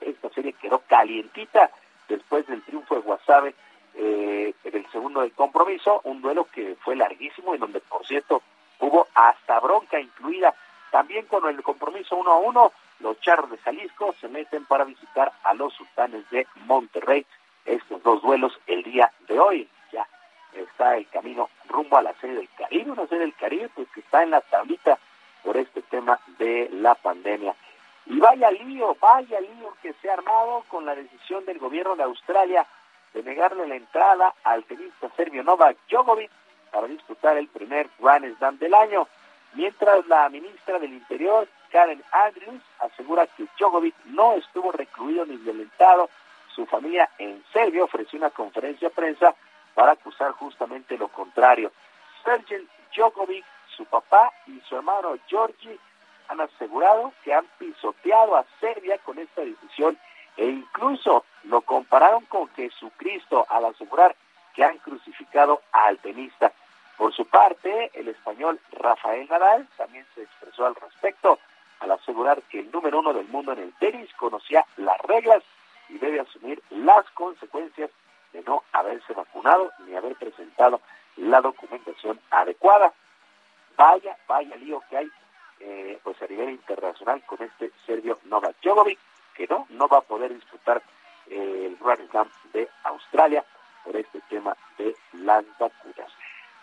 Esta serie quedó calientita después del triunfo de Guasave eh, en el segundo del compromiso, un duelo que fue larguísimo y donde, por cierto, hubo hasta bronca incluida. También con el compromiso uno a uno, los charros de Jalisco se meten para visitar a los sultanes de Monterrey. Estos dos duelos el día de hoy. Ya está el camino rumbo a la serie del Caribe, una serie del Caribe pues que está en la tablita por este tema de la pandemia. Y vaya lío, vaya lío que se ha armado con la decisión del gobierno de Australia de negarle la entrada al tenista serbio Novak Djokovic para disputar el primer Grand Slam del año, mientras la ministra del Interior, Karen Andrews asegura que Djokovic no estuvo recluido ni violentado. Su familia en serio ofreció una conferencia de prensa para acusar justamente lo contrario. Sergei Djokovic, su papá y su hermano Georgi han asegurado que han pisoteado a Serbia con esta decisión e incluso lo compararon con Jesucristo al asegurar que han crucificado al tenista. Por su parte, el español Rafael Nadal también se expresó al respecto al asegurar que el número uno del mundo en el tenis conocía las reglas y debe asumir las consecuencias de no haberse vacunado ni haber presentado la documentación adecuada. Vaya, vaya lío que hay eh, pues a nivel internacional con este serbio Novak Djokovic, que no, no va a poder disputar el Grand Slam de Australia por este tema de las vacunas.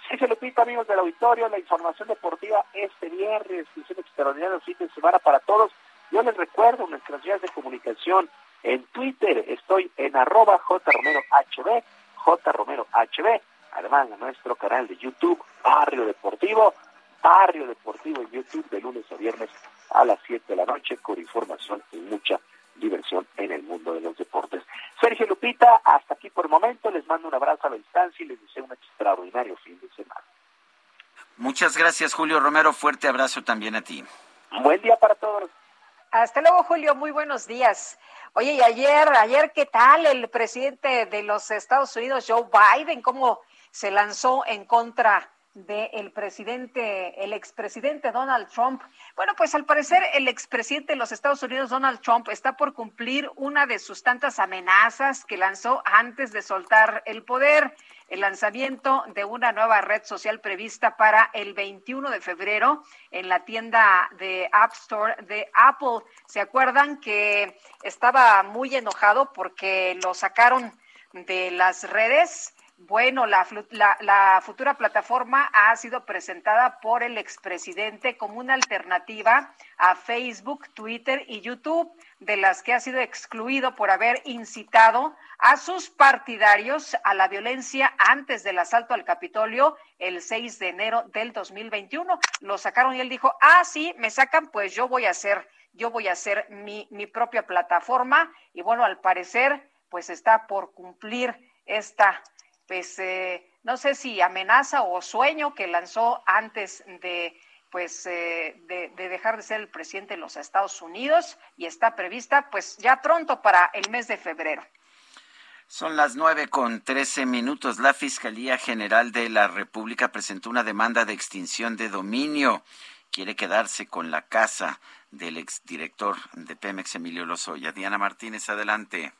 Sí, se lo pita, amigos del auditorio, la información deportiva este viernes, un extraordinario fin de semana para todos. Yo les recuerdo nuestras vías de comunicación en Twitter, estoy en arroba jromerohb, jromerohb, además en nuestro canal de YouTube, Barrio Deportivo, Barrio Deportivo en YouTube de lunes a viernes a las 7 de la noche con información y mucha diversión en el mundo de los deportes. Sergio Lupita, hasta aquí por el momento, les mando un abrazo a la distancia y les deseo un extraordinario fin de semana. Muchas gracias, Julio Romero. Fuerte abrazo también a ti. Buen día para todos. Hasta luego, Julio. Muy buenos días. Oye, y ayer, ayer, ¿qué tal el presidente de los Estados Unidos, Joe Biden, cómo se lanzó en contra del presidente, el expresidente Donald Trump. Bueno, pues al parecer el expresidente de los Estados Unidos, Donald Trump, está por cumplir una de sus tantas amenazas que lanzó antes de soltar el poder, el lanzamiento de una nueva red social prevista para el 21 de febrero en la tienda de App Store de Apple. ¿Se acuerdan que estaba muy enojado porque lo sacaron de las redes? Bueno, la, la, futura plataforma ha sido presentada por el expresidente como una alternativa a Facebook, Twitter y YouTube, de las que ha sido excluido por haber incitado a sus partidarios a la violencia antes del asalto al Capitolio el 6 de enero del 2021. Lo sacaron y él dijo, ah, sí, me sacan, pues yo voy a hacer, yo voy a hacer mi, mi propia plataforma. Y bueno, al parecer, pues está por cumplir esta pues eh, no sé si amenaza o sueño que lanzó antes de pues eh, de, de, dejar de ser el presidente de los Estados Unidos y está prevista pues ya pronto para el mes de febrero. Son las nueve con trece minutos. La Fiscalía General de la República presentó una demanda de extinción de dominio. Quiere quedarse con la casa del exdirector de Pemex, Emilio Lozoya. Diana Martínez, adelante.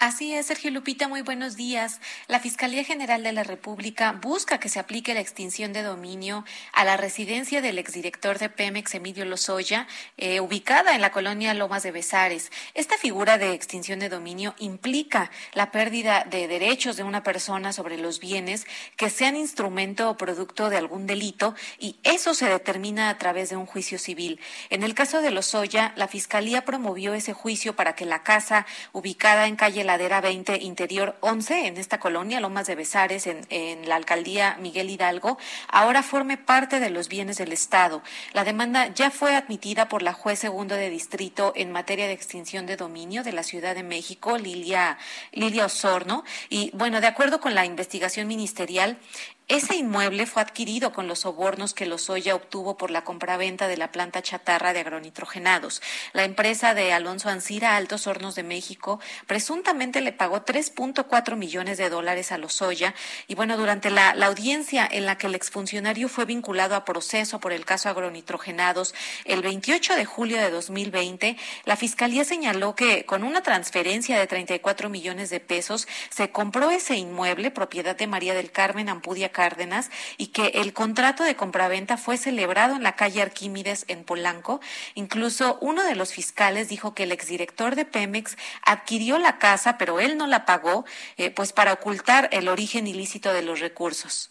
Así es, Sergio Lupita, muy buenos días. La Fiscalía General de la República busca que se aplique la extinción de dominio a la residencia del exdirector de Pemex, Emilio Lozoya, eh, ubicada en la colonia Lomas de Besares. Esta figura de extinción de dominio implica la pérdida de derechos de una persona sobre los bienes que sean instrumento o producto de algún delito y eso se determina a través de un juicio civil. En el caso de Lozoya, la Fiscalía promovió ese juicio para que la casa ubicada en calle Ladera 20, Interior 11, en esta colonia, Lomas de Besares, en, en la alcaldía Miguel Hidalgo, ahora forme parte de los bienes del Estado. La demanda ya fue admitida por la juez segundo de distrito en materia de extinción de dominio de la Ciudad de México, Lilia, Lilia Osorno, y bueno, de acuerdo con la investigación ministerial, ese inmueble fue adquirido con los sobornos que Lozoya obtuvo por la compraventa de la planta chatarra de agronitrogenados. La empresa de Alonso Ancira Altos Hornos de México presuntamente le pagó 3.4 millones de dólares a Lozoya y bueno, durante la, la, audiencia en la que el exfuncionario fue vinculado a proceso por el caso agronitrogenados el 28 de julio de 2020, la Fiscalía señaló que con una transferencia de 34 millones de pesos se compró ese inmueble propiedad de María del Carmen Ampudia Cárdenas y que el contrato de compraventa fue celebrado en la calle Arquímedes en Polanco. Incluso uno de los fiscales dijo que el exdirector de Pemex adquirió la casa, pero él no la pagó, eh, pues para ocultar el origen ilícito de los recursos.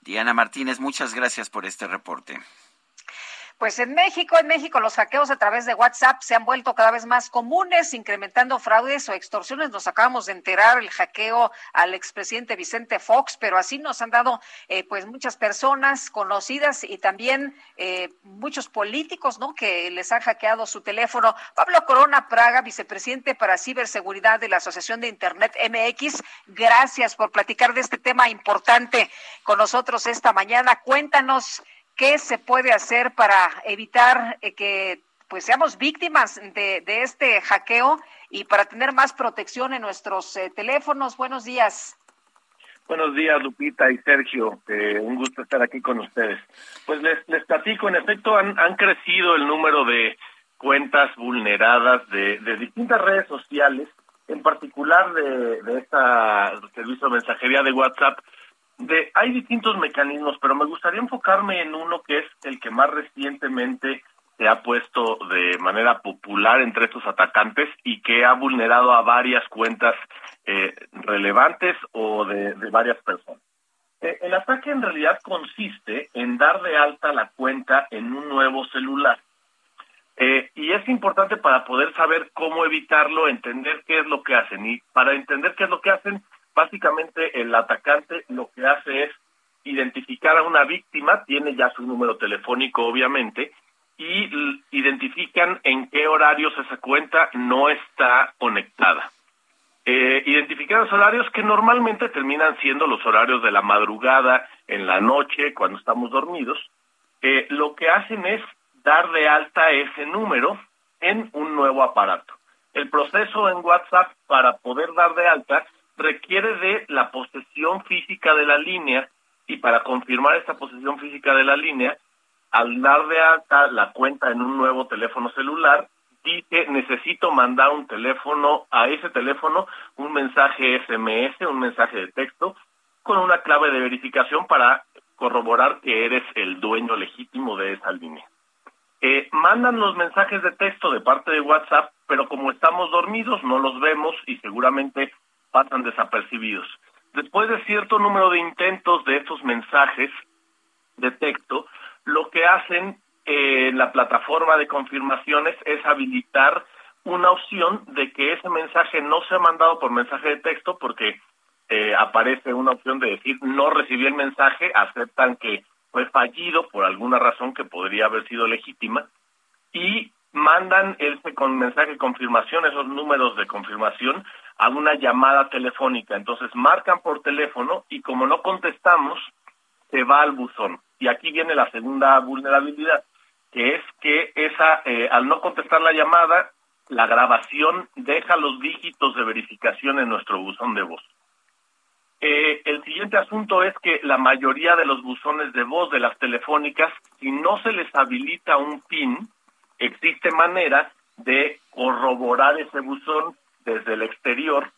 Diana Martínez, muchas gracias por este reporte. Pues en México, en México los hackeos a través de WhatsApp se han vuelto cada vez más comunes, incrementando fraudes o extorsiones. Nos acabamos de enterar el hackeo al expresidente Vicente Fox, pero así nos han dado eh, pues muchas personas conocidas y también eh, muchos políticos, ¿no? Que les han hackeado su teléfono. Pablo Corona Praga, vicepresidente para ciberseguridad de la Asociación de Internet MX, gracias por platicar de este tema importante con nosotros esta mañana. Cuéntanos qué se puede hacer para evitar eh, que pues seamos víctimas de, de, este hackeo y para tener más protección en nuestros eh, teléfonos. Buenos días. Buenos días, Lupita y Sergio. Eh, un gusto estar aquí con ustedes. Pues les, les platico, en efecto, han, han crecido el número de cuentas vulneradas de, de distintas redes sociales, en particular de, de esta servicio de mensajería de WhatsApp, de, hay distintos mecanismos, pero me gustaría enfocarme en uno que es el que más recientemente se ha puesto de manera popular entre estos atacantes y que ha vulnerado a varias cuentas eh, relevantes o de, varias personas. Eh, el ataque en realidad consiste en dar de alta la cuenta en un nuevo celular. Eh, y es importante para poder saber cómo evitarlo, entender qué es lo que hacen. Y para entender qué es lo que hacen, básicamente el atacante lo que hace es identificar a una víctima, tiene ya su número telefónico obviamente, y identifican en qué horarios esa cuenta no está conectada. Eh, identificar los horarios que normalmente terminan siendo los horarios de la madrugada, en la noche, cuando estamos dormidos, eh, lo que hacen es dar de alta ese número en un nuevo aparato. El proceso en WhatsApp para poder dar de alta requiere de la posesión física de la línea y para confirmar esta posesión física de la línea, al dar de alta la cuenta en un nuevo teléfono celular, dice necesito mandar un teléfono a ese teléfono, un mensaje SMS, un mensaje de texto, con una clave de verificación para corroborar que eres el dueño legítimo de esa línea. Eh, mandan los mensajes de texto de parte de WhatsApp, pero como estamos dormidos no los vemos y seguramente pasan desapercibidos. Después de cierto número de intentos de estos mensajes de texto, lo que hacen eh, la plataforma de confirmaciones es habilitar una opción de que ese mensaje no sea mandado por mensaje de texto porque eh, aparece una opción de decir no recibí el mensaje, aceptan que fue fallido por alguna razón que podría haber sido legítima y mandan ese con mensaje de confirmación, esos números de confirmación a una llamada telefónica. Entonces marcan por teléfono y como no contestamos, se va al buzón. Y aquí viene la segunda vulnerabilidad, que es que esa, eh, al no contestar la llamada, la grabación deja los dígitos de verificación en nuestro buzón de voz. Eh, el siguiente asunto es que la mayoría de los buzones de voz de las telefónicas, si no se les habilita un PIN, existe manera de corroborar ese buzón desde el exterior,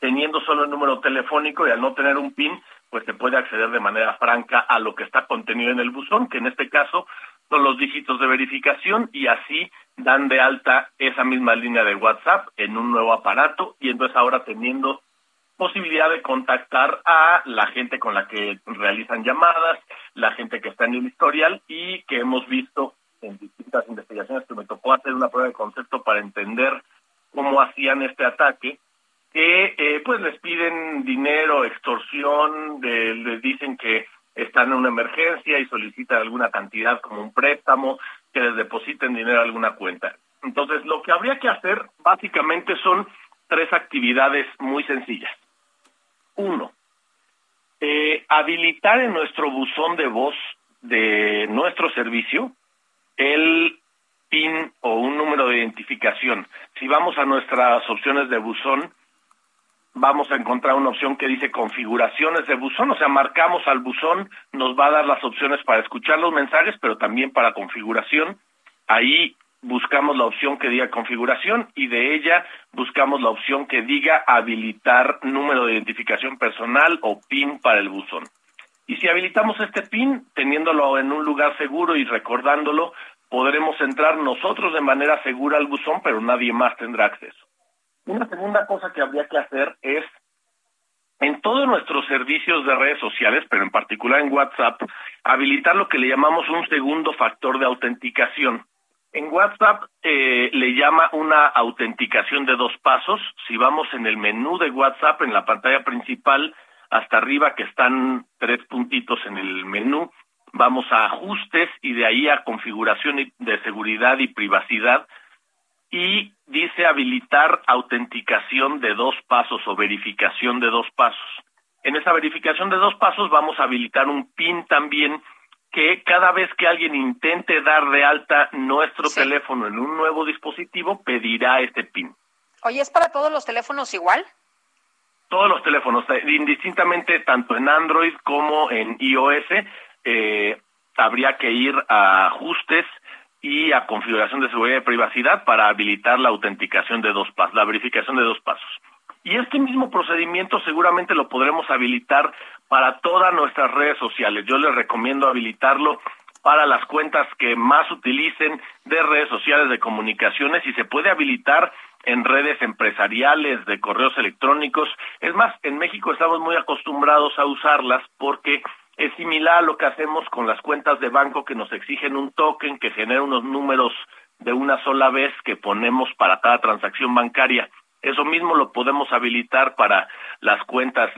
teniendo solo el número telefónico y al no tener un PIN, pues se puede acceder de manera franca a lo que está contenido en el buzón, que en este caso son los dígitos de verificación y así dan de alta esa misma línea de WhatsApp en un nuevo aparato y entonces ahora teniendo posibilidad de contactar a la gente con la que realizan llamadas, la gente que está en el historial y que hemos visto en distintas investigaciones que me tocó hacer una prueba de concepto para entender cómo hacían este ataque, que eh, pues les piden dinero, extorsión, de, les dicen que están en una emergencia y solicitan alguna cantidad como un préstamo, que les depositen dinero a alguna cuenta. Entonces, lo que habría que hacer básicamente son tres actividades muy sencillas. Uno, eh, habilitar en nuestro buzón de voz de nuestro servicio el PIN o un número de identificación. Si vamos a nuestras opciones de buzón, vamos a encontrar una opción que dice configuraciones de buzón, o sea, marcamos al buzón, nos va a dar las opciones para escuchar los mensajes, pero también para configuración. Ahí buscamos la opción que diga configuración y de ella buscamos la opción que diga habilitar número de identificación personal o PIN para el buzón. Y si habilitamos este PIN, teniéndolo en un lugar seguro y recordándolo, podremos entrar nosotros de manera segura al buzón, pero nadie más tendrá acceso. Una segunda cosa que habría que hacer es, en todo todos nuestros servicios de redes sociales, pero en particular en WhatsApp, habilitar lo que le llamamos un segundo factor de autenticación. En WhatsApp eh, le llama una autenticación de dos pasos. Si vamos en el menú de WhatsApp, en la pantalla principal, hasta arriba que están tres puntitos en el menú, vamos a ajustes y de ahí a configuración de seguridad y privacidad y dice habilitar autenticación de dos pasos o verificación de dos pasos. En esa verificación de dos pasos vamos a habilitar un PIN también que cada vez que alguien intente dar de alta nuestro teléfono en un nuevo dispositivo, pedirá este PIN. Oye, ¿es para todos los teléfonos igual? Todos los teléfonos, eh, indistintamente tanto en Android como en iOS, eh, habría que ir a ajustes y a configuración de seguridad y privacidad para habilitar la autenticación de dos pasos, la verificación de dos pasos. Y este mismo procedimiento seguramente lo podremos habilitar para todas nuestras redes sociales. Yo les recomiendo habilitarlo para las cuentas que más utilicen de redes sociales de comunicaciones y se puede habilitar en redes empresariales, de correos electrónicos. Es más, en México estamos muy acostumbrados a usarlas porque es similar a lo que hacemos con las cuentas de banco que nos exigen un token que genera unos números de una sola vez que ponemos para cada transacción bancaria. Eso mismo lo podemos habilitar para las cuentas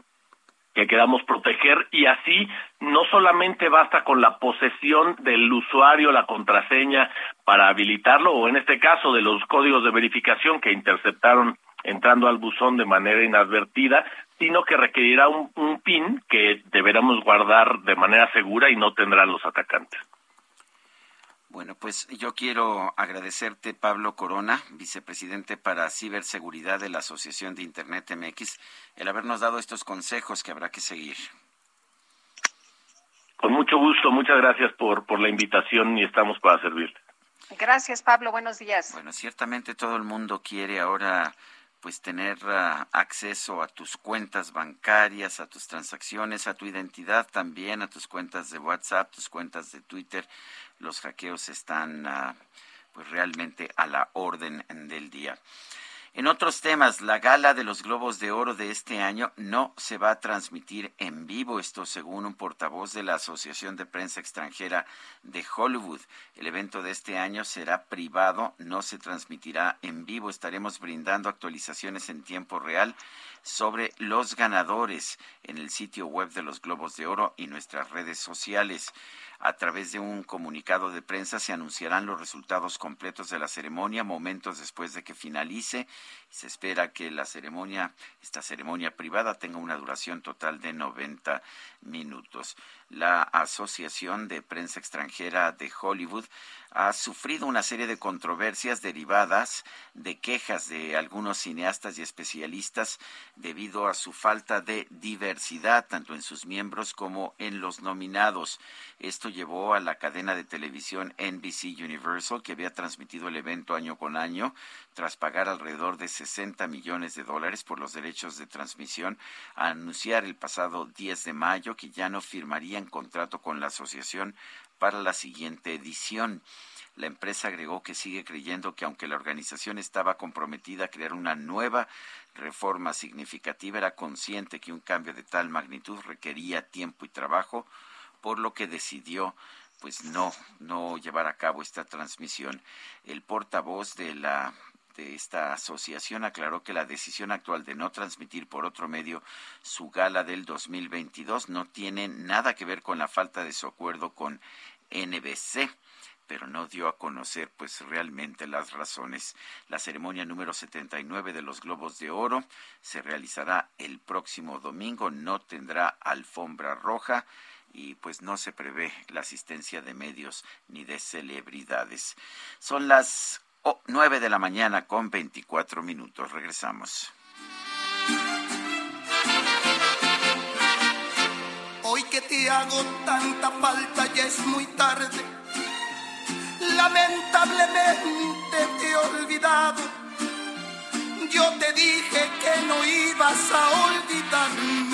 que queramos proteger y así no solamente basta con la posesión del usuario, la contraseña para habilitarlo o en este caso de los códigos de verificación que interceptaron entrando al buzón de manera inadvertida, sino que requerirá un, un PIN que deberemos guardar de manera segura y no tendrán los atacantes. Bueno, pues yo quiero agradecerte, Pablo Corona, vicepresidente para ciberseguridad de la Asociación de Internet MX, el habernos dado estos consejos que habrá que seguir. Con mucho gusto, muchas gracias por, por la invitación y estamos para servirle. Gracias, Pablo. Buenos días. Bueno, ciertamente todo el mundo quiere ahora pues tener uh, acceso a tus cuentas bancarias, a tus transacciones, a tu identidad también, a tus cuentas de WhatsApp, tus cuentas de Twitter. Los hackeos están uh, pues realmente a la orden del día. En otros temas, la gala de los Globos de Oro de este año no se va a transmitir en vivo, esto según un portavoz de la Asociación de Prensa Extranjera de Hollywood. El evento de este año será privado, no se transmitirá en vivo. Estaremos brindando actualizaciones en tiempo real sobre los ganadores en el sitio web de los Globos de Oro y nuestras redes sociales. A través de un comunicado de prensa se anunciarán los resultados completos de la ceremonia momentos después de que finalice. Se espera que la ceremonia, esta ceremonia privada, tenga una duración total de 90 minutos. La Asociación de Prensa Extranjera de Hollywood ha sufrido una serie de controversias derivadas de quejas de algunos cineastas y especialistas debido a su falta de diversidad tanto en sus miembros como en los nominados. Esto llevó a la cadena de televisión NBC Universal, que había transmitido el evento año con año, tras pagar alrededor de 60 millones de dólares por los derechos de transmisión, a anunciar el pasado 10 de mayo que ya no firmarían contrato con la asociación para la siguiente edición. La empresa agregó que sigue creyendo que aunque la organización estaba comprometida a crear una nueva reforma significativa, era consciente que un cambio de tal magnitud requería tiempo y trabajo, por lo que decidió pues no no llevar a cabo esta transmisión. El portavoz de la de esta asociación aclaró que la decisión actual de no transmitir por otro medio su gala del 2022 no tiene nada que ver con la falta de su acuerdo con NBC pero no dio a conocer pues realmente las razones. La ceremonia número 79 de los Globos de Oro se realizará el próximo domingo, no tendrá alfombra roja y pues no se prevé la asistencia de medios ni de celebridades. Son las nueve de la mañana con 24 minutos. Regresamos. Hoy que te hago tanta falta ya es muy tarde. Lamentablemente te he olvidado. Yo te dije que no ibas a olvidarme.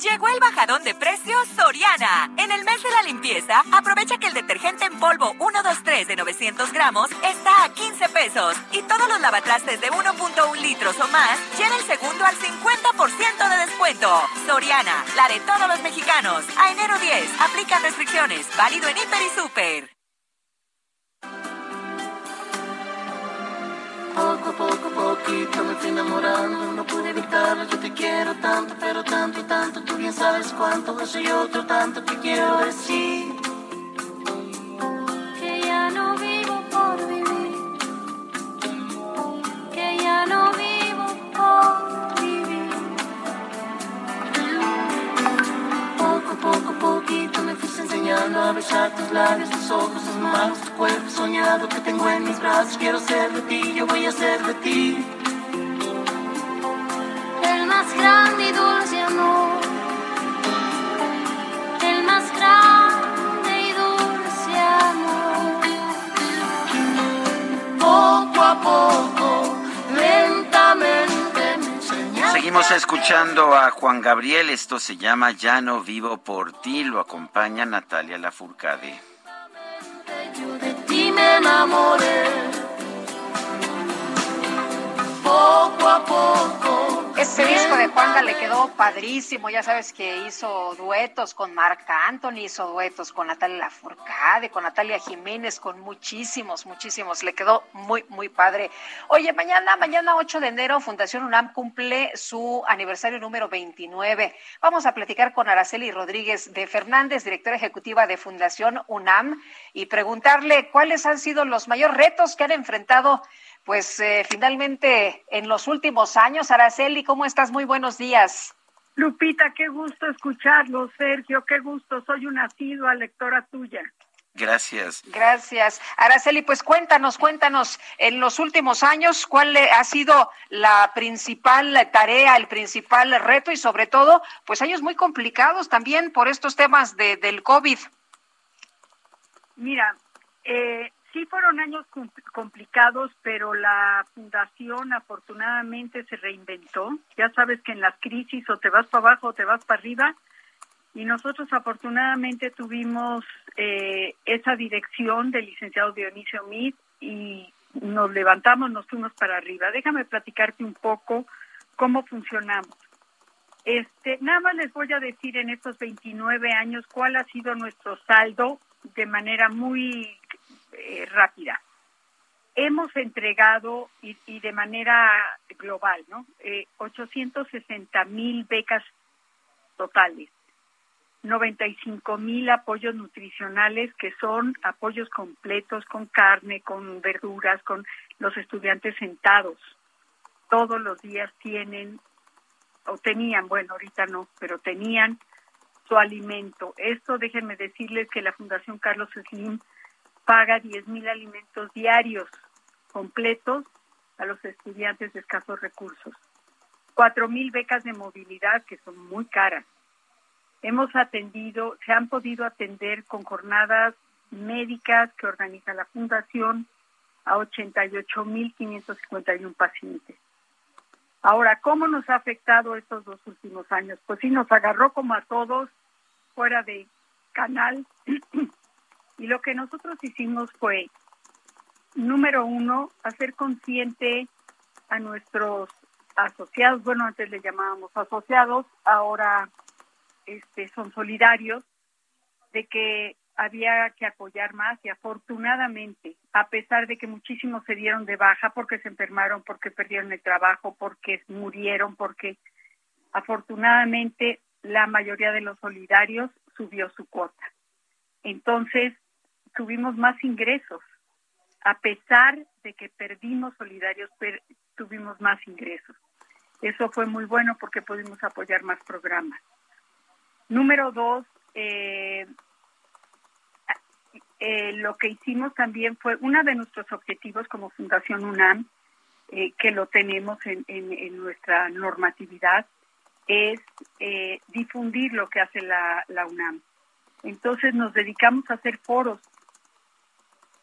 Llegó el bajadón de precios Soriana. En el mes de la limpieza, aprovecha que el detergente en polvo 123 de 900 gramos está a 15 pesos. Y todos los lavatrastes de 1.1 litros o más lleva el segundo al 50% de descuento. Soriana, la de todos los mexicanos. A enero 10, aplican restricciones. Válido en Hiper y Super. Poquito me fui enamorando, no pude evitarlo, yo te quiero tanto, pero tanto, tanto, tú bien sabes cuánto, eso y otro tanto que quiero decir. que ya no vivo por vivir, que ya no vivo por vivir. Poco, poco, poquito me fuiste enseñando a besar tus labios, tus ojos, tus manos, tu cuerpo soñado que tengo en mis brazos. Quiero ser de ti, yo voy a ser de ti. Grande y dulce amor, el más grande y dulce amor. Poco a poco, lentamente me enseñaste. Seguimos escuchando a Juan Gabriel, esto se llama Ya no vivo por ti, lo acompaña Natalia Lafourcade. de ti me enamoré. Poco a poco. Este disco de Juanga le quedó padrísimo, ya sabes que hizo duetos con Marc Anthony, hizo duetos con Natalia Lafourcade, con Natalia Jiménez, con muchísimos, muchísimos, le quedó muy, muy padre. Oye, mañana, mañana 8 de enero, Fundación UNAM cumple su aniversario número 29. Vamos a platicar con Araceli Rodríguez de Fernández, directora ejecutiva de Fundación UNAM, y preguntarle cuáles han sido los mayores retos que han enfrentado pues eh, finalmente en los últimos años. Araceli, ¿cómo estás? Muy buenos días. Lupita, qué gusto escucharlo, Sergio, qué gusto, soy una asidua lectora tuya. Gracias. Gracias. Araceli, pues cuéntanos, cuéntanos, en los últimos años, ¿cuál le- ha sido la principal tarea, el principal reto y sobre todo, pues años muy complicados también por estos temas de, del COVID? Mira, eh, sí fueron años com- complicados, pero la fundación afortunadamente se reinventó. Ya sabes que en las crisis o te vas para abajo o te vas para arriba. Y nosotros afortunadamente tuvimos eh, esa dirección del licenciado Dionisio Mid y nos levantamos, nos fuimos para arriba. Déjame platicarte un poco cómo funcionamos. Este, nada más les voy a decir en estos 29 años cuál ha sido nuestro saldo de manera muy eh, rápida. Hemos entregado y, y de manera global, ¿no? Eh, 860 mil becas totales, 95 mil apoyos nutricionales que son apoyos completos con carne, con verduras, con los estudiantes sentados. Todos los días tienen o tenían, bueno, ahorita no, pero tenían su alimento. Esto déjenme decirles que la Fundación Carlos Slim paga 10 mil alimentos diarios completos a los estudiantes de escasos recursos. Cuatro mil becas de movilidad que son muy caras. Hemos atendido, se han podido atender con jornadas médicas que organiza la Fundación a 88.551 pacientes. Ahora, ¿cómo nos ha afectado estos dos últimos años? Pues sí, nos agarró como a todos fuera de canal y lo que nosotros hicimos fue, número uno, hacer consciente a nuestros asociados, bueno, antes le llamábamos asociados, ahora este, son solidarios, de que había que apoyar más y afortunadamente, a pesar de que muchísimos se dieron de baja porque se enfermaron, porque perdieron el trabajo, porque murieron, porque afortunadamente la mayoría de los solidarios subió su cuota. Entonces, tuvimos más ingresos. A pesar de que perdimos solidarios, tuvimos más ingresos. Eso fue muy bueno porque pudimos apoyar más programas. Número dos, eh, eh, lo que hicimos también fue uno de nuestros objetivos como Fundación UNAM, eh, que lo tenemos en, en- en nuestra normatividad, es eh, difundir lo que hace la, la UNAM. Entonces nos dedicamos a hacer foros,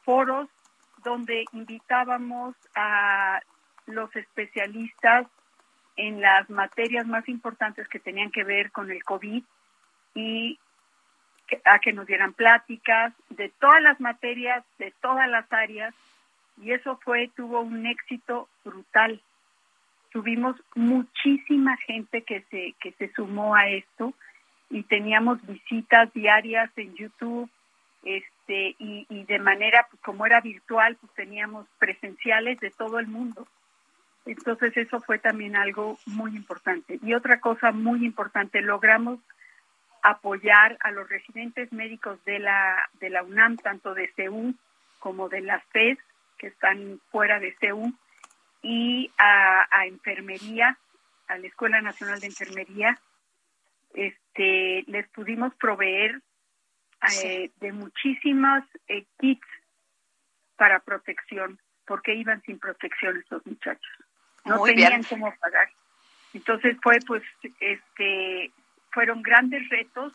foros donde invitábamos a los especialistas en las materias más importantes que tenían que ver con el COVID y a que nos dieran pláticas de todas las materias, de todas las áreas, y eso fue, tuvo un éxito brutal. Tuvimos muchísima gente que se, que se sumó a esto y teníamos visitas diarias en YouTube, este, y, y de manera, pues como era virtual, pues teníamos presenciales de todo el mundo. Entonces eso fue también algo muy importante. Y otra cosa muy importante, logramos apoyar a los residentes médicos de la, de la UNAM, tanto de CEU como de las FES, que están fuera de CEU, y a, a enfermería, a la Escuela Nacional de Enfermería. Este, les pudimos proveer eh, de muchísimas eh, kits para protección, porque iban sin protección estos muchachos. No Muy tenían bien. cómo pagar. Entonces fue pues este fueron grandes retos,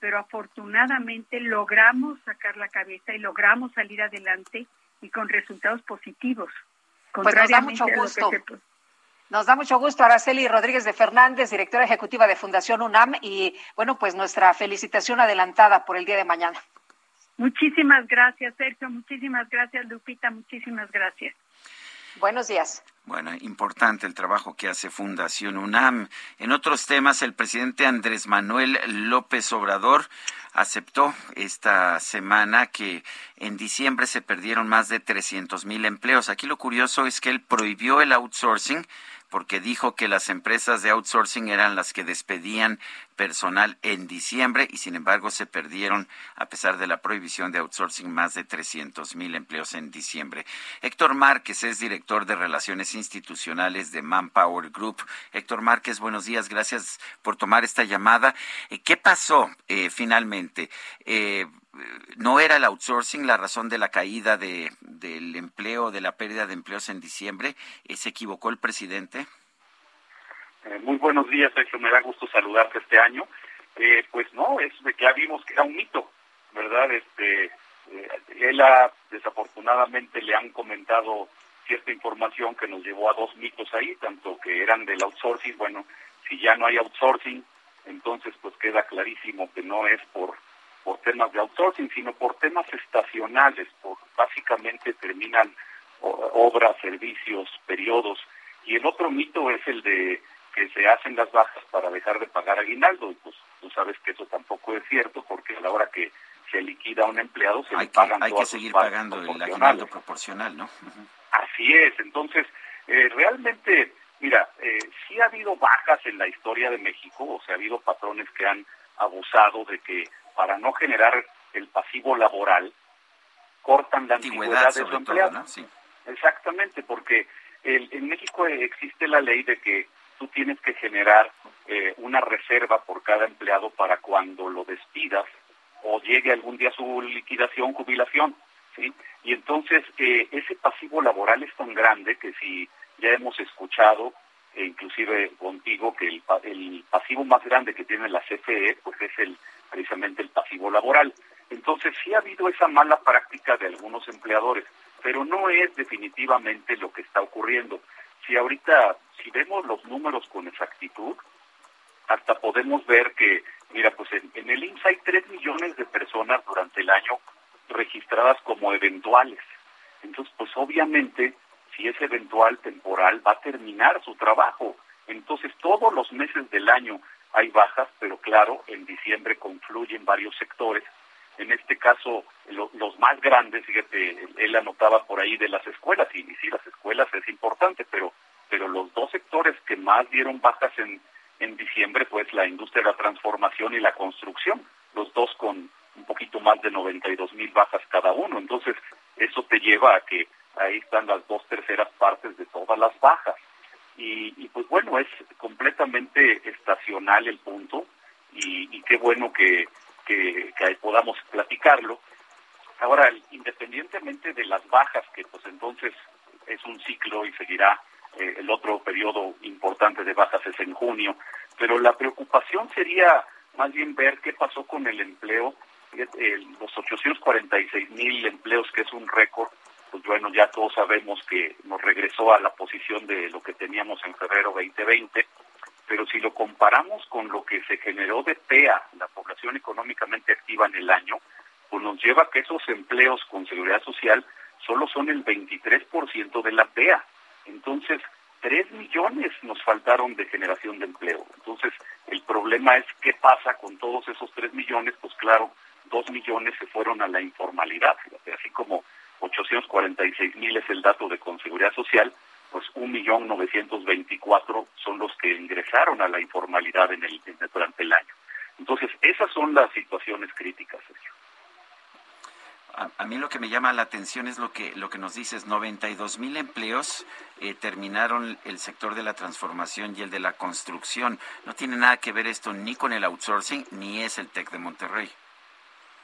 pero afortunadamente logramos sacar la cabeza y logramos salir adelante y con resultados positivos. Pues nos da mucho a lo que gusto. se- Nos da mucho gusto, Araceli Rodríguez de Fernández, directora ejecutiva de Fundación UNAM, y bueno, pues nuestra felicitación adelantada por el día de mañana. Muchísimas gracias, Sergio. Muchísimas gracias, Lupita. Muchísimas gracias. Buenos días. Bueno, importante el trabajo que hace Fundación UNAM. En otros temas, el presidente Andrés Manuel López Obrador aceptó esta semana que en diciembre se perdieron más de 300 mil empleos. Aquí lo curioso es que él prohibió el outsourcing porque dijo que las empresas de outsourcing eran las que despedían personal en diciembre y sin embargo se perdieron, a pesar de la prohibición de outsourcing, más de 300 mil empleos en diciembre. Héctor Márquez es director de Relaciones Institucionales de Manpower Group. Héctor Márquez, buenos días, gracias por tomar esta llamada. Eh, ¿Qué pasó eh, finalmente? Eh, ¿No era el outsourcing la razón de la caída de, del empleo, de la pérdida de empleos en diciembre? Eh, ¿Se equivocó el presidente? Eh, muy buenos días, Sergio. Me da gusto saludarte este año. Eh, pues no, es de que ya vimos que era un mito, ¿verdad? Este, eh, él ha, desafortunadamente le han comentado cierta información que nos llevó a dos mitos ahí, tanto que eran del outsourcing. Bueno, si ya no hay outsourcing, entonces pues queda clarísimo que no es por por temas de outsourcing, sino por temas estacionales, por básicamente terminan obras, servicios, periodos. Y el otro mito es el de que se hacen las bajas para dejar de pagar aguinaldo. Y pues tú sabes que eso tampoco es cierto, porque a la hora que se liquida a un empleado se Hay le que, pagan hay que todas seguir pagando el aguinaldo proporcional, ¿no? Ujú. Así es, entonces, eh, realmente, mira, eh, sí ha habido bajas en la historia de México, o sea, ha habido patrones que han abusado de que para no generar el pasivo laboral, cortan la antigüedad, Antigüedad, de su todo, empleado. ¿no? Sí. Exactamente, porque el- en México existe la ley de que tú tienes que generar eh, una reserva por cada empleado para cuando lo despidas o llegue algún día su liquidación, jubilación, ¿sí? Y entonces eh, ese pasivo laboral es tan grande que si ya hemos escuchado, e inclusive contigo, que el, el pasivo más grande que tiene la CFE, pues es el precisamente el pasivo laboral. Entonces sí ha habido esa mala práctica de algunos empleadores, pero no es definitivamente lo que está ocurriendo. Si ahorita, si vemos los números con exactitud, hasta podemos ver que, mira, pues en, el IMSS hay 3 millones de personas durante el año registradas como eventuales. Entonces, pues obviamente, si es eventual, temporal, va a terminar su trabajo. Entonces, todos los meses del año hay bajas, pero claro, en diciembre confluyen varios sectores. En este caso, lo- los más grandes, fíjate, él, anotaba por ahí de las escuelas, y, y sí, las escuelas es importante, pero, pero los dos sectores que más dieron bajas en, en diciembre, pues la industria de la transformación y la construcción, los dos con un poquito más de 92 mil bajas cada uno. Entonces, eso te lleva a que ahí están las dos terceras partes de todas las bajas. Y, y pues bueno, es completamente estacional el punto y, y, qué bueno que, podamos platicarlo. Ahora, independientemente de las bajas, que pues entonces es un ciclo y seguirá eh, el otro periodo importante de bajas es en junio, pero la preocupación sería más bien ver qué pasó con el empleo, eh, los 846 mil empleos, que es un récord, pues bueno, ya todos sabemos que nos regresó a la posición de lo que teníamos en febrero 2020, pero si lo comparamos con lo que se generó de PEA, la población económicamente activa en el año, pues nos lleva a que esos empleos con seguridad social solo son el 23% de la PEA. Entonces, 3 millones nos faltaron de generación de empleo. Entonces, el problema es qué pasa con todos esos 3 millones, pues claro, 2 millones se fueron a la informalidad, así como 846 mil es el dato de Conseguridad Social, pues 1.924 son los que ingresaron a la informalidad en el, durante el año. Entonces, esas son las situaciones críticas, Sergio. A, a, mí lo que me llama la atención es lo que lo que nos dices, 92 mil empleos eh, terminaron el sector de la transformación y el de la construcción. No tiene nada que ver esto ni con el outsourcing ni es el TEC de Monterrey.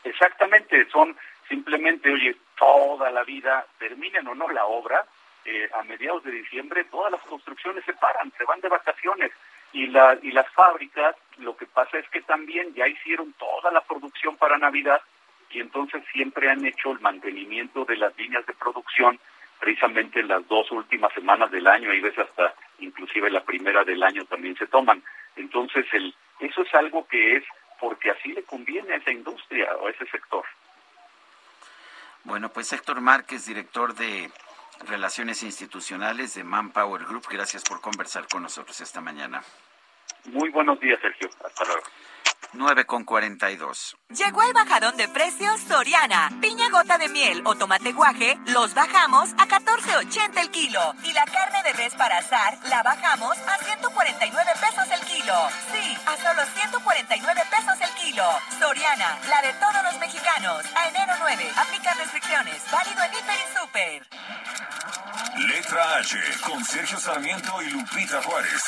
Exactamente, son simplemente, oye, toda la vida, terminen o no la obra, eh, a mediados de diciembre todas las construcciones se paran, se van de vacaciones y, la, y las fábricas, lo que pasa es que también ya hicieron toda la producción para Navidad y entonces siempre han hecho el mantenimiento de las líneas de producción precisamente en las dos últimas semanas del año, y veces hasta inclusive la primera del año también se toman. Entonces, el, eso es algo que es porque así le conviene a esa industria o a ese sector. Bueno, pues Héctor Márquez, director de Relaciones Institucionales de Manpower Group, gracias por conversar con nosotros esta mañana. Muy buenos días, Sergio. Hasta luego. 9 con 42. Llegó el bajadón de precios Soriana. Piña gota de miel o tomate guaje, los bajamos a 14.80 el kilo. Y la carne de res para asar, la bajamos a 149 pesos el kilo. Sí, a solo 149 pesos el kilo. Soriana, la de todos los mexicanos. A enero 9, aplica restricciones. Válido en Hiper y Super. Letra H, con Sergio Sarmiento y Lupita Juárez.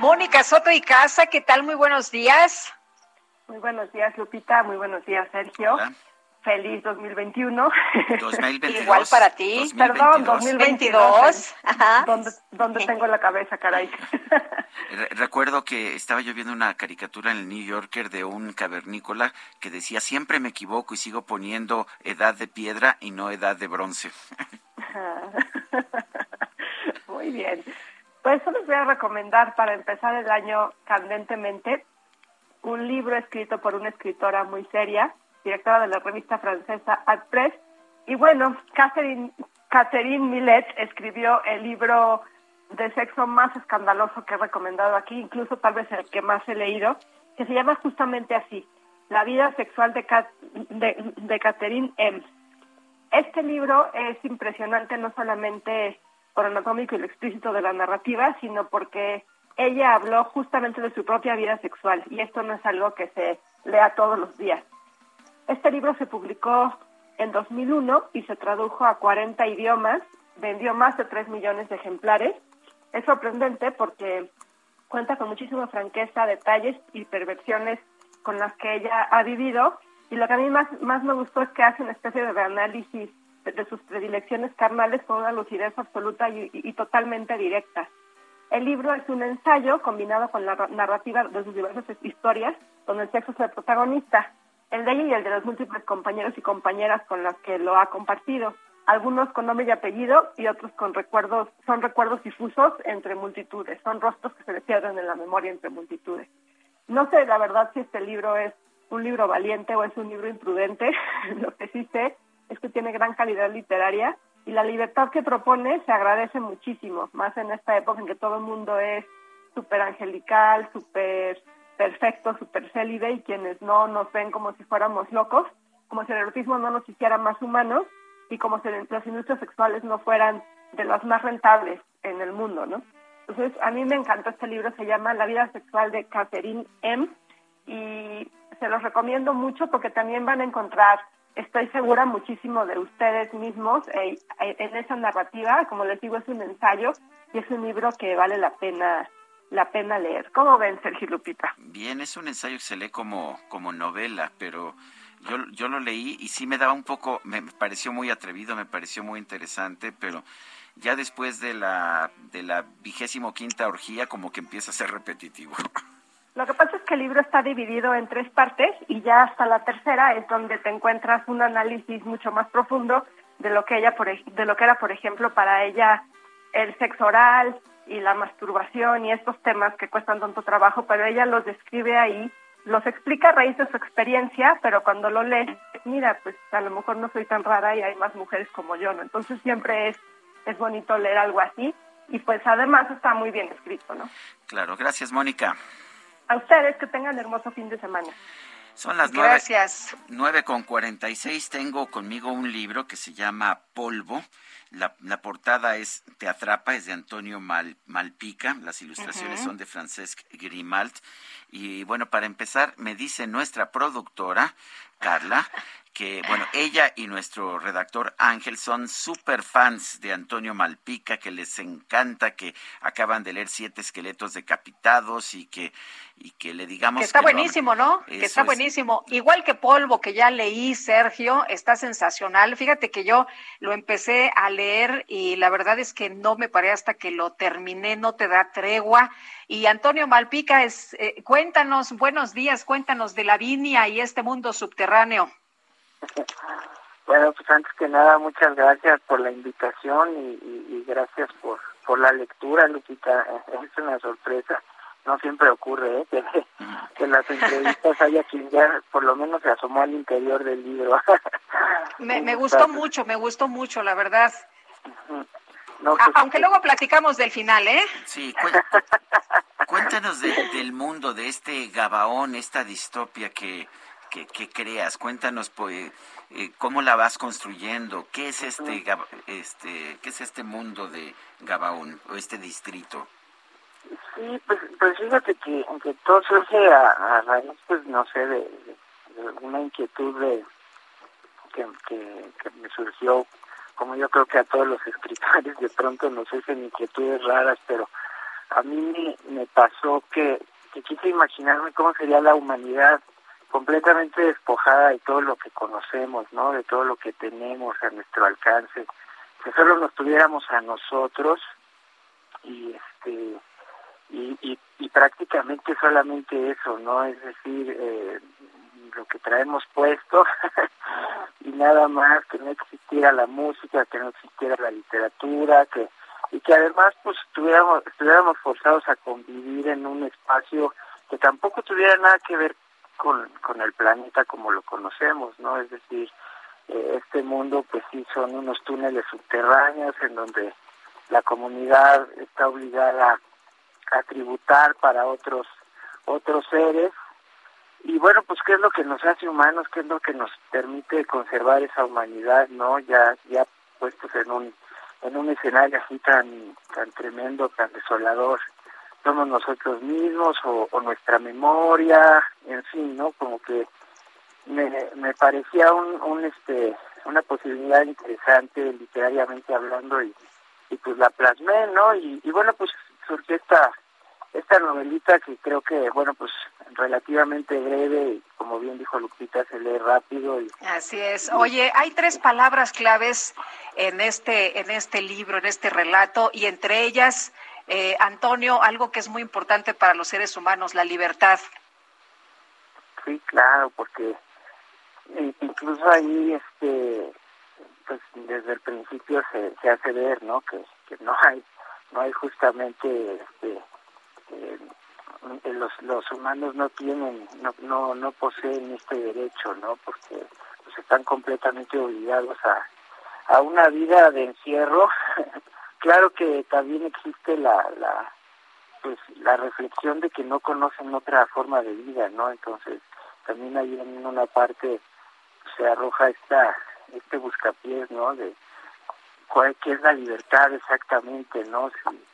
Mónica Soto y Casa, ¿qué tal? Muy buenos días. Muy buenos días, Lupita. Muy buenos días, Sergio. Hola. Feliz 2021. 2022. Igual para ti. 2022. Perdón, 2022. 2022. Ajá. ¿Dónde, dónde tengo la cabeza, caray? Re- Recuerdo que estaba yo viendo una caricatura en el New Yorker de un cavernícola que decía, siempre me equivoco y sigo poniendo edad de piedra y no edad de bronce. Muy bien. Pues yo les voy a recomendar para empezar el año candentemente un libro escrito por una escritora muy seria, directora de la revista francesa Ad Press. Y bueno, Catherine, Catherine Millet escribió el libro de sexo más escandaloso que he recomendado aquí, incluso tal vez el que más he leído, que se llama justamente así, La vida sexual de, Cat- de, de Catherine M. Este libro es impresionante no solamente anatómico y lo explícito de la narrativa, sino porque ella habló justamente de su propia vida sexual y esto no es algo que se lea todos los días. Este libro se publicó en 2001 y se tradujo a 40 idiomas, vendió más de 3 millones de ejemplares. Es sorprendente porque cuenta con muchísima franqueza, detalles y perversiones con las que ella ha vivido y lo que a mí más, más me gustó es que hace una especie de análisis de, sus predilecciones carnales con una lucidez absoluta y, y- y totalmente directa. El libro es un ensayo combinado con la ra- narrativa de sus diversas historias, donde el sexo es el protagonista, el de ella y el de los múltiples compañeros y compañeras con las que lo ha compartido, algunos con nombre y apellido y otros con recuerdos, son recuerdos difusos entre multitudes, son rostros que se le pierden en la memoria entre multitudes. No sé la verdad si este libro es un libro valiente o es un libro imprudente, lo que sí sé es que tiene gran calidad literaria y la libertad que propone se agradece muchísimo, más en esta época en que todo el mundo es súper angelical, súper perfecto, súper célibe y quienes no nos ven como si fuéramos locos, como si el erotismo no nos hiciera más humanos y como si las industrias sexuales no fueran de las más rentables en el mundo, ¿no? Entonces, a mí me encantó este libro, se llama La vida sexual de Catherine M. y se los recomiendo mucho porque también van a encontrar, estoy segura, muchísimo de ustedes mismos eh, eh, en esa narrativa. Como les digo, es un ensayo y es un libro que vale la pena la pena leer. ¿Cómo ven, Sergio Lupita? Bien, es un ensayo que se lee como, como novela, pero yo, yo lo leí y sí me daba un poco, me pareció muy atrevido, me pareció muy interesante, pero ya después de la, de la vigésimo quinta orgía como que empieza a ser repetitivo. Lo que pasa es que el libro está dividido en tres partes y ya hasta la tercera es donde te encuentras un análisis mucho más profundo de lo que ella por, de lo que era por ejemplo para ella el sexo oral y la masturbación y estos temas que cuestan tanto trabajo, pero ella los describe ahí, los explica a raíz de su experiencia, pero cuando lo lees, mira, pues a lo mejor no soy tan rara y hay más mujeres como yo, ¿no? Entonces siempre es es bonito leer algo así y pues además está muy bien escrito, ¿no? Claro, gracias Mónica. A ustedes que tengan hermoso fin de semana. Son las nueve, Gracias. nueve con cuarenta y seis. Tengo conmigo un libro que se llama Polvo. La, la portada es Te atrapa, es de Antonio Mal- Malpica. Las ilustraciones son de Francesc Grimalt. Y bueno, para empezar, me dice nuestra productora, Carla, que bueno, ella y nuestro redactor Ángel son super fans de Antonio Malpica, que les encanta, que acaban de leer Siete esqueletos decapitados y que, y que le digamos Que está que lo- buenísimo, ¿no? que está es. buenísimo. Igual que Polvo, que ya leí, Sergio, está sensacional. Fíjate que yo lo empecé a leer y la verdad es que no me paré hasta que lo terminé, no te da tregua. Y Antonio Malpica, es, eh, cuéntanos, buenos días, cuéntanos de la viña y este mundo subterráneo. Bueno, pues antes que nada, muchas gracias por la invitación y, y- y gracias por, por la lectura, Lupita. Es una sorpresa. No siempre ocurre ¿eh? que, que en las entrevistas haya quien ya por lo menos se asomó al interior del libro. Me, gustó mucho, me gustó mucho, la verdad. No, pues, aunque luego platicamos del final, ¿eh? Sí, cu- cuéntanos de- del mundo, de este Gabaón, esta distopia que, que, que creas. Cuéntanos pues, eh, cómo la vas construyendo. ¿Qué es este, Gab- este, qué es este mundo de Gabaón o este distrito? Sí, pues, pues fíjate que aunque todo surge a, a raíz, pues no sé, de, de- de una inquietud de que, que, que me surgió, como yo creo que a todos los escritores de pronto nos surgen inquietudes raras, pero a mí me, me pasó que, que quise imaginarme cómo sería la humanidad completamente despojada de todo lo que conocemos, ¿no? De todo lo que tenemos a nuestro alcance, que solo nos tuviéramos a nosotros y este y, y, y prácticamente solamente eso, ¿no? Es decir, eh, lo que traemos puesto y nada más, que no existiera la música, que no existiera la literatura, que y que además pues estuviéramos, estuviéramos forzados a convivir en un espacio que tampoco tuviera nada que ver con, con el planeta como lo conocemos, ¿no? Es decir, eh, este mundo pues sí son unos túneles subterráneos en donde la comunidad está obligada a tributar para otros otros seres. Y bueno pues qué es lo que nos hace humanos qué es lo que nos permite conservar esa humanidad no ya ya puestos en un en un escenario así tan tan tremendo tan desolador somos nosotros mismos o, o nuestra memoria en fin no como que me, me parecía un, un este una posibilidad interesante literariamente hablando y, y pues la plasmé no y, y bueno pues surgió esta esta novelita que creo que bueno pues relativamente breve y como bien dijo Lupita se lee rápido y Así es. Oye, hay tres palabras claves en este en este libro, en este relato, y entre ellas, eh, Antonio, algo que es muy importante para los seres humanos, la libertad. Sí, claro, porque eh, incluso ahí, este, pues desde el principio se, se hace ver, ¿no? Que, no hay, no hay justamente, este, eh, los, los humanos no tienen, no, no, no poseen este derecho, ¿no? Porque pues, están completamente obligados a, a una vida de encierro. claro que también existe la, la, pues la reflexión de que no conocen otra forma de vida, ¿no? Entonces, también ahí en una parte se arroja esta este buscapiés, ¿no? De cuál qué es la libertad exactamente, ¿no? Si,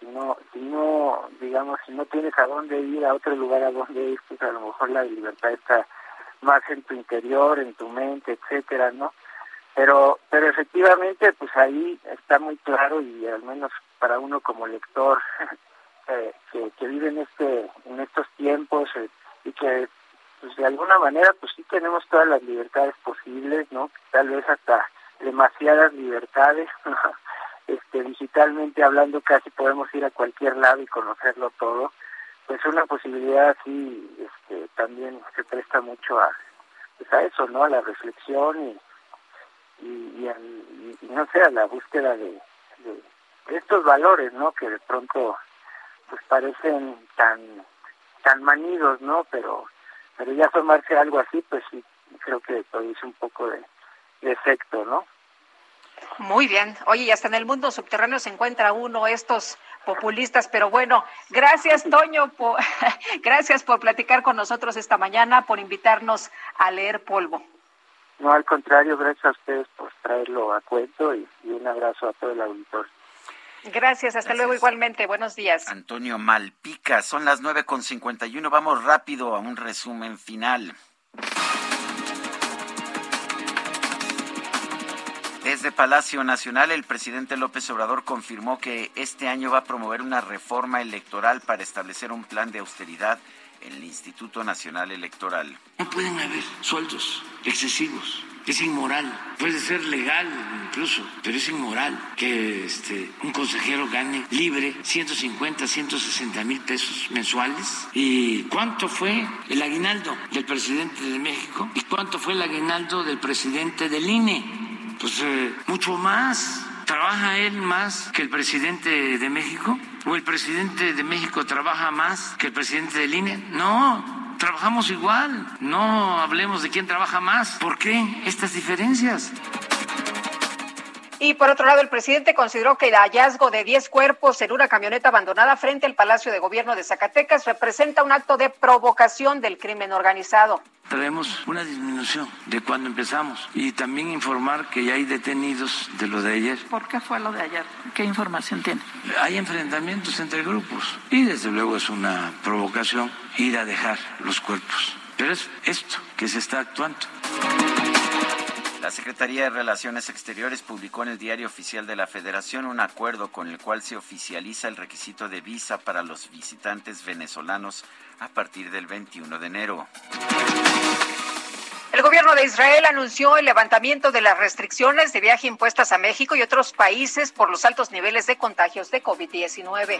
si no si no digamos si no tienes a dónde ir a otro lugar a dónde ir, pues a lo mejor la libertad está más en tu interior, en tu mente, etcétera, ¿no? Pero pero efectivamente pues ahí está muy claro y al menos para uno como lector eh, que, que viven este en estos tiempos eh, y que pues de alguna manera pues sí tenemos todas las libertades posibles no tal vez hasta demasiadas libertades este digitalmente hablando casi podemos ir a cualquier lado y conocerlo todo. Pues una posibilidad así este también se presta mucho a pues a eso no a la reflexión y y, y, al- no sé a la búsqueda de, estos valores no que de pronto pues parecen tan tan manidos no pero pero ya tomarse algo así pues sí creo que produce un poco de, de efecto no Muy bien. Oye, y hasta en el mundo subterráneo se encuentra uno, estos populistas, pero bueno, gracias Toño, po- gracias por platicar con nosotros esta mañana, por invitarnos a leer polvo. No al contrario gracias a ustedes por traerlo a cuento y, y un abrazo a todo el auditorio Gracias, hasta luego igualmente, buenos días. Antonio Malpica, son las nueve con cincuenta y uno. Vamos rápido a un resumen final. Desde Palacio Nacional, el presidente López Obrador confirmó que este año va a promover una reforma electoral para establecer un plan de austeridad el Instituto Nacional Electoral. No pueden haber sueldos excesivos. Es inmoral. Puede ser legal incluso, pero es inmoral que este, un consejero gane libre 150, 160 mil pesos mensuales. ¿Y cuánto fue el aguinaldo del presidente de México? ¿Y cuánto fue el aguinaldo del presidente del INE? Pues eh, mucho más. ¿Trabaja él más que el presidente de México? ¿O el presidente de México trabaja más que el presidente del INE? No, trabajamos igual. No hablemos de quién trabaja más. ¿Por qué estas diferencias? Y por otro lado, el presidente consideró que el hallazgo de 10 cuerpos en una camioneta abandonada frente al Palacio de Gobierno de Zacatecas representa un acto de provocación del crimen organizado. Traemos una disminución de cuando empezamos y también informar que ya hay detenidos de lo de ayer. ¿Por qué fue lo de ayer? ¿Qué información tiene? Hay enfrentamientos entre grupos y desde luego es una provocación ir a dejar los cuerpos. Pero es esto que se está actuando. La Secretaría de Relaciones Exteriores publicó en el Diario Oficial de la Federación un acuerdo con el cual se oficializa el requisito de visa para los visitantes venezolanos a partir del 21 de enero. El gobierno de Israel anunció el levantamiento de las restricciones de viaje impuestas a México y otros países por los altos niveles de contagios de COVID-19.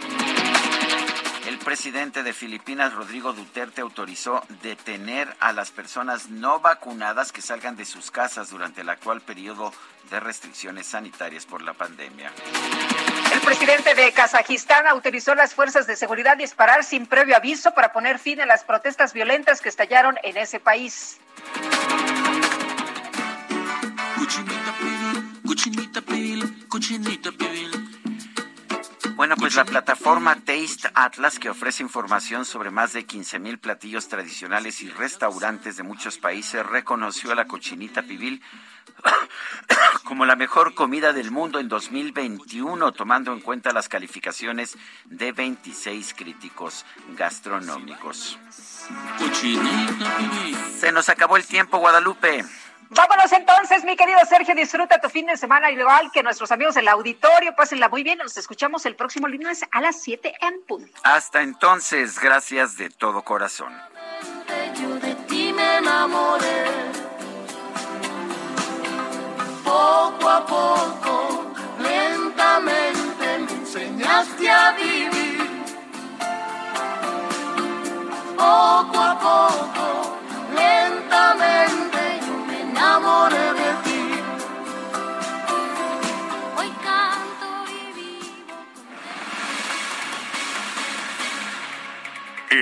El presidente de Filipinas, Rodrigo Duterte, autorizó detener a las personas no vacunadas que salgan de sus casas durante el actual periodo de restricciones sanitarias por la pandemia. El presidente de Kazajistán autorizó a las fuerzas de seguridad disparar sin previo aviso para poner fin a las protestas violentas que estallaron en ese país. Cochinita pibil, cochinita pibil. Bueno, pues la plataforma Taste Atlas, que ofrece información sobre más de 15 mil platillos tradicionales y restaurantes de muchos países, reconoció a la cochinita pibil como la mejor comida del mundo en 2021, tomando en cuenta las calificaciones de 26 críticos gastronómicos. Se nos acabó el tiempo, Guadalupe. Vámonos entonces, mi querido Sergio, disfruta tu fin de semana igual que nuestros amigos del auditorio, pásenla muy bien, nos escuchamos el próximo lunes a las 7 en punto. Hasta entonces, gracias de todo corazón. yo de ti me enamoré. Poco a poco, lentamente me enseñaste a vivir. Poco a poco,